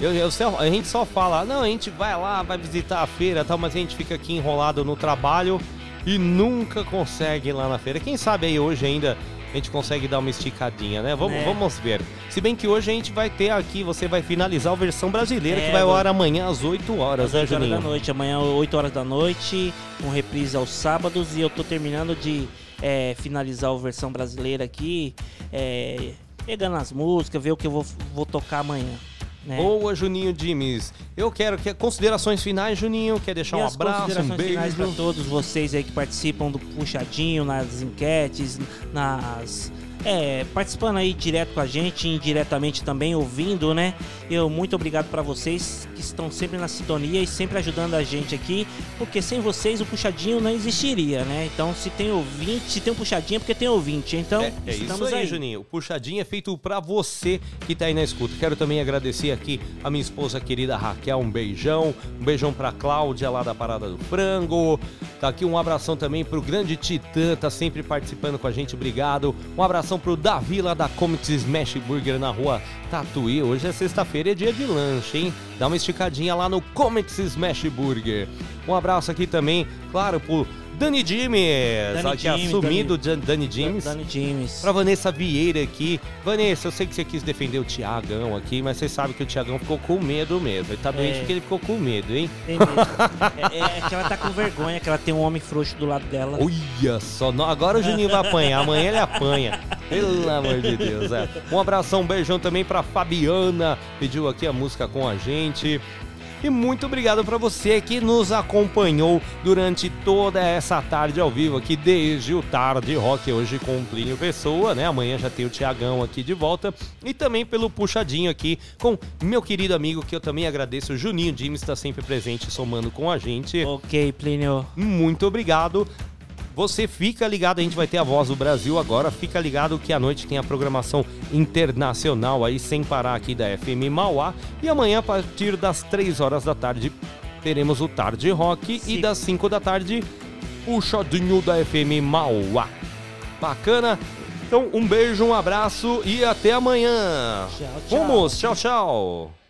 Speaker 2: Eu, eu a gente só fala, não, a gente vai lá, vai visitar a feira e tal, mas a gente fica aqui enrolado no trabalho e nunca consegue ir lá na feira. Quem sabe aí hoje ainda a gente consegue dar uma esticadinha, né? Vamos,
Speaker 3: É.
Speaker 2: vamos ver. Se bem que hoje a gente vai ter aqui, você vai finalizar a versão brasileira,
Speaker 3: É,
Speaker 2: que vai ao ar amanhã às 8 horas,
Speaker 3: Às
Speaker 2: né,
Speaker 3: 8 horas da noite, amanhã 8 horas da noite, com reprise aos sábados e eu tô terminando de é, finalizar a versão brasileira aqui, é, pegando as músicas, ver o que eu vou, vou tocar amanhã. Né?
Speaker 2: Boa, Juninho Dimes. Eu quero que considerações finais, Juninho. Quer deixar um
Speaker 3: Minhas
Speaker 2: abraço, um
Speaker 3: considerações finais
Speaker 2: beijo?
Speaker 3: para todos vocês aí que participam do Puxadinho, nas enquetes, nas. É, participando aí direto com a gente, indiretamente também, ouvindo, né? Eu muito obrigado para vocês que estão sempre na sintonia e sempre ajudando a gente aqui, porque sem vocês o Puxadinho não existiria, né? Então, se tem ouvinte, se tem um Puxadinho é porque tem ouvinte. Então,
Speaker 2: É, é isso
Speaker 3: estamos
Speaker 2: aí,
Speaker 3: aí.
Speaker 2: Juninho. O Puxadinho é feito pra você que tá aí na escuta. Quero também agradecer aqui a minha esposa querida Raquel, um beijão. Um beijão pra Cláudia lá da Parada do Frango. Tá aqui um abração também pro grande Titã, tá sempre participando com a gente, obrigado. Um abração pro Davi lá da Comics Smash Burger na rua Tatuí. Hoje é sexta-feira, é dia de lanche, hein? Dá uma esticadinha lá no Comics Smash Burger. Um abraço aqui também, claro, pro Dani Jimes,
Speaker 3: Dani
Speaker 2: aqui
Speaker 3: Jimes,
Speaker 2: assumido Dani, Dani Jimes.
Speaker 3: Dani Jimes.
Speaker 2: Pra Vanessa Vieira aqui. Vanessa, eu sei que você quis defender o Tiagão aqui, mas você sabe que o Tiagão ficou com medo mesmo. Ele tá doente
Speaker 3: É.
Speaker 2: porque ele ficou com medo, hein?
Speaker 3: Tem mesmo. é, é que ela tá com vergonha, que ela tem um homem frouxo do lado dela.
Speaker 2: Olha só, não, agora o Juninho vai apanhar, amanhã ele apanha. Pelo amor de Deus, é. Um abração, um beijão também pra Fabiana, pediu aqui a música com a gente. E muito obrigado pra você que nos acompanhou durante toda essa tarde ao vivo aqui, desde o Tarde Rock, hoje com o Plínio Pessoa, né? Amanhã já tem o Tiagão aqui de volta. E também pelo puxadinho aqui com meu querido amigo, que eu também agradeço, o Juninho Dimes, está sempre presente, somando com a gente.
Speaker 3: Ok, Plínio.
Speaker 2: Muito obrigado. Você fica ligado, a gente vai ter a Voz do Brasil agora. Fica ligado que à noite tem a programação internacional aí, sem parar aqui da FM Mauá. E amanhã, a partir das 3 horas da tarde, teremos o Tarde Rock. E das 5 da tarde, o Chodinho da FM Mauá. Bacana? Então, um beijo, um abraço e até amanhã.
Speaker 3: Tchau, tchau.
Speaker 2: Vamos, tchau, tchau.